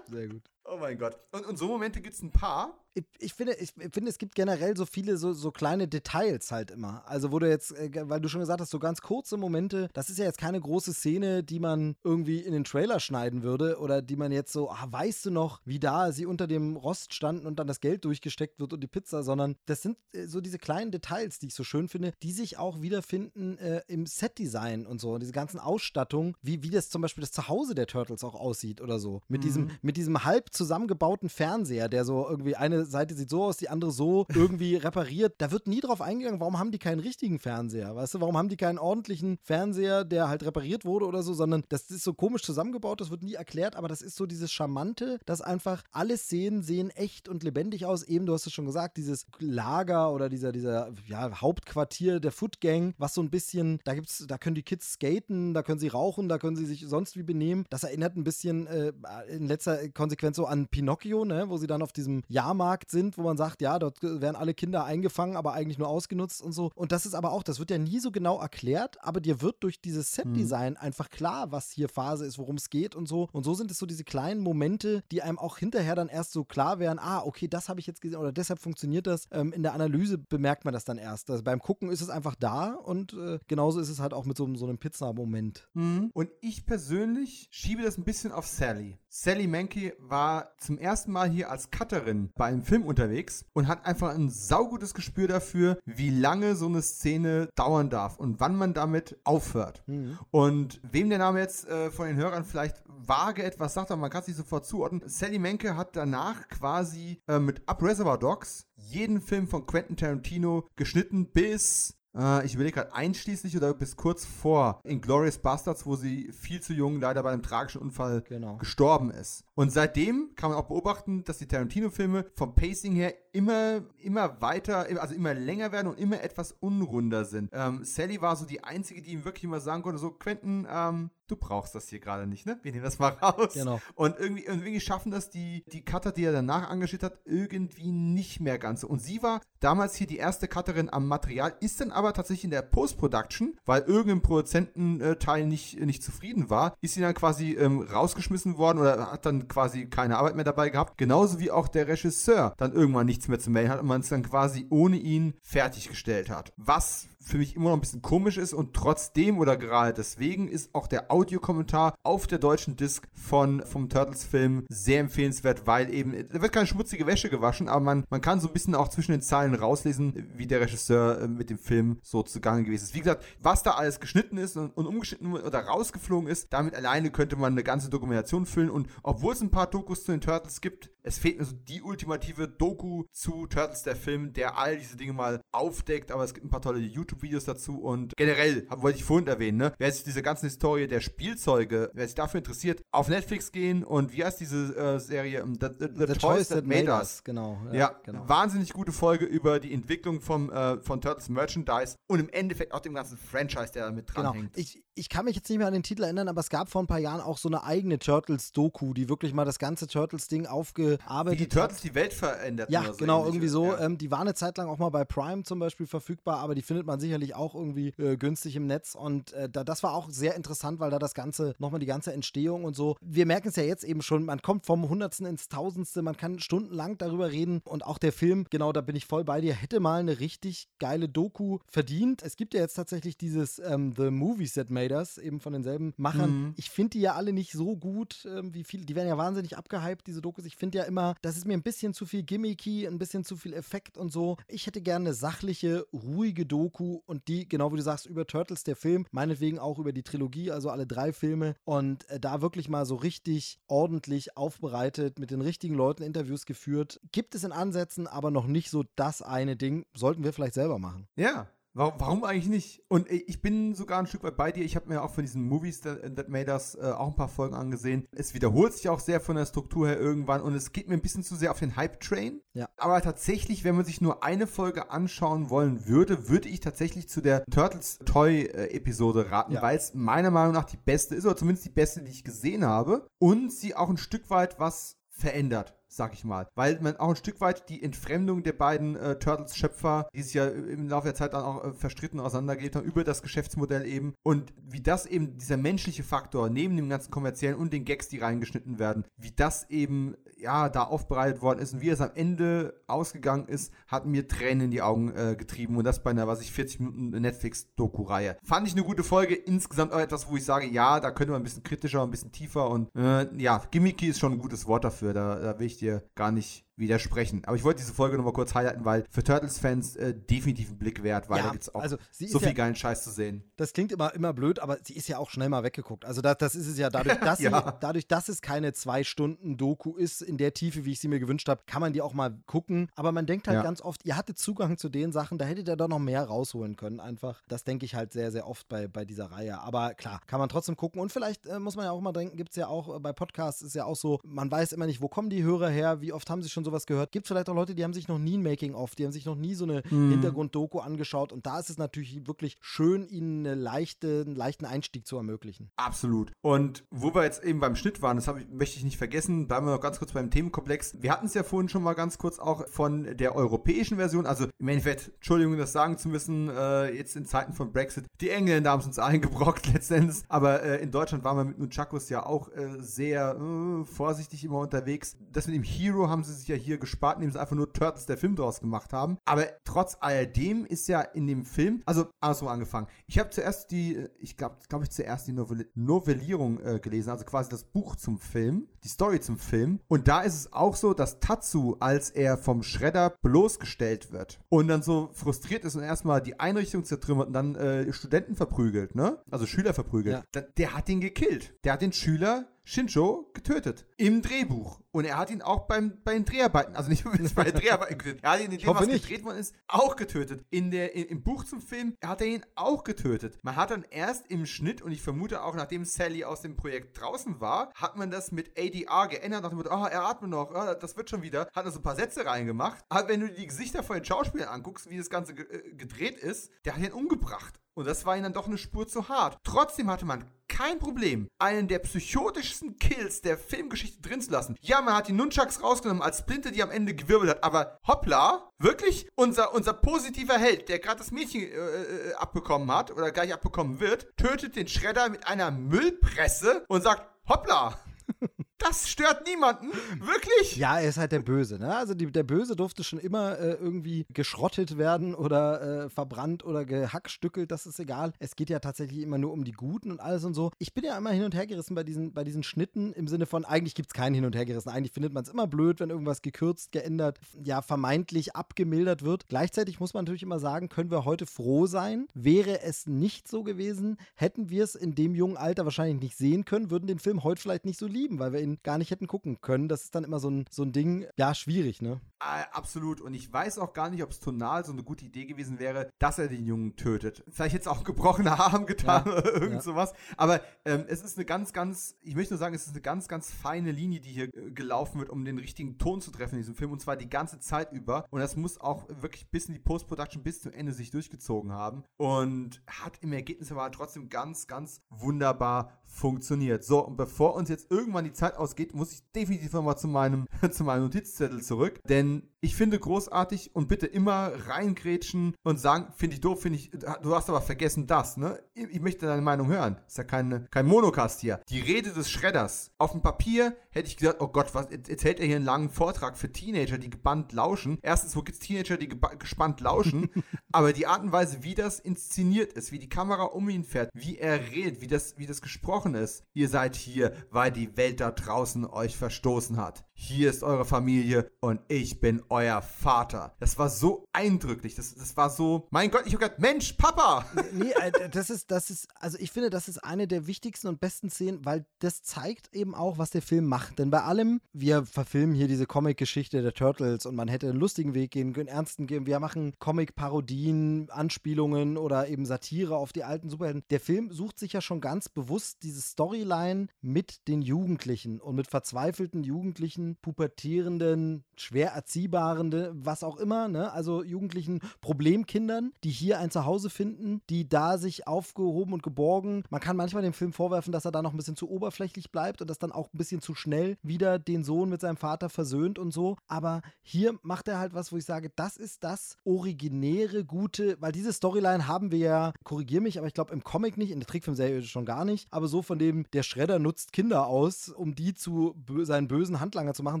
Sehr gut. Oh mein Gott. Und, und so Momente gibt es ein paar ich, ich, finde, ich finde, es gibt generell so viele so, so kleine Details halt immer. Also, wo du jetzt, äh, weil du schon gesagt hast, so ganz kurze Momente, das ist ja jetzt keine große Szene, die man irgendwie in den Trailer schneiden würde oder die man jetzt so, ah, weißt du noch, wie da sie unter dem Rost standen und dann das Geld durchgesteckt wird und die Pizza, sondern das sind äh, so diese kleinen Details, die ich so schön finde, die sich auch wiederfinden äh, im Setdesign und so, diese ganzen Ausstattungen, wie, wie das zum Beispiel das Zuhause der Turtles auch aussieht oder so. Mit, mhm. diesem, mit diesem halb zusammengebauten Fernseher, der so irgendwie eine Seite sieht so aus, die andere so irgendwie (laughs) repariert. Da wird nie drauf eingegangen, warum haben die keinen richtigen Fernseher? Weißt du, warum haben die keinen ordentlichen Fernseher, der halt repariert wurde oder so, sondern das ist so komisch zusammengebaut, das wird nie erklärt, aber das ist so dieses Charmante, dass einfach alle Szenen sehen echt und lebendig aus. Eben, du hast es schon gesagt, dieses Lager oder dieser, dieser ja, Hauptquartier der Foot Gang, was so ein bisschen, da gibt's, da können die Kids skaten, da können sie rauchen, da können sie sich sonst wie benehmen. Das erinnert ein bisschen äh, in letzter Konsequenz so an Pinocchio, ne, wo sie dann auf diesem Jahrmarkt sind, wo man sagt, ja, dort werden alle Kinder eingefangen, aber eigentlich nur ausgenutzt und so. Und das ist aber auch, das wird ja nie so genau erklärt, aber dir wird durch dieses Set-Design mhm. einfach klar, was hier Phase ist, worum es geht und so. Und so sind es so diese kleinen Momente, die einem auch hinterher dann erst so klar werden, ah, okay, das habe ich jetzt gesehen oder deshalb funktioniert das. Ähm, in der Analyse bemerkt man das dann erst. Also beim Gucken ist es einfach da und äh, genauso ist es halt auch mit so, so einem Pizza-Moment. Mhm. Und ich persönlich schiebe das ein bisschen auf Sally. Sally Menke war zum ersten Mal hier als Cutterin bei einem Film unterwegs und hat einfach ein saugutes Gespür dafür, wie lange so eine Szene dauern darf und wann man damit aufhört. Mhm. Und wem der Name jetzt äh, von den Hörern vielleicht vage etwas sagt, aber man kann es nicht sofort zuordnen. Sally Menke hat danach quasi äh, mit Up Reservoir Dogs jeden Film von Quentin Tarantino geschnitten bis äh, ich überlege gerade einschließlich oder bis kurz vor Inglourious Bastards, wo sie viel zu jung leider bei einem tragischen Unfall genau. gestorben ist. Und seitdem kann man auch beobachten, dass die Tarantino-Filme vom Pacing her immer, immer weiter, also immer länger werden und immer etwas unrunder sind. Ähm, Sally war so die einzige, die ihm wirklich immer sagen konnte, so Quentin, ähm, du brauchst das hier gerade nicht, ne? Wir nehmen das mal raus. Genau. Und irgendwie, irgendwie schaffen das die, die Cutter, die er danach engagiert hat, irgendwie nicht mehr ganz. Und sie war damals hier die erste Cutterin am Material, ist dann aber tatsächlich in der Post-Production, weil irgendein Produzententeil nicht, nicht zufrieden war, ist sie dann quasi ähm, rausgeschmissen worden oder hat dann quasi keine Arbeit mehr dabei gehabt. Genauso wie auch der Regisseur dann irgendwann nichts mehr zu melden hat und man es dann quasi ohne ihn fertiggestellt hat. Was für mich immer noch ein bisschen komisch ist und trotzdem oder gerade deswegen ist auch der Audiokommentar auf der deutschen Disc von, vom Turtles-Film sehr empfehlenswert, weil eben, da wird keine schmutzige Wäsche gewaschen, aber man, man kann so ein bisschen auch zwischen den Zeilen rauslesen, wie der Regisseur äh, mit dem Film so zugange gewesen ist. Wie gesagt, was da alles geschnitten ist und, und umgeschnitten oder rausgeflogen ist, damit alleine könnte man eine ganze Dokumentation füllen und obwohl es ein paar Dokus zu den Turtles gibt, es fehlt mir so die ultimative Doku zu Turtles, der Film, der all diese Dinge mal aufdeckt, aber es gibt ein paar tolle YouTube-Videos dazu und generell, wollte ich vorhin erwähnen, ne, wer sich diese ganze Historie der Spielzeuge, wer sich dafür interessiert, auf Netflix gehen und wie heißt diese äh, Serie? The, the, the, the Toys, That Made Us. Genau. Ja, ja genau. wahnsinnig gute Folge über die Entwicklung vom, äh, von Turtles Merchandise und im Endeffekt auch dem ganzen Franchise, der da mit dran genau. hängt. Ich, ich kann mich jetzt nicht mehr an den Titel erinnern, aber es gab vor ein paar Jahren auch so eine eigene Turtles-Doku, die wirklich mal das ganze Turtles-Ding aufgearbeitet hat. Die Turtles hat. die Welt verändert. Ja, genau, irgendwie so. Ja. Ähm, die war eine Zeit lang auch mal bei Prime zum Beispiel verfügbar, aber die findet man sicherlich auch irgendwie äh, günstig im Netz. Und äh, da, das war auch sehr interessant, weil da das Ganze, nochmal die ganze Entstehung und so. Wir merken es ja jetzt eben schon, man kommt vom Hundertsten ins Tausendste, man kann stundenlang darüber reden. Und auch der Film, genau, da bin ich voll bei dir, hätte mal eine richtig geile Doku verdient. Es gibt ja jetzt tatsächlich dieses ähm, The Movies That Made Raiders, eben von denselben Machern. Mhm. Ich finde die ja alle nicht so gut, äh, wie viele. Die werden ja wahnsinnig abgehypt, diese Dokus. Ich finde ja immer, das ist mir ein bisschen zu viel gimmicky, ein bisschen zu viel Effekt und so. Ich hätte gerne eine sachliche, ruhige Doku und die, genau wie du sagst, über Turtles, der Film, meinetwegen auch über die Trilogie, also alle drei Filme und äh, da wirklich mal so richtig ordentlich aufbereitet, mit den richtigen Leuten Interviews geführt. Gibt es in Ansätzen, aber noch nicht so das eine Ding. Sollten wir vielleicht selber machen. Ja, Warum, eigentlich nicht? Und ich bin sogar ein Stück weit bei dir. Ich habe mir auch von diesen Movies That, that Made Us äh, auch ein paar Folgen angesehen. Es wiederholt sich auch sehr von der Struktur her irgendwann und es geht mir ein bisschen zu sehr auf den Hype-Train. Ja. Aber tatsächlich, wenn man sich nur eine Folge anschauen wollen würde, würde ich tatsächlich zu der Turtles Toy-Episode raten, ja. weil es meiner Meinung nach die beste ist, oder zumindest die beste, die ich gesehen habe. Und sie auch ein Stück weit was verändert sag ich mal. Weil man auch ein Stück weit die Entfremdung der beiden äh, Turtles-Schöpfer, die sich ja im Laufe der Zeit dann auch äh, verstritten auseinandergelebt haben, über das Geschäftsmodell eben. Und wie das eben, dieser menschliche Faktor, neben dem ganzen kommerziellen und den Gags, die reingeschnitten werden, wie das eben, ja, da aufbereitet worden ist und wie es am Ende ausgegangen ist, hat mir Tränen in die Augen äh, getrieben. Und das bei einer, was ich, 40 Minuten Netflix-Doku-Reihe. Fand ich eine gute Folge. Insgesamt auch etwas, wo ich sage, ja, da könnte man ein bisschen kritischer, ein bisschen tiefer und äh, ja, Gimmicky ist schon ein gutes Wort dafür. Da, da will ich dir gar nicht widersprechen. Aber ich wollte diese Folge nochmal kurz highlighten, weil für Turtles-Fans äh, definitiv ein Blick wert, weil ja, da gibt es auch also so viel ja, geilen Scheiß zu sehen. Das klingt immer, immer blöd, aber sie ist ja auch schnell mal weggeguckt. Also das, das ist es ja dadurch, (laughs) dass, ja. Sie, dadurch, dass es keine zwei Stunden Doku ist in der Tiefe, wie ich sie mir gewünscht habe, kann man die auch mal gucken. Aber man denkt halt ganz oft, ihr hattet Zugang zu den Sachen, da hättet ihr da noch mehr rausholen können einfach. Das denke ich halt sehr, sehr oft bei, bei dieser Reihe. Aber klar, kann man trotzdem gucken. Und vielleicht äh, muss man ja auch mal denken, gibt es ja auch äh, bei Podcasts ist ja auch so, man weiß immer nicht, wo kommen die Hörer her, wie oft haben sie schon so sowas gehört. Gibt vielleicht auch Leute, die haben sich noch nie ein Making-of, die haben sich noch nie so eine Mhm. Hintergrund-Doku angeschaut und da ist es natürlich wirklich schön, ihnen eine leichte, einen leichten Einstieg zu ermöglichen. Absolut. Und wo wir jetzt eben beim Schnitt waren, das ich, möchte ich nicht vergessen, bleiben wir noch ganz kurz beim Themenkomplex. Wir hatten es ja vorhin schon mal ganz kurz auch von der europäischen Version, also im Endeffekt, Entschuldigung, das sagen zu müssen, äh, jetzt in Zeiten von Brexit, die Engländer haben es uns eingebrockt (laughs) letztendlich, aber äh, in Deutschland waren wir mit Nunchakus ja auch äh, sehr äh, vorsichtig immer unterwegs. Das mit dem Hero haben sie sich ja hier gespart, indem sie einfach nur Turtles der Film draus gemacht haben. Aber trotz alledem ist ja in dem Film, also andersrum angefangen. Ich habe zuerst die, äh, ich glaube, glaube ich zuerst die Novell Novellierung äh, gelesen, also quasi das Buch zum Film, die Story zum Film. Und da ist es auch so, dass Tatsu, als er vom Schredder bloßgestellt wird und dann so frustriert ist und erstmal die Einrichtung zertrümmert und dann äh, Studenten verprügelt, ne? Also Schüler verprügelt, Ja. der hat ihn gekillt. Der hat den Schüler Shinjo getötet. Im Drehbuch. Und er hat ihn auch beim, bei den Dreharbeiten, also nicht (laughs) bei den (laughs) Dreharbeiten getötet, er hat ihn in dem, was nicht. gedreht worden ist, auch getötet. In der, in, Im Buch zum Film hat er ihn auch getötet. Man hat dann erst im Schnitt, und ich vermute auch, nachdem Sally aus dem Projekt draußen war, hat man das mit ADR geändert, nach dem Motto, ah, er atmet noch, ah, das wird schon wieder, hat er so ein paar Sätze reingemacht. Aber wenn du die Gesichter von den Schauspielern anguckst, wie das Ganze äh, gedreht ist, der hat ihn umgebracht. Und das war ihnen dann doch eine Spur zu hart. Trotzdem hatte man kein Problem, einen der psychotischsten Kills der Filmgeschichte drin zu lassen. Ja, man hat die Nunchucks rausgenommen als Splinte, die am Ende gewirbelt hat, aber hoppla, wirklich? Unser, unser positiver Held, der gerade das Mädchen äh, äh, abbekommen hat oder gleich abbekommen wird, tötet den Schredder mit einer Müllpresse und sagt, hoppla, (laughs) das stört niemanden, wirklich? Ja, er ist halt der Böse, ne? Also die, der Böse durfte schon immer äh, irgendwie geschrottet werden oder äh, verbrannt oder gehackstückelt, das ist egal. Es geht ja tatsächlich immer nur um die Guten und alles und so. Ich bin ja immer hin und her gerissen bei diesen, bei diesen Schnitten im Sinne von, eigentlich gibt es keinen hin und her gerissen. Eigentlich findet man es immer blöd, wenn irgendwas gekürzt, geändert, ja, vermeintlich abgemildert wird. Gleichzeitig muss man natürlich immer sagen, können wir heute froh sein. Wäre es nicht so gewesen, hätten wir es in dem jungen Alter wahrscheinlich nicht sehen können, würden den Film heute vielleicht nicht so lieben, weil wir ihn gar nicht hätten gucken können. Das ist dann immer so ein, so ein Ding, ja, schwierig, ne? Äh, absolut. Und ich weiß auch gar nicht, ob es tonal so eine gute Idee gewesen wäre, dass er den Jungen tötet. Vielleicht jetzt auch gebrochene (laughs) Arm getan Ja, oder irgend ja. sowas. Aber ähm, es ist eine ganz, ganz, ich möchte nur sagen, es ist eine ganz, ganz feine Linie, die hier äh, gelaufen wird, um den richtigen Ton zu treffen in diesem Film. Und zwar die ganze Zeit über. Und das muss auch wirklich bis in die Post-Production, bis zum Ende sich durchgezogen haben. Und hat im Ergebnis aber trotzdem ganz, ganz wunderbar funktioniert. So, und bevor uns jetzt irgendwann die Zeit ausgeht, muss ich definitiv nochmal zu meinem, (laughs) zu meinem Notizzettel zurück. Denn ich finde großartig und bitte immer reingrätschen und sagen, finde ich doof, finde ich, du hast aber vergessen das, ne? Ich, ich möchte deine Meinung hören. Ist ja kein, kein Monocast hier. Die Rede des Schredders. Auf dem Papier hätte ich gesagt, oh Gott, was, jetzt hält er hier einen langen Vortrag für Teenager, die gebannt lauschen. Erstens, wo gibt's Teenager, die gespannt lauschen? (laughs) aber die Art und Weise, wie das inszeniert ist, wie die Kamera um ihn fährt, wie er redet, wie das, wie das gesprochen ist. Ihr seid hier, weil die Welt da draußen euch verstoßen hat. Hier ist eure Familie und ich bin euer Vater. Das war so eindrücklich. Das, das war so, mein Gott, ich hab gedacht, Mensch, Papa! Nee, äh, das ist, das ist, also ich finde, das ist eine der wichtigsten und besten Szenen, weil das zeigt eben auch, was der Film macht. Denn bei allem, wir verfilmen hier diese Comic-Geschichte der Turtles und man hätte einen lustigen Weg gehen können, ernsten gehen. Wir machen Comic-Parodien, Anspielungen oder eben Satire auf die alten Superhelden. Der Film sucht sich ja schon ganz bewusst diese Storyline mit den Jugendlichen und mit verzweifelten Jugendlichen, pubertierenden, schwer erziehbaren, was auch immer, ne? Also jugendlichen Problemkindern, die hier ein Zuhause finden, die da sich aufgehoben und geborgen. Man kann manchmal dem Film vorwerfen, dass er da noch ein bisschen zu oberflächlich bleibt und dass dann auch ein bisschen zu schnell wieder den Sohn mit seinem Vater versöhnt und so. Aber hier macht er halt was, wo ich sage, das ist das originäre, gute, weil diese Storyline haben wir ja, korrigier mich, aber ich glaube im Comic nicht, in der Trickfilmserie schon gar nicht, aber so von dem, der Schredder nutzt Kinder aus, um die zu bö seinen bösen Handlanger zu machen,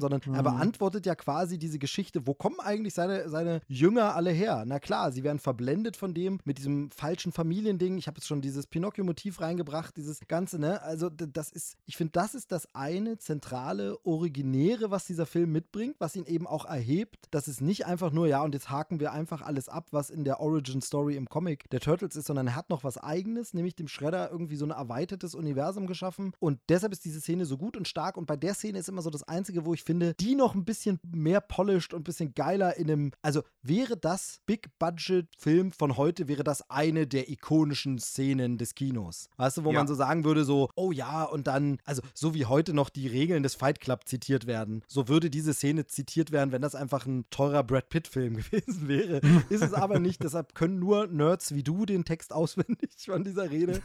sondern er beantwortet ja quasi diese Geschichte, wo kommen eigentlich seine, seine Jünger alle her? Na klar, sie werden verblendet von dem mit diesem falschen Familiending. Ich habe jetzt schon dieses Pinocchio-Motiv reingebracht, dieses Ganze, ne? Also das ist, ich finde, das ist das eine zentrale, originäre, was dieser Film mitbringt, was ihn eben auch erhebt. Das ist nicht einfach nur, ja, und jetzt haken wir einfach alles ab, was in der Origin-Story im Comic der Turtles ist, sondern er hat noch was eigenes, nämlich dem Shredder irgendwie so ein erweitertes Universum geschaffen. Und deshalb ist diese Szene so gut und stark. Und bei der Szene ist immer so das Einzige, wo ich finde, die noch ein bisschen mehr polished und ein bisschen geiler in einem, also wäre das Big-Budget-Film von heute, wäre das eine der ikonischen Szenen des Kinos. Weißt du, wo Ja. man so sagen würde, so, oh ja, und dann, also so wie heute noch die Regeln des Fight Club zitiert werden. So würde diese Szene zitiert werden, wenn das einfach ein teurer Brad Pitt-Film (laughs) gewesen wäre. Ist es aber nicht, deshalb können nur Nerds wie du den Text auswendig (laughs) von dieser Rede.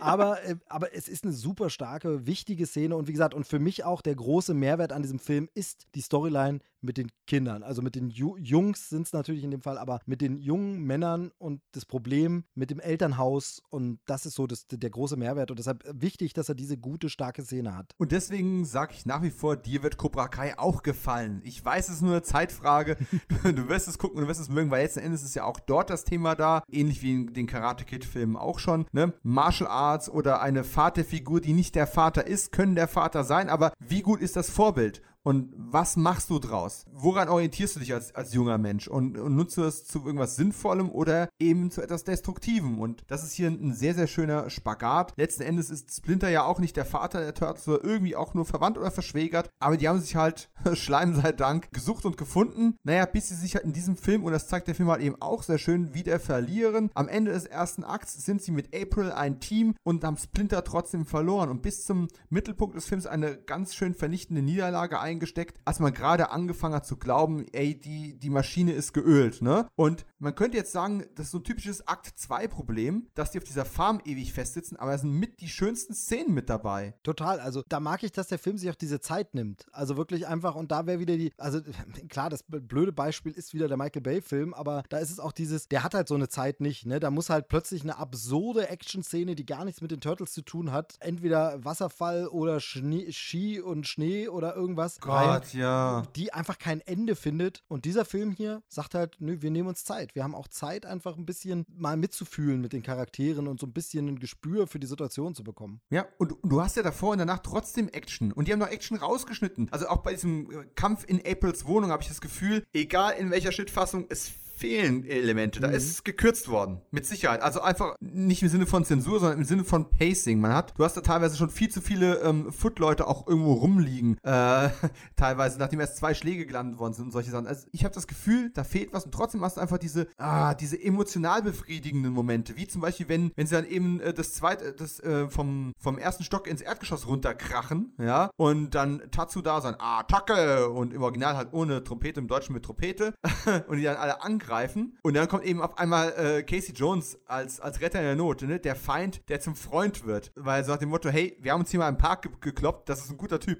aber, äh, aber es ist eine super starke, wichtige Szene und wie gesagt, und für mich auch der große Mehrwert an diesem Film ist die Storyline mit den Kindern. Also mit den Ju Jungs sind es natürlich in dem Fall, aber mit den jungen Männern und das Problem mit dem Elternhaus. Und das ist so das, der große Mehrwert. Und deshalb wichtig, dass er diese gute, starke Szene hat. Und deswegen sage ich nach wie vor, dir wird Cobra Kai auch gefallen. Ich weiß, es ist nur eine Zeitfrage. (laughs) du, wirst es gucken und du wirst es mögen, weil letzten Endes ist ja auch dort das Thema da. Ähnlich wie in den Karate Kid-Filmen auch schon. Ne? Martial Arts oder eine Vaterfigur, die nicht der Vater ist, können der Vater sein. Aber wie gut ist das Vorbild? Und was machst du draus? Woran orientierst du dich als, als junger Mensch? Und, und nutzt du das zu irgendwas Sinnvollem oder eben zu etwas Destruktivem? Und das ist hier ein sehr, sehr schöner Spagat. Letzten Endes ist Splinter ja auch nicht der Vater der Turtles, sondern irgendwie auch nur verwandt oder verschwägert. Aber die haben sich halt, (laughs) Schleim sei Dank, gesucht und gefunden. Naja, bis sie sich halt in diesem Film, und das zeigt der Film halt eben auch sehr schön, wieder verlieren. Am Ende des ersten Akts sind sie mit April ein Team und haben Splinter trotzdem verloren. Und bis zum Mittelpunkt des Films eine ganz schön vernichtende Niederlage eingegangen reingesteckt, als man gerade angefangen hat zu glauben, ey, die, die Maschine ist geölt, ne? Und man könnte jetzt sagen, das ist so ein typisches Akt 2 Problem, dass die auf dieser Farm ewig festsitzen, aber es sind mit die schönsten Szenen mit dabei. Total, also da mag ich, dass der Film sich auch diese Zeit nimmt. Also wirklich einfach, und da wäre wieder die, also (laughs) klar, das blöde Beispiel ist wieder der Michael Bay-Film, aber da ist es auch dieses, der hat halt so eine Zeit nicht, ne? Da muss halt plötzlich eine absurde Action-Szene, die gar nichts mit den Turtles zu tun hat, entweder Wasserfall oder Schnee, Ski und Schnee oder irgendwas. Gott, ja. Die einfach kein Ende findet. Und dieser Film hier sagt halt, nö, wir nehmen uns Zeit. Wir haben auch Zeit, einfach ein bisschen mal mitzufühlen mit den Charakteren und so ein bisschen ein Gespür für die Situation zu bekommen. Ja, und du hast ja davor und danach trotzdem Action. Und die haben noch Action rausgeschnitten. Also auch bei diesem äh, Kampf in Aprils Wohnung habe ich das Gefühl, egal in welcher Schnittfassung, es fehlen Elemente. Da mhm. ist gekürzt worden. Mit Sicherheit. Also einfach nicht im Sinne von Zensur, sondern im Sinne von Pacing. Man hat, du hast da teilweise schon viel zu viele ähm, Foot-Leute auch irgendwo rumliegen. Äh, (laughs) teilweise, nachdem erst zwei Schläge gelandet worden sind und solche Sachen. Also ich habe das Gefühl, da fehlt was und trotzdem hast du einfach diese, ah, diese emotional befriedigenden Momente. Wie zum Beispiel, wenn, wenn sie dann eben äh, das zweite, das äh, vom, vom ersten Stock ins Erdgeschoss runterkrachen, ja, und dann Tatsu da sein, Attacke! Und im Original halt ohne Trompete, im Deutschen mit Trompete. (laughs) und die dann alle angreifen angreifen. Und dann kommt eben auf einmal äh, Casey Jones als, als Retter in der Not, ne? der Feind, der zum Freund wird. Weil so nach dem Motto, hey, wir haben uns hier mal im Park ge gekloppt, das ist ein guter Typ.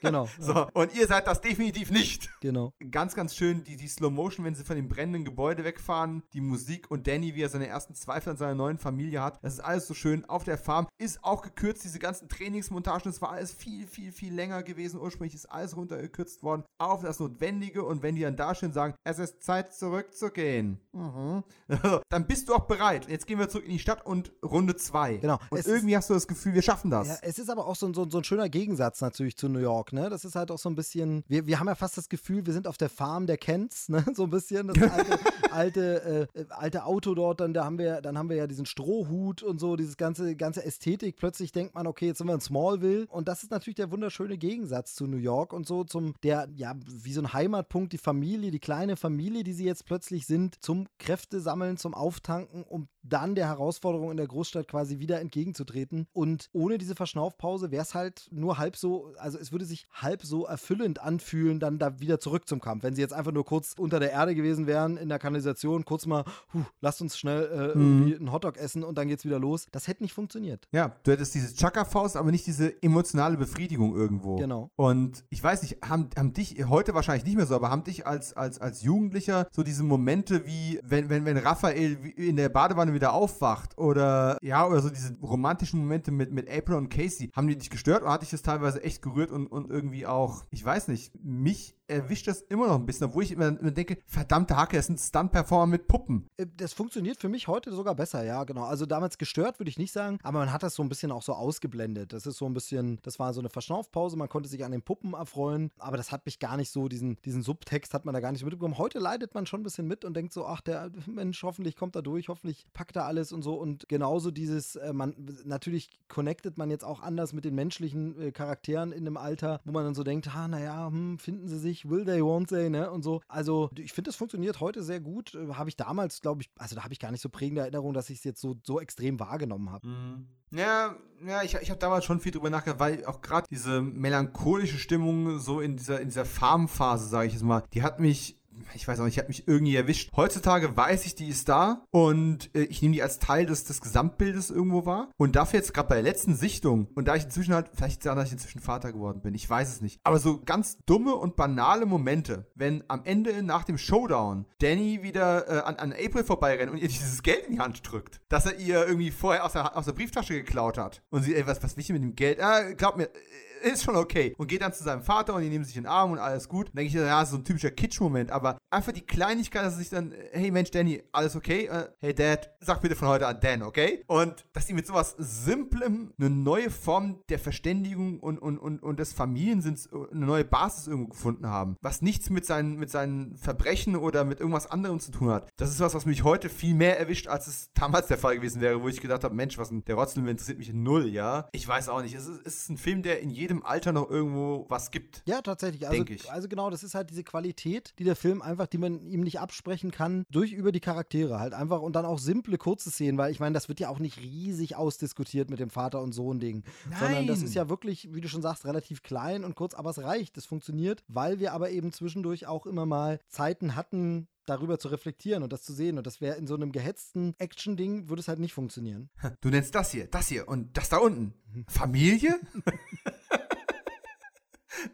Genau. (laughs) so, ja. und ihr seid das definitiv nicht. Genau. Ganz, ganz schön die, die Slow Motion, wenn sie von dem brennenden Gebäude wegfahren, die Musik und Danny, wie er seine ersten Zweifel an seiner neuen Familie hat. Das ist alles so schön. Auf der Farm ist auch gekürzt, diese ganzen Trainingsmontagen, das war alles viel, viel, viel länger gewesen. Ursprünglich ist alles runtergekürzt worden auf das Notwendige und wenn die dann da stehen und sagen, es ist Zeit zurückzugehen, mhm. (laughs) dann bist du auch bereit. Jetzt gehen wir zurück in die Stadt und Runde 2. Genau. Und es irgendwie hast du das Gefühl, wir schaffen das. Ja, es ist aber auch so, so, so ein schöner Gegensatz natürlich zu New York, ne? Das ist halt auch so ein bisschen, wir, wir haben ja fast das Gefühl, wir sind auf der Farm der Kents, ne? (laughs) So ein bisschen. Das alte, (laughs) alte, äh, alte Auto dort, dann da haben wir, dann haben wir ja diesen Strohhut und so, dieses ganze, ganze Ästhetik. Plötzlich denkt man, okay, jetzt sind wir in Smallville. Und das ist natürlich der wunderschöne Gegensatz zu New York und so zum, der, ja, wie so ein Heimatpunkt, die Familie, die kleine Familie, die sie jetzt plötzlich sind, zum Kräfte sammeln, zum Auftanken, um dann der Herausforderung in der Großstadt quasi wieder entgegenzutreten. Und ohne diese Verschnaufpause wäre es halt nur halb so, also es würde sich halb so erfüllend anfühlen, dann da wieder zurück zum Kampf. Wenn sie jetzt einfach nur kurz unter der Erde gewesen wären, in der Kanalisation, kurz mal, huh, lasst uns schnell äh, mhm. irgendwie einen Hotdog essen und dann geht's wieder los. Das hätte nicht funktioniert. Ja, du hättest diese Chaka-Faust, aber nicht diese emotionale Befriedigung irgendwo. Genau. Und ich weiß nicht, haben, haben dich, heute wahrscheinlich nicht mehr so, aber haben dich als, als, als Jugendlicher so diese Momente wie, wenn, wenn, wenn Raphael in der Badewanne wieder aufwacht oder ja, oder so diese romantischen Momente mit, mit April und Casey, haben die dich gestört oder hat dich das teilweise echt gerührt und, und irgendwie auch, ich weiß nicht, mich erwischt das immer noch ein bisschen, obwohl ich immer, denke, verdammte Hacke, es ist ein Stunt-Performer mit Puppen. Äh, das funktioniert für mich heute sogar besser, ja, genau. Also damals gestört würde ich nicht sagen, aber man hat das so ein bisschen auch so ausgeblendet. Das ist so ein bisschen, das war so eine Verschnaufpause, man konnte sich an den Puppen erfreuen, aber das hat mich gar nicht so, diesen, diesen Subtext hat man da gar nicht mitbekommen. Heute leidet man schon ein bisschen mit und denkt so, ach, der Mensch, hoffentlich kommt er durch, hoffentlich packt er alles und so und genauso dieses, äh, man, natürlich connectet man jetzt auch anders mit den menschlichen äh, Charakteren in einem Alter, wo man dann so denkt, ha, naja, hm, finden sie sich, nicht, will they, won't they, ne? Und so. Also, ich finde, das funktioniert heute sehr gut. Äh, habe ich damals, glaube ich, also da habe ich gar nicht so prägende Erinnerung, dass ich es jetzt so, so extrem wahrgenommen habe. Mhm. Ja, ja, ich, ich habe damals schon viel drüber nachgedacht, weil auch gerade diese melancholische Stimmung so in dieser, in dieser Farmphase, sage ich jetzt mal, die hat mich ich weiß auch nicht, ich habe mich irgendwie erwischt. Heutzutage weiß ich, die ist da und äh, ich nehme die als Teil des, des Gesamtbildes irgendwo wahr. Und dafür jetzt gerade bei der letzten Sichtung und da ich inzwischen halt, vielleicht sagen, dass ich inzwischen Vater geworden bin, ich weiß es nicht. Aber so ganz dumme und banale Momente, wenn am Ende nach dem Showdown Danny wieder äh, an, an April vorbeirennt und ihr dieses Geld in die Hand drückt, dass er ihr irgendwie vorher aus der, aus der Brieftasche geklaut hat. Und sie, ey, was, was will ich mit dem Geld? Ah, glaub mir, ist schon okay. Und geht dann zu seinem Vater und die nehmen sich in den Arm und alles gut. Dann denke ich, ja, so ein typischer Kitsch-Moment. Aber einfach die Kleinigkeit, dass er sich dann, hey Mensch, Danny, alles okay? Uh, hey Dad, sag bitte von heute an Dan, okay? Und dass die mit sowas Simplem eine neue Form der Verständigung und, und, und, und des Familiensinns eine neue Basis irgendwo gefunden haben. Was nichts mit seinen, mit seinen Verbrechen oder mit irgendwas anderem zu tun hat. Das ist was, was mich heute viel mehr erwischt, als es damals der Fall gewesen wäre, wo ich gedacht habe, Mensch, was denn, der Rotzel interessiert mich null, ja? Ich weiß auch nicht. Es ist, es ist ein Film, der in jedem jedem Alter noch irgendwo was gibt. Ja, tatsächlich. Also, ich. also genau, das ist halt diese Qualität, die der Film einfach, die man ihm nicht absprechen kann, durch über die Charaktere halt einfach und dann auch simple, kurze Szenen, weil ich meine, das wird ja auch nicht riesig ausdiskutiert mit dem Vater- und Sohn-Ding, sondern das ist ja wirklich, wie du schon sagst, relativ klein und kurz, aber es reicht, es funktioniert, weil wir aber eben zwischendurch auch immer mal Zeiten hatten, darüber zu reflektieren und das zu sehen. Und das wäre in so einem gehetzten Action-Ding, würde es halt nicht funktionieren. (laughs) Du nennst das hier, das hier und das da unten. Familie? (laughs)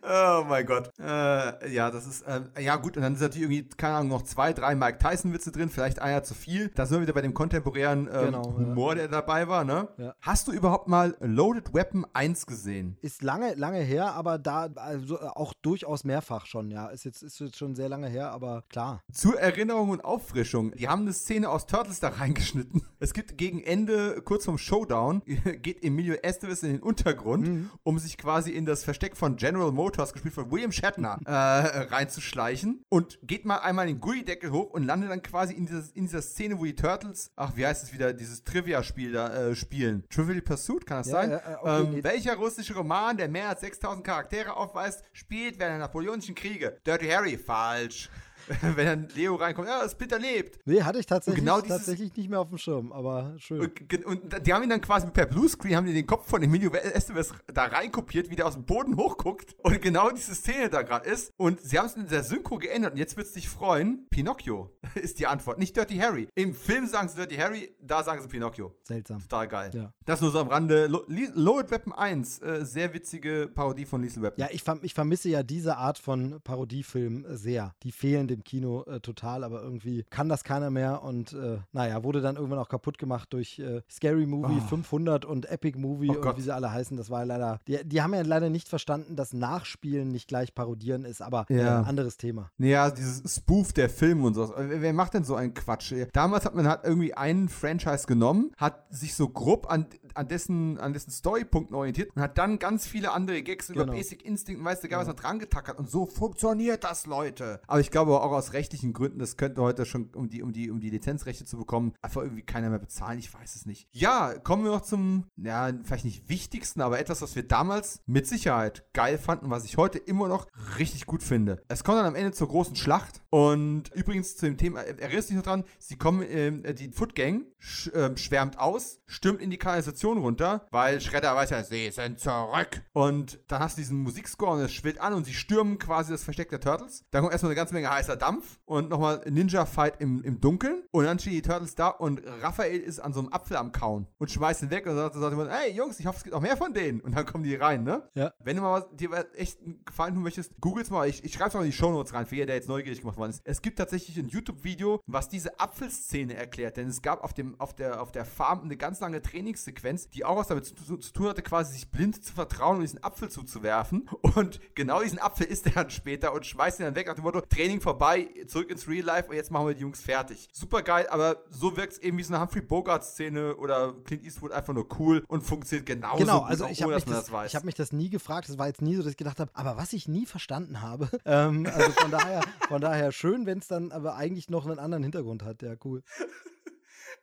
Oh mein Gott. Äh, ja, das ist, äh, ja gut, und dann sind natürlich irgendwie, keine Ahnung, noch zwei, drei Mike Tyson-Witze drin, vielleicht einer zu viel. Da sind wir wieder bei dem kontemporären äh, genau, Humor, ja. der dabei war, ne? Ja. Hast du überhaupt mal Loaded Weapon 1 gesehen? Ist lange, lange her, aber da, also äh, auch durchaus mehrfach schon, ja. Ist jetzt, ist jetzt schon sehr lange her, aber klar. Zur Erinnerung und Auffrischung, die haben eine Szene aus Turtles da (laughs) reingeschnitten. Es gibt gegen Ende, kurz vorm Showdown, (laughs) geht Emilio Estevez in den Untergrund, mhm. um sich quasi in das Versteck von General Motors, gespielt von William Shatner, äh, reinzuschleichen und geht mal einmal den Gullideckel hoch und landet dann quasi in, dieses, in dieser Szene, wo die Turtles, ach, wie heißt es wieder, dieses Trivia-Spiel da äh, spielen. Trivial Pursuit, kann das ja, sein? Ja, äh, okay. ähm, welcher russische Roman, der mehr als 6000 Charaktere aufweist, spielt während der Napoleonischen Kriege? Dirty Harry, falsch. (laughs) wenn dann Leo reinkommt, ja, Splinter lebt. Nee, hatte ich tatsächlich, genau dieses, tatsächlich nicht mehr auf dem Schirm, aber schön. Und, und, die haben ihn dann quasi per Bluescreen, haben die den Kopf von Emilio Estevez da reinkopiert, wie der aus dem Boden hochguckt und genau diese Szene da gerade ist. Und sie haben es in der Synchro geändert und jetzt wird es dich freuen. Pinocchio (laughs) ist die Antwort, nicht Dirty Harry. Im Film sagen sie Dirty Harry, da sagen sie Pinocchio. Seltsam. Total geil. Ja. Das nur so am Rande. Loaded Weapon 1, äh, sehr witzige Parodie von Liesel Weapon. Ja, ich, verm ich vermisse ja diese Art von Parodiefilm sehr. Die fehlen dem Kino äh, total, aber irgendwie kann das keiner mehr und äh, naja, wurde dann irgendwann auch kaputt gemacht durch äh, Scary Movie oh. 500 und Epic Movie oh und wie sie alle heißen. Das war leider, die, die haben ja leider nicht verstanden, dass Nachspielen nicht gleich parodieren ist, aber ja. ein anderes Thema. Ja, dieses Spoof der Filme und so. Wer, wer macht denn so einen Quatsch? Damals hat man hat irgendwie einen Franchise genommen, hat sich so grob an, an dessen, an dessen Storypunkten orientiert und hat dann ganz viele andere Gags genau. über Basic Instinct, weißt du, gar ja. was da dran getackert und so funktioniert das, Leute. Aber ich glaube auch aus Recht rechtlichen Gründen, das könnte heute schon, um die, um die, um die Lizenzrechte zu bekommen, einfach irgendwie keiner mehr bezahlen. Ich weiß es nicht. Ja, kommen wir noch zum, ja, vielleicht nicht wichtigsten, aber etwas, was wir damals mit Sicherheit geil fanden, was ich heute immer noch richtig gut finde. Es kommt dann am Ende zur großen Schlacht. Und übrigens zu dem Thema, erinnerst dich noch dran, sie kommen, äh, die Foot Gang sch, äh, schwärmt aus, stürmt in die Kanalisation runter, weil Schredder weiß ja, sie sind zurück. Und dann hast du diesen Musikscore und es schwillt an und sie stürmen quasi das Versteck der Turtles. Dann kommt erstmal eine ganze Menge heißer Dampf und nochmal Ninja-Fight im, im Dunkeln. Und dann stehen die Turtles da und Raphael ist an so einem Apfel am Kauen und schmeißt ihn weg und sagt, sagt immer, hey Jungs, ich hoffe, es gibt noch mehr von denen. Und dann kommen die rein, ne? Ja. Wenn du mal was, dir echt einen Gefallen tun möchtest, googles mal. Ich, ich schreibe es mal in die Shownotes rein, für jeder, der jetzt neugierig gemacht worden ist. Es gibt tatsächlich ein YouTube-Video, was diese Apfelszene erklärt. Denn es gab auf, dem, auf, der, auf der Farm eine ganz lange Trainingssequenz, die auch was damit zu, zu, zu tun hatte, quasi sich blind zu vertrauen und diesen Apfel zuzuwerfen. Und genau diesen Apfel isst er dann später und schmeißt ihn dann weg nach dem Motto, Training vorbei, zurück ins Real Life und jetzt machen wir die Jungs fertig. Super geil, aber so wirkt es eben wie so eine Humphrey Bogart-Szene oder Clint Eastwood einfach nur cool und funktioniert genauso genau, gut, also ich habe mich, das, das hab mich das nie gefragt, das war jetzt nie so, dass ich gedacht habe, aber was ich nie verstanden habe, (laughs) ähm, also von daher, von daher schön, wenn es dann aber eigentlich noch einen anderen Hintergrund hat, ja cool. (laughs)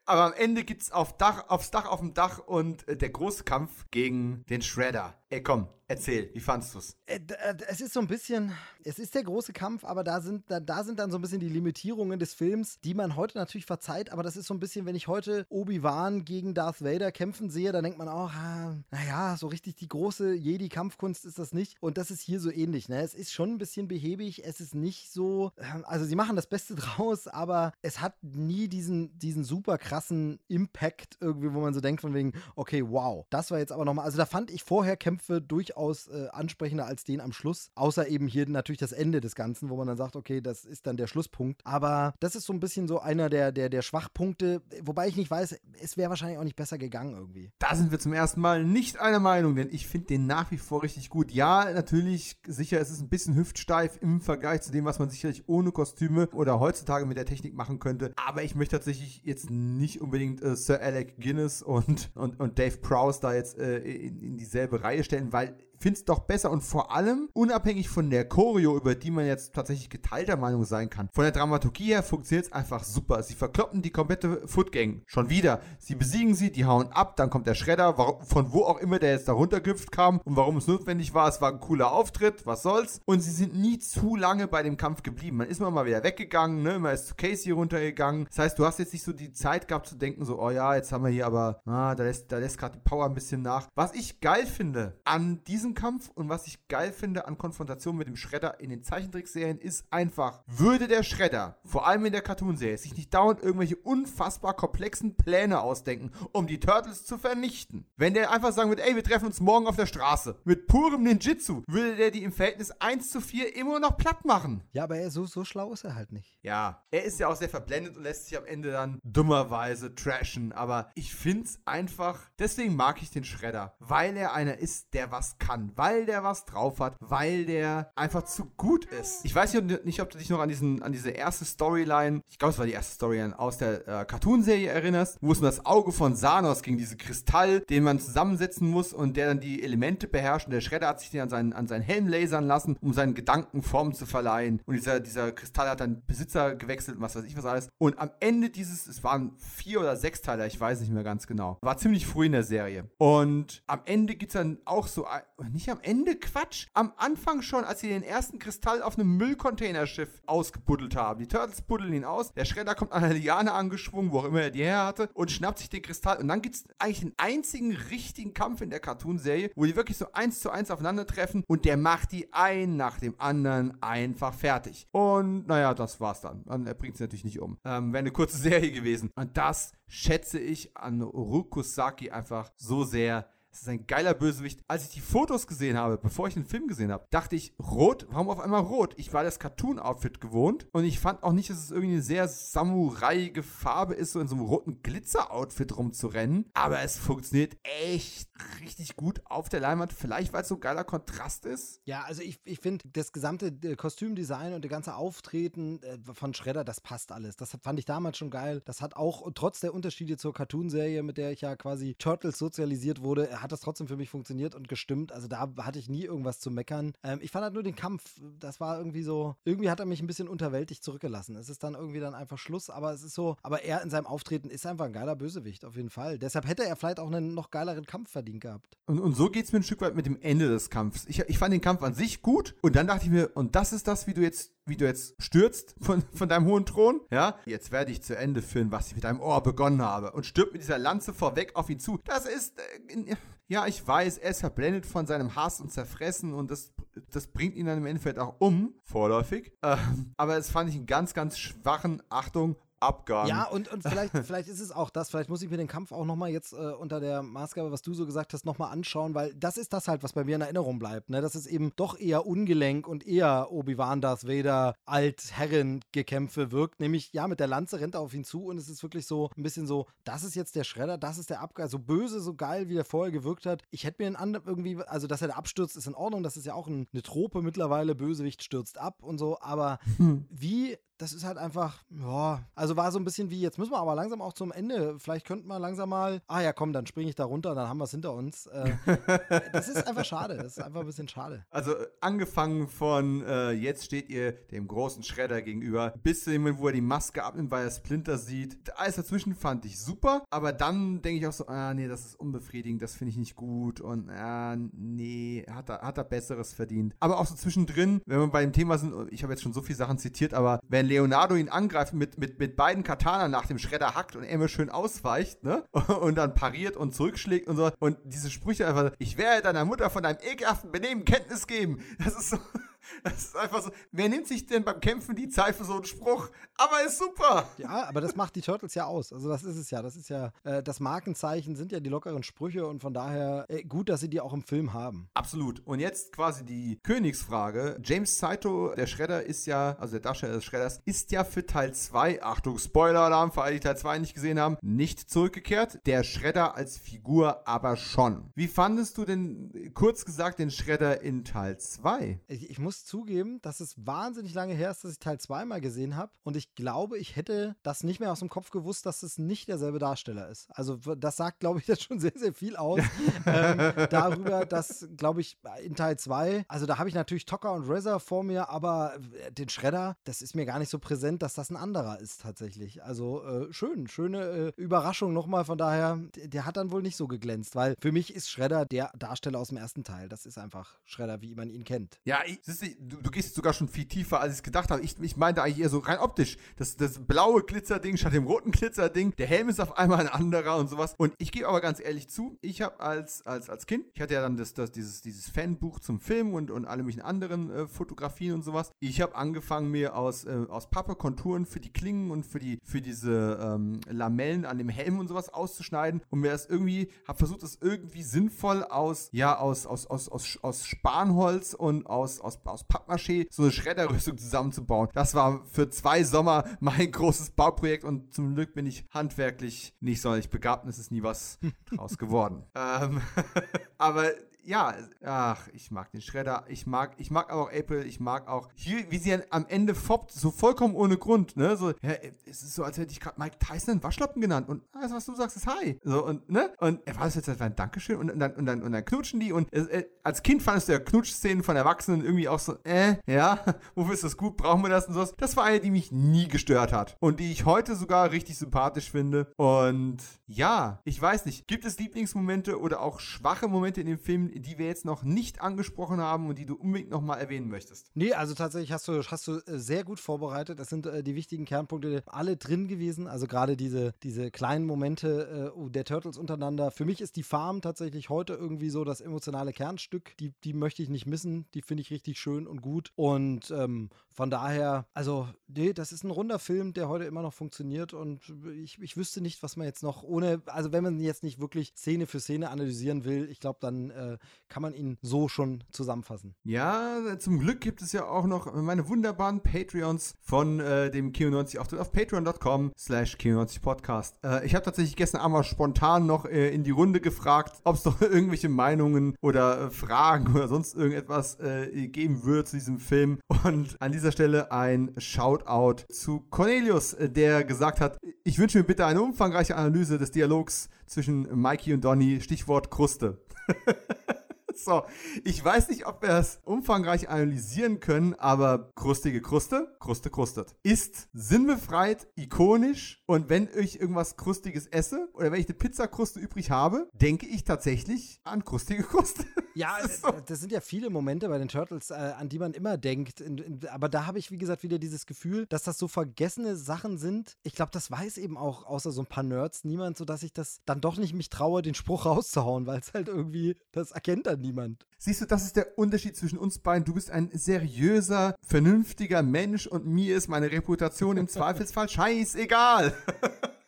Aber am Ende gibt es auf Dach, aufs Dach auf dem Dach und äh, der große Kampf gegen den Shredder. Ey, komm, erzähl, wie fandst du's? Äh, äh, es ist so ein bisschen, es ist der große Kampf, aber da sind, da, da sind dann so ein bisschen die Limitierungen des Films, die man heute natürlich verzeiht, aber das ist so ein bisschen, wenn ich heute Obi-Wan gegen Darth Vader kämpfen sehe, dann denkt man auch, ah, naja, so richtig die große Jedi-Kampfkunst ist das nicht. Und das ist hier so ähnlich, ne? Es ist schon ein bisschen behäbig, es ist nicht so, ähm, also sie machen das Beste (laughs) draus, aber es hat nie diesen, diesen super krassen Impact irgendwie, wo man so denkt von wegen, okay, wow, das war jetzt aber nochmal, also da fand ich vorher Kämpfe durchaus äh, ansprechender als den am Schluss. Außer eben hier natürlich das Ende des Ganzen, wo man dann sagt, okay, das ist dann der Schlusspunkt. Aber das ist so ein bisschen so einer der, der, der Schwachpunkte, wobei ich nicht weiß, es wäre wahrscheinlich auch nicht besser gegangen irgendwie. Da sind wir zum ersten Mal nicht einer Meinung, denn ich finde den nach wie vor richtig gut. Ja, natürlich, sicher, es ist ein bisschen hüftsteif im Vergleich zu dem, was man sicherlich ohne Kostüme oder heutzutage mit der Technik machen könnte. Aber ich möchte tatsächlich jetzt nicht unbedingt äh, Sir Alec Guinness und, und, und Dave Prowse da jetzt äh, in, in dieselbe Reihe stellen, weil finde es doch besser und vor allem unabhängig von der Choreo, über die man jetzt tatsächlich geteilter Meinung sein kann. Von der Dramaturgie her funktioniert es einfach super. Sie verkloppen die komplette Footgang. Schon wieder. Sie besiegen sie, die hauen ab, dann kommt der Schredder, von wo auch immer der jetzt da runtergehüpft kam und warum es notwendig war. Es war ein cooler Auftritt, was soll's. Und sie sind nie zu lange bei dem Kampf geblieben. Man ist mal, mal wieder weggegangen, ne? man ist zu Casey runtergegangen. Das heißt, du hast jetzt nicht so die Zeit gehabt zu denken, so, oh ja, jetzt haben wir hier aber, ah, da lässt, da lässt gerade die Power ein bisschen nach. Was ich geil finde an diesem Kampf und was ich geil finde an Konfrontation mit dem Schredder in den Zeichentrickserien ist einfach, würde der Schredder, vor allem in der Cartoonserie, sich nicht dauernd irgendwelche unfassbar komplexen Pläne ausdenken, um die Turtles zu vernichten. Wenn der einfach sagen würde, ey, wir treffen uns morgen auf der Straße, mit purem Ninjitsu, würde der die im Verhältnis 1 zu 4 immer noch platt machen. Ja, aber er, so, so schlau ist er halt nicht. Ja, er ist ja auch sehr verblendet und lässt sich am Ende dann dummerweise trashen, aber ich finde es einfach, deswegen mag ich den Schredder, weil er einer ist, der was kann, weil der was drauf hat, weil der einfach zu gut ist. Ich weiß nicht, ob du dich noch an, diesen, an diese erste Storyline, ich glaube, es war die erste Storyline aus der äh, Cartoon-Serie erinnerst, wo es um das Auge von Sanos ging, diese Kristall, den man zusammensetzen muss und der dann die Elemente beherrscht. Und der Schredder hat sich den an seinen, an seinen Helm lasern lassen, um seinen Gedanken Form zu verleihen. Und dieser, dieser Kristall hat dann Besitzer gewechselt und was weiß ich was alles. Und am Ende dieses, es waren vier oder sechs Teile, ich weiß nicht mehr ganz genau. War ziemlich früh in der Serie. Und am Ende gibt es dann auch so, nicht am Ende Quatsch, am Anfang schon, als sie den ersten Kristall auf einem Müllcontainerschiff ausgebuddelt haben. Die Turtles buddeln ihn aus, der Schredder kommt an der Liane angeschwungen, wo auch immer er die her hatte, und schnappt sich den Kristall. Und dann gibt es eigentlich den einzigen richtigen Kampf in der Cartoon-Serie, wo die wirklich so eins zu eins aufeinandertreffen und der macht die ein nach dem anderen einfach fertig. Und naja, das war's dann. Er bringt sie natürlich nicht um. Ähm, Wäre eine kurze Serie gewesen. Und das schätze ich an Rukusaki einfach so sehr. Es ist ein geiler Bösewicht. Als ich die Fotos gesehen habe, bevor ich den Film gesehen habe, dachte ich, rot? Warum auf einmal rot? Ich war das Cartoon-Outfit gewohnt und ich fand auch nicht, dass es irgendwie eine sehr samuraiige Farbe ist, so in so einem roten Glitzer-Outfit rumzurennen. Aber es funktioniert echt richtig gut auf der Leinwand. Vielleicht, weil es so ein geiler Kontrast ist. Ja, also ich, ich finde, das gesamte äh, Kostümdesign und der ganze Auftreten äh, von Shredder, das passt alles. Das fand ich damals schon geil. Das hat auch, trotz der Unterschiede zur Cartoon-Serie, mit der ich ja quasi Turtles sozialisiert wurde, hat das trotzdem für mich funktioniert und gestimmt. Also da hatte ich nie irgendwas zu meckern. Ähm, ich fand halt nur den Kampf, das war irgendwie so, irgendwie hat er mich ein bisschen unterwältigt zurückgelassen. Es ist dann irgendwie dann einfach Schluss, aber es ist so, aber er in seinem Auftreten ist einfach ein geiler Bösewicht, auf jeden Fall. Deshalb hätte er vielleicht auch einen noch geileren Kampf verdient gehabt. Und, und so geht es mir ein Stück weit mit dem Ende des Kampfs. Ich, ich fand den Kampf an sich gut und dann dachte ich mir, und das ist das, wie du jetzt wie du jetzt stürzt von, von deinem hohen Thron, ja, jetzt werde ich zu Ende führen, was ich mit deinem Ohr begonnen habe und stirbt mit dieser Lanze vorweg auf ihn zu. Das ist, äh, ja, ich weiß, er ist verblendet von seinem Hass und Zerfressen und das, das bringt ihn dann im Endeffekt auch um, vorläufig. Ähm, aber es fand ich einen ganz, ganz schwachen, Achtung, Abgang. Ja, und, und vielleicht, (laughs) vielleicht ist es auch das, vielleicht muss ich mir den Kampf auch nochmal jetzt äh, unter der Maßgabe, was du so gesagt hast, nochmal anschauen, weil das ist das halt, was bei mir in Erinnerung bleibt, ne? Dass es eben doch eher ungelenk und eher Obi-Wan, Darth Vader, Altherren-Gekämpfe wirkt, nämlich, ja, mit der Lanze rennt er auf ihn zu und es ist wirklich so ein bisschen so, das ist jetzt der Schredder, das ist der Abgang, so böse, so geil, wie der vorher gewirkt hat. Ich hätte mir einen anderen irgendwie, also, dass er da abstürzt, ist in Ordnung, das ist ja auch ein, eine Trope mittlerweile, Bösewicht stürzt ab und so, aber hm. wie das ist halt einfach, ja, also war so ein bisschen wie, jetzt müssen wir aber langsam auch zum Ende. Vielleicht könnten wir langsam mal, ah ja, komm, dann springe ich da runter, dann haben wir es hinter uns. Äh, (laughs) das ist einfach schade. Das ist einfach ein bisschen schade. Also angefangen von äh, jetzt steht ihr dem großen Schredder gegenüber, bis zu dem, wo er die Maske abnimmt, weil er Splinter sieht. Alles dazwischen fand ich super, aber dann denke ich auch so, ah nee, das ist unbefriedigend, das finde ich nicht gut und ah, nee, hat er, hat er Besseres verdient. Aber auch so zwischendrin, wenn wir bei dem Thema sind, ich habe jetzt schon so viele Sachen zitiert, aber wenn Leonardo ihn angreift mit, mit, mit beiden Katana nach dem Schredder hackt und er immer schön ausweicht, ne? (laughs) Und dann pariert und zurückschlägt und so. Und diese Sprüche einfach, ich werde deiner Mutter von deinem ekelhaften Benehmen Kenntnis geben. Das ist so. (laughs) (laughs) Das ist einfach so. Wer nimmt sich denn beim Kämpfen die Zeit für so einen Spruch? Aber ist super. Ja, aber das macht die Turtles ja aus. Also das ist es ja. Das ist ja äh, das Markenzeichen sind ja die lockeren Sprüche und von daher äh, gut, dass sie die auch im Film haben. Absolut. Und jetzt quasi die Königsfrage. James Saito, der Schredder, ist ja, also der Darsteller des Schredders, ist ja für Teil 2, Achtung, Spoiler-Alarm, für alle, die Teil 2 nicht gesehen haben, nicht zurückgekehrt. Der Schredder als Figur aber schon. Wie fandest du denn, kurz gesagt, den Schredder in Teil 2? Ich, ich muss zugeben, dass es wahnsinnig lange her ist, dass ich Teil 2 mal gesehen habe. Und ich glaube, ich hätte das nicht mehr aus dem Kopf gewusst, dass es nicht derselbe Darsteller ist. Also das sagt, glaube ich, (laughs) jetzt schon sehr, sehr viel aus ähm, (laughs) darüber, dass, glaube ich, in Teil 2, also da habe ich natürlich Tocker und Reza vor mir, aber äh, den Schredder, das ist mir gar nicht so präsent, dass das ein anderer ist tatsächlich. Also äh, schön, schöne äh, Überraschung nochmal. Von daher, der, hat dann wohl nicht so geglänzt, weil für mich ist Schredder der Darsteller aus dem ersten Teil. Das ist einfach Schredder, wie man ihn kennt. Ja, ich, du, du, gehst sogar schon viel tiefer, als ich es gedacht habe. Ich, ich meinte eigentlich eher so rein optisch. Das, das blaue Glitzerding statt dem roten Glitzerding. Der Helm ist auf einmal ein anderer und sowas. Und ich gebe aber ganz ehrlich zu, ich habe als, als, als Kind, ich hatte ja dann das, das, dieses, dieses Fanbuch zum Film und, und alle möglichen anderen äh, Fotografien und sowas. Ich habe angefangen, mir aus, äh, aus Pappe Konturen für die Klingen und für, die, für diese ähm, Lamellen an dem Helm und sowas auszuschneiden und mir das irgendwie, habe versucht, das irgendwie sinnvoll aus, ja, aus, aus, aus, aus, aus Spanholz und aus, aus, aus Pappmaché so eine Schredderrüstung zusammenzubauen. Das war für zwei Sommer mein großes Bauprojekt und zum Glück bin ich handwerklich nicht sonderlich begabt und es ist nie was (laughs) draus geworden. ähm, (laughs) aber ja, ach, ich mag den Schredder, ich mag, ich mag auch April, ich mag auch hier, wie sie am Ende foppt, so vollkommen ohne Grund, ne, so, ja, es ist so, als hätte ich gerade Mike Tyson einen Waschlappen genannt. Und alles, was du sagst, ist Hi, so, und, ne, und er war das jetzt ein Dankeschön. Und, und, dann, und, dann, und dann knutschen die. Und äh, als Kind fandest du ja Knutschszenen von Erwachsenen irgendwie auch so, äh, ja, (laughs) wofür ist das gut, brauchen wir das und sowas, das war eine, die mich nie gestört hat. Und die ich heute sogar richtig sympathisch finde. Und ja, ich weiß nicht, gibt es Lieblingsmomente oder auch schwache Momente in dem Film, die wir jetzt noch nicht angesprochen haben und die du unbedingt nochmal erwähnen möchtest? Nee, also tatsächlich hast du, hast du äh, sehr gut vorbereitet. Das sind äh, die wichtigen Kernpunkte alle drin gewesen. Also gerade diese, diese kleinen Momente äh, der Turtles untereinander. Für mich ist die Farm tatsächlich heute irgendwie so das emotionale Kernstück. Die, die möchte ich nicht missen. Die finde ich richtig schön und gut. Und ähm, von daher, also, nee, das ist ein runder Film, der heute immer noch funktioniert und ich, ich wüsste nicht, was man jetzt noch ohne, also wenn man jetzt nicht wirklich Szene für Szene analysieren will, ich glaube, dann äh, kann man ihn so schon zusammenfassen. Ja, zum Glück gibt es ja auch noch meine wunderbaren Patreons von äh, dem Kino90 Auftritt auf patreon.com slash Kino90 Podcast. Äh, ich habe tatsächlich gestern einmal spontan noch äh, in die Runde gefragt, ob es doch (laughs) irgendwelche Meinungen oder äh, Fragen oder sonst irgendetwas äh, geben würde zu diesem Film und an dieser Stelle ein Shoutout zu Cornelius, äh, der gesagt hat, ich wünsche mir bitte eine umfangreiche Analyse des Dialogs zwischen Mikey und Donny, Stichwort Kruste. (laughs) So, ich weiß nicht, ob wir es umfangreich analysieren können, aber krustige Kruste, Kruste krustet. Ist sinnbefreit, ikonisch und wenn ich irgendwas Krustiges esse oder wenn ich eine Pizzakruste übrig habe, denke ich tatsächlich an krustige Kruste. (laughs) Ja, (laughs) das, so. das sind ja viele Momente bei den Turtles, äh, an die man immer denkt. aber da habe ich, wie gesagt, wieder dieses Gefühl, dass das so vergessene Sachen sind. Ich glaube, das weiß eben auch, außer so ein paar Nerds, niemand, sodass ich das dann doch nicht mich traue, den Spruch rauszuhauen, weil es halt irgendwie, das erkennt dann niemand. Siehst du, das ist der Unterschied zwischen uns beiden. Du bist ein seriöser, vernünftiger Mensch und mir ist meine Reputation im (laughs) Zweifelsfall scheißegal. (laughs)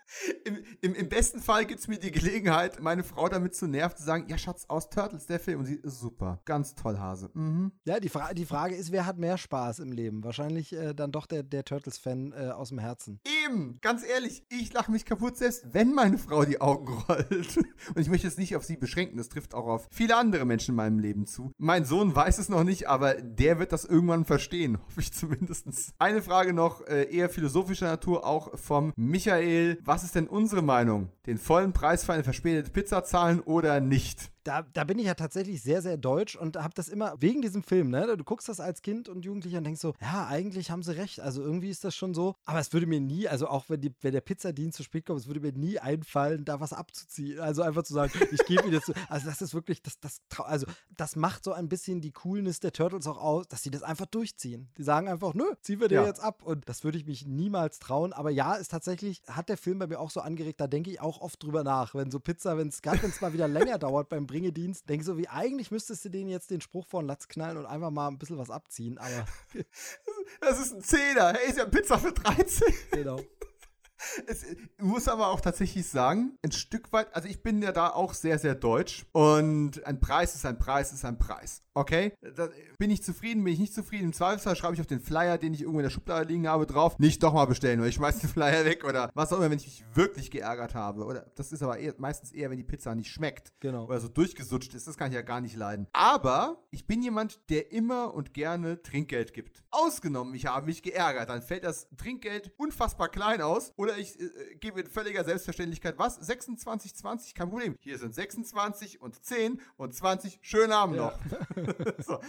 Im, Im besten Fall gibt es mir die Gelegenheit, meine Frau damit zu nerven, zu sagen, ja Schatz, aus Turtles, der Film. Und sie ist super. Ganz toll, Hase. Mhm. Ja, die, Fra die Frage ist, wer hat mehr Spaß im Leben? Wahrscheinlich äh, dann doch der, der Turtles-Fan äh, aus dem Herzen. Eben, ganz ehrlich, ich lache mich kaputt, selbst wenn meine Frau die Augen (laughs) rollt. Und ich möchte es nicht auf sie beschränken, das trifft auch auf viele andere Menschen in meinem Leben zu. Mein Sohn weiß es noch nicht, aber der wird das irgendwann verstehen, (laughs) hoffe ich zumindest. Eine Frage noch, äh, eher philosophischer Natur, auch vom Michael. Was ist denn unsere Meinung? Den vollen Preis für eine verspätete Pizza zahlen oder nicht? Da, da bin ich ja tatsächlich sehr, sehr deutsch und habe das immer wegen diesem Film, ne? Du guckst das als Kind und Jugendlicher und denkst so, ja, eigentlich haben sie recht. Also irgendwie ist das schon so. Aber es würde mir nie, also auch wenn, die, wenn der Pizzadienst zu spät kommt, es würde mir nie einfallen, da was abzuziehen. Also einfach zu sagen, ich gebe ihnen das zu. (laughs) Also das ist wirklich, das, das, also das macht so ein bisschen die Coolness der Turtles auch aus, dass sie das einfach durchziehen. Die sagen einfach, nö, ziehen wir den ja. jetzt ab. Und das würde ich mich niemals trauen. Aber ja, ist tatsächlich, hat der Film bei mir auch so angeregt, da denke ich auch oft drüber nach. Wenn so Pizza, wenn es gerade wenn es mal wieder länger dauert beim Bringedienst, denke so, wie eigentlich müsstest du denen jetzt den Spruch vor den Latz knallen und einfach mal ein bisschen was abziehen, aber. (laughs) das ist ein Zehner. Hey, ist ja Pizza für 13. Genau. Es, muss aber auch tatsächlich sagen, ein Stück weit, also ich bin ja da auch sehr, sehr deutsch und ein Preis ist ein Preis ist ein Preis. Okay? Da bin ich zufrieden, bin ich nicht zufrieden. Im Zweifelsfall schreibe ich auf den Flyer, den ich irgendwo in der Schublade liegen habe, drauf, nicht doch mal bestellen oder ich schmeiße den Flyer weg oder was auch immer, wenn ich mich wirklich geärgert habe. Oder das ist aber eher, meistens eher, wenn die Pizza nicht schmeckt. Genau. Oder so durchgesutscht ist. Das kann ich ja gar nicht leiden. Aber ich bin jemand, der immer und gerne Trinkgeld gibt. Ausgenommen, ich habe mich geärgert. Dann fällt das Trinkgeld unfassbar klein aus. Oder ich äh, gebe in völliger Selbstverständlichkeit was? 26, 20, kein Problem. Hier sind 26 und 10 und 20. Schönen Abend ja. noch. (laughs) so.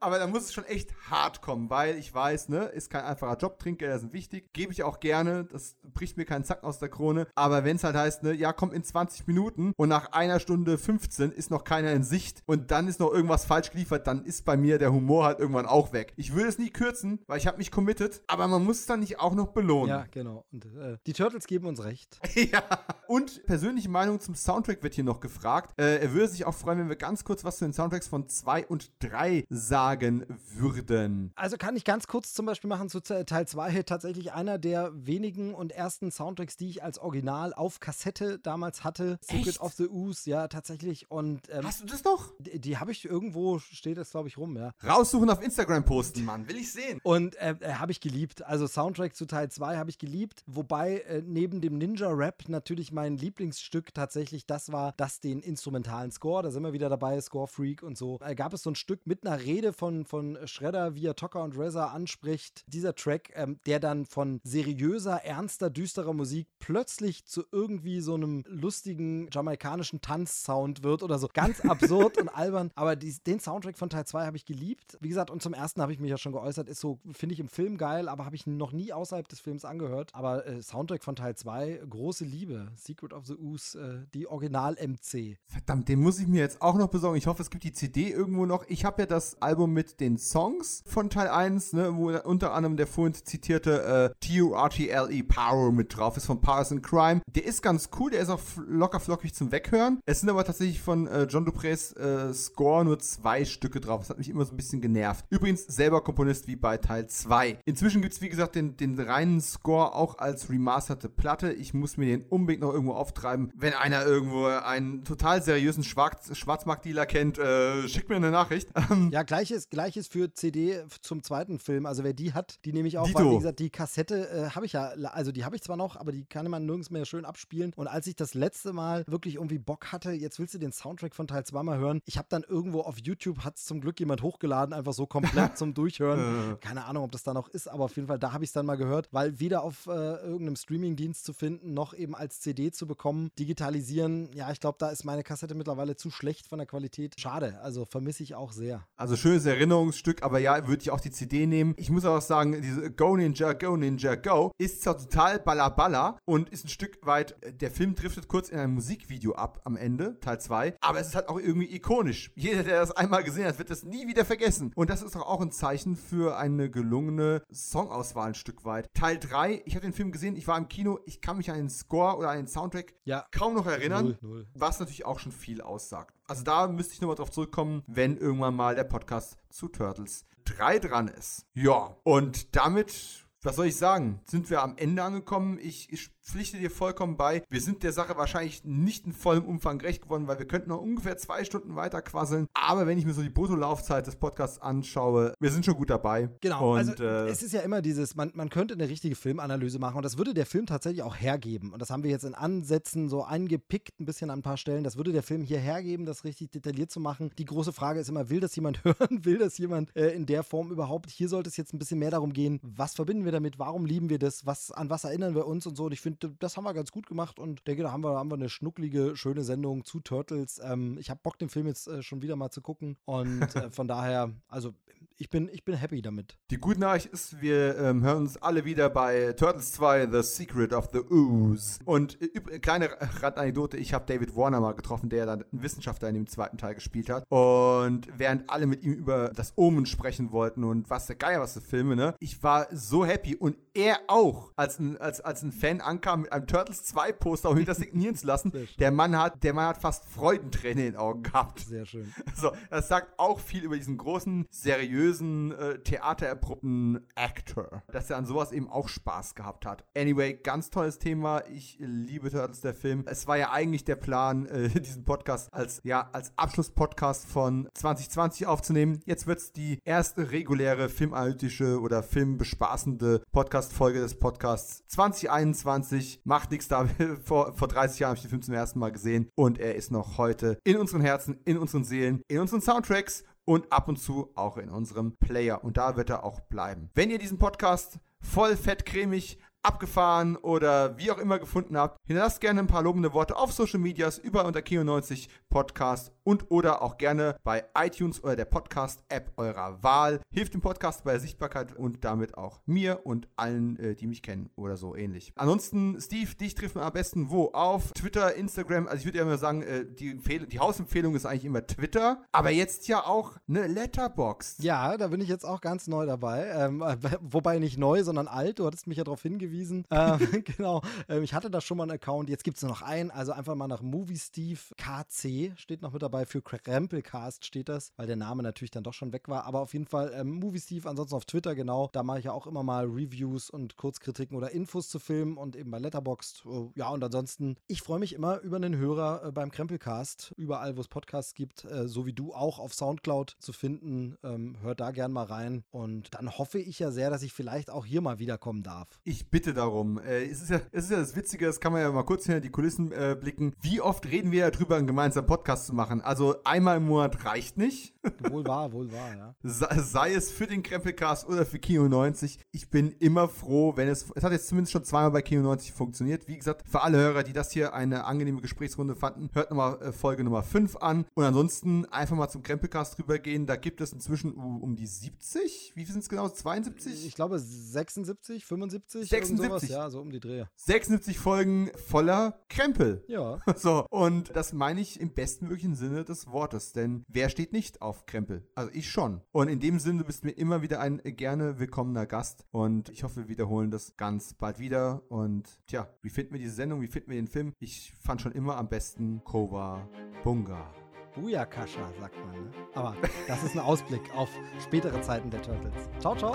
Aber da muss es schon echt hart kommen, weil ich weiß, ne, ist kein einfacher Job, Trinkgelder sind wichtig, gebe ich auch gerne, das bricht mir keinen Zacken aus der Krone, aber wenn es halt heißt, ne, ja, komm in 20 Minuten und nach einer Stunde 15 ist noch keiner in Sicht und dann ist noch irgendwas falsch geliefert, dann ist bei mir der Humor halt irgendwann auch weg. Ich würde es nie kürzen, weil ich habe mich committed, aber man muss es dann nicht auch noch belohnen. Ja, genau. Und äh, die Turtles geben uns recht. (laughs) ja. Und persönliche Meinung zum Soundtrack wird hier noch gefragt. Äh, er würde sich auch freuen, wenn wir ganz kurz was zu den Soundtracks von 2 und und 3 sagen würden. Also kann ich ganz kurz zum Beispiel machen zu Teil 2 tatsächlich einer der wenigen und ersten Soundtracks, die ich als Original auf Kassette damals hatte. Secret Echt? of the Ooze, ja, tatsächlich. Und, ähm, Hast du das noch? Die, die habe ich irgendwo, steht das glaube ich rum, ja. Raussuchen auf Instagram posten, Mann, will ich sehen. Und äh, äh habe ich geliebt. Also Soundtrack zu Teil 2 habe ich geliebt. Wobei äh, neben dem Ninja-Rap natürlich mein Lieblingsstück tatsächlich das war, das den instrumentalen Score, da sind wir wieder dabei, Score Freak und so. Äh, gab es so ein Stück mit einer Rede von, von Shredder, wie er Tocker und Reza anspricht. Dieser Track, ähm, der dann von seriöser, ernster, düsterer Musik plötzlich zu irgendwie so einem lustigen jamaikanischen Tanzsound wird oder so. Ganz (laughs) absurd und albern. Aber die, den Soundtrack von Teil 2 habe ich geliebt. Wie gesagt, und zum ersten habe ich mich ja schon geäußert, ist so, finde ich im Film geil, aber habe ich noch nie außerhalb des Films angehört. Aber äh, Soundtrack von Teil 2, große Liebe. Secret of the Ooze, äh, die Original-MC. Verdammt, den muss ich mir jetzt auch noch besorgen. Ich hoffe, es gibt die CD irgendwo noch. Ich habe ja das Album mit den Songs von Teil 1, ne, wo unter anderem der vorhin zitierte äh, T-U-R-T-L-E Power mit drauf ist von Parson Crime. Der ist ganz cool, der ist auch locker flockig zum Weghören. Es sind aber tatsächlich von äh, John Duprés äh, Score nur zwei Stücke drauf. Das hat mich immer so ein bisschen genervt. Übrigens selber Komponist wie bei Teil 2. Inzwischen gibt es, wie gesagt, den, den reinen Score auch als remasterte Platte. Ich muss mir den unbedingt noch irgendwo auftreiben. Wenn einer irgendwo einen total seriösen Schwarz Schwarzmarktdealer kennt, äh, schickt mir eine Nachricht. (laughs) Ähm, ja, gleiches, gleiches für CD zum zweiten Film. Also wer die hat, die nehme ich auch, Dito. weil wie gesagt, die Kassette äh, habe ich ja, also die habe ich zwar noch, aber die kann man nirgends mehr schön abspielen. Und als ich das letzte Mal wirklich irgendwie Bock hatte, jetzt willst du den Soundtrack von Teil 2 mal hören. Ich habe dann irgendwo auf YouTube, hat es zum Glück jemand hochgeladen, einfach so komplett (laughs) zum Durchhören. Keine Ahnung, ob das da noch ist, aber auf jeden Fall, da habe ich es dann mal gehört, weil weder auf äh, irgendeinem Streamingdienst zu finden, noch eben als CD zu bekommen. Digitalisieren, ja, ich glaube, da ist meine Kassette mittlerweile zu schlecht von der Qualität. Schade, also vermisse ich auch sehr. Also schönes Erinnerungsstück, aber ja, würde ich auch die CD nehmen. Ich muss auch sagen, diese Go Ninja, Go Ninja, Go ist zwar total balla und ist ein Stück weit, der Film driftet kurz in ein Musikvideo ab am Ende, Teil 2, aber es ist halt auch irgendwie ikonisch. Jeder, der das einmal gesehen hat, wird das nie wieder vergessen. Und das ist doch auch ein Zeichen für eine gelungene Songauswahl ein Stück weit. Teil 3, ich habe den Film gesehen, ich war im Kino, ich kann mich an den Score oder an den Soundtrack ja. kaum noch erinnern, null, null. was natürlich auch schon viel aussagt. Also da müsste ich nochmal drauf zurückkommen, wenn irgendwann mal der Podcast zu Turtles 3 dran ist. Ja, und damit was soll ich sagen? Sind wir am Ende angekommen? Ich, ich pflichte dir vollkommen bei. Wir sind der Sache wahrscheinlich nicht in vollem Umfang gerecht geworden, weil wir könnten noch ungefähr zwei Stunden weiter quasseln. Aber wenn ich mir so die Bruttolaufzeit des Podcasts anschaue, wir sind schon gut dabei. Genau. Und, also, äh, es ist ja immer dieses, man, man könnte eine richtige Filmanalyse machen und das würde der Film tatsächlich auch hergeben. Und das haben wir jetzt in Ansätzen so angepickt, ein bisschen an ein paar Stellen. Das würde der Film hier hergeben, das richtig detailliert zu machen. Die große Frage ist immer, will das jemand (laughs) hören? Will das jemand äh, in der Form überhaupt? Hier sollte es jetzt ein bisschen mehr darum gehen, was verbinden wir damit? Warum lieben wir das? Was, an was erinnern wir uns und so? Und ich finde, das haben wir ganz gut gemacht und denke, da haben wir, haben wir eine schnucklige, schöne Sendung zu Turtles. Ähm, ich habe Bock, den Film jetzt äh, schon wieder mal zu gucken. Und (laughs) äh, von daher, also ich bin, ich bin happy damit. Die gute Nachricht ist, wir ähm, hören uns alle wieder bei Turtles 2, The Secret of the Ooze. Und äh, kleine Randanekdote, ich habe David Warner mal getroffen, der dann einen Wissenschaftler in dem zweiten Teil gespielt hat. Und während alle mit ihm über das Omen sprechen wollten und was der Geier, was für Filme, ne? Ich war so happy und er auch, als ein, als, als ein Fan ankam mit einem Turtles 2 Poster, um ihn das signieren zu lassen. (laughs) Der Mann hat, der Mann hat fast Freudentränen in den Augen gehabt. Sehr schön. (laughs) So, das sagt auch viel über diesen großen, seriösen, äh, theatererprobten Actor, dass er an sowas eben auch Spaß gehabt hat. Anyway, ganz tolles Thema. Ich liebe Turtles, der Film. Es war ja eigentlich der Plan, äh, (laughs) diesen Podcast als, ja, als Abschlusspodcast von 2020 aufzunehmen. Jetzt wird es die erste reguläre filmanalytische oder filmbespaßende Podcast-Folge des Podcasts 2021. Macht nichts da. (laughs) Vor, vor 30 Jahren habe ich den Film zum ersten Mal gesehen und er ist noch heute in unseren Herzen, in unseren Seelen, in unseren Soundtracks und ab und zu auch in unserem Player. Und da wird er auch bleiben. Wenn ihr diesen Podcast voll fett cremig abgefahren oder wie auch immer gefunden habt, hinterlasst gerne ein paar lobende Worte auf Social Medias, überall unter Kino90 Podcast und oder auch gerne bei iTunes oder der Podcast-App eurer Wahl. Hilft dem Podcast bei der Sichtbarkeit und damit auch mir und allen, äh, die mich kennen oder so ähnlich. Ansonsten, Steve, dich trifft man am besten wo? Auf Twitter, Instagram, also ich würde ja immer sagen, äh, die, die Hausempfehlung ist eigentlich immer Twitter, aber jetzt ja auch eine Letterbox. Ja, da bin ich jetzt auch ganz neu dabei. Ähm, (laughs) wobei nicht neu, sondern alt. Du hattest mich ja darauf hingewiesen hingewiesen. (laughs) ähm, genau. Ähm, ich hatte da schon mal einen Account. Jetzt gibt es nur noch einen. Also einfach mal nach Movie Steve KC steht noch mit dabei. Für Krempelcast steht das, weil der Name natürlich dann doch schon weg war. Aber auf jeden Fall ähm, Movie Steve. Ansonsten auf Twitter, genau. Da mache ich ja auch immer mal Reviews und Kurzkritiken oder Infos zu Filmen und eben bei Letterboxd. Oh, ja, und ansonsten, ich freue mich immer über einen Hörer äh, beim Krempelcast. Überall, wo es Podcasts gibt, äh, so wie du auch auf Soundcloud zu finden. Ähm, hört da gern mal rein. Und dann hoffe ich ja sehr, dass ich vielleicht auch hier mal wiederkommen darf. Ich bitte darum. Äh, es, ist ja, es ist ja das Witzige, das kann man ja mal kurz hinter die Kulissen äh, blicken. Wie oft reden wir ja drüber, einen gemeinsamen Podcast zu machen? Also einmal im Monat reicht nicht. (laughs) Wohl wahr, wohl wahr, ja. Sei, sei es für den Krempelcast oder für Kino 90. Ich bin immer froh, wenn es. Es hat jetzt zumindest schon zweimal bei Kino 90 funktioniert. Wie gesagt, für alle Hörer, die das hier eine angenehme Gesprächsrunde fanden, hört nochmal äh, Folge Nummer 5 an. Und ansonsten einfach mal zum Krempelcast rübergehen. Da gibt es inzwischen um, um die 70. Wie viel sind es genau? 72? Ich glaube 76, 75. 76. Sowas, ja, so um die Dreh. 76 Folgen voller Krempel. Ja. (laughs) So, und das meine ich im bestmöglichen Sinne des Wortes, denn wer steht nicht auf Krempel? Also ich schon. Und in dem Sinne bist du mir immer wieder ein gerne willkommener Gast und ich hoffe, wir wiederholen das ganz bald wieder. Und tja, wie finden wir diese Sendung? Wie finden wir den Film? Ich fand schon immer am besten Kova Bunga. Booyakasha, sagt man, ne? Aber das ist ein Ausblick auf spätere Zeiten der Turtles. Ciao, ciao.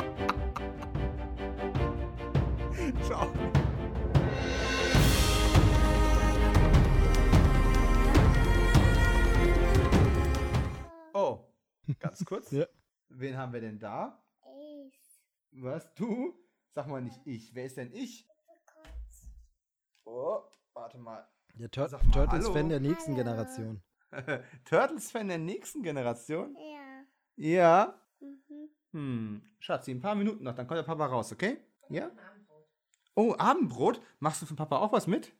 Ciao. Oh, (laughs) ganz kurz. Ja. Wen haben wir denn da? Ich. Was, du? Sag mal nicht ich. Wer ist denn ich? Oh, warte mal. Der Tur mal, Turtles-Fan hallo. der nächsten Generation. (laughs) Turtles-Fan der nächsten Generation? Ja. Ja. Mhm. Hm, Schatzi, ein paar Minuten noch, dann kommt der Papa raus, okay? Ja? Oh, Abendbrot? Machst du für den Papa auch was mit?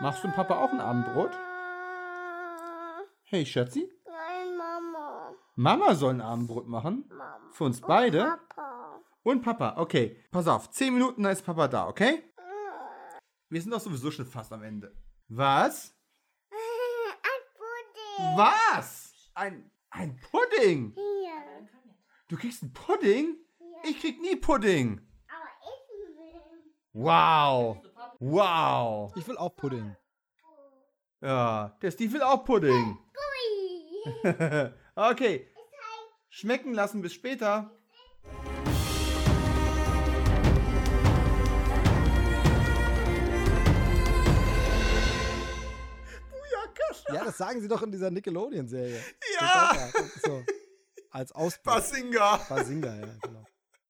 Machst du dem Papa auch ein Abendbrot? Hey, Schatzi? Nein, Mama. Mama soll ein Abendbrot machen? Mama. Für uns beide? Papa. Und Papa, okay. Pass auf, zehn Minuten, dann ist Papa da, okay? Wir sind doch sowieso schon fast am Ende. Was? (laughs) Ein Pudding. Was? Ein, ein Pudding? Hier. Du kriegst einen Pudding? Ich krieg nie Pudding. Wow. Wow. Ich will auch Pudding. Ja, der Steve will auch Pudding. (laughs) okay. Schmecken lassen bis später. Ja, das sagen sie doch in dieser Nickelodeon-Serie. Ja! So, als Ausblick. Basinga. Basinga, ja, genau.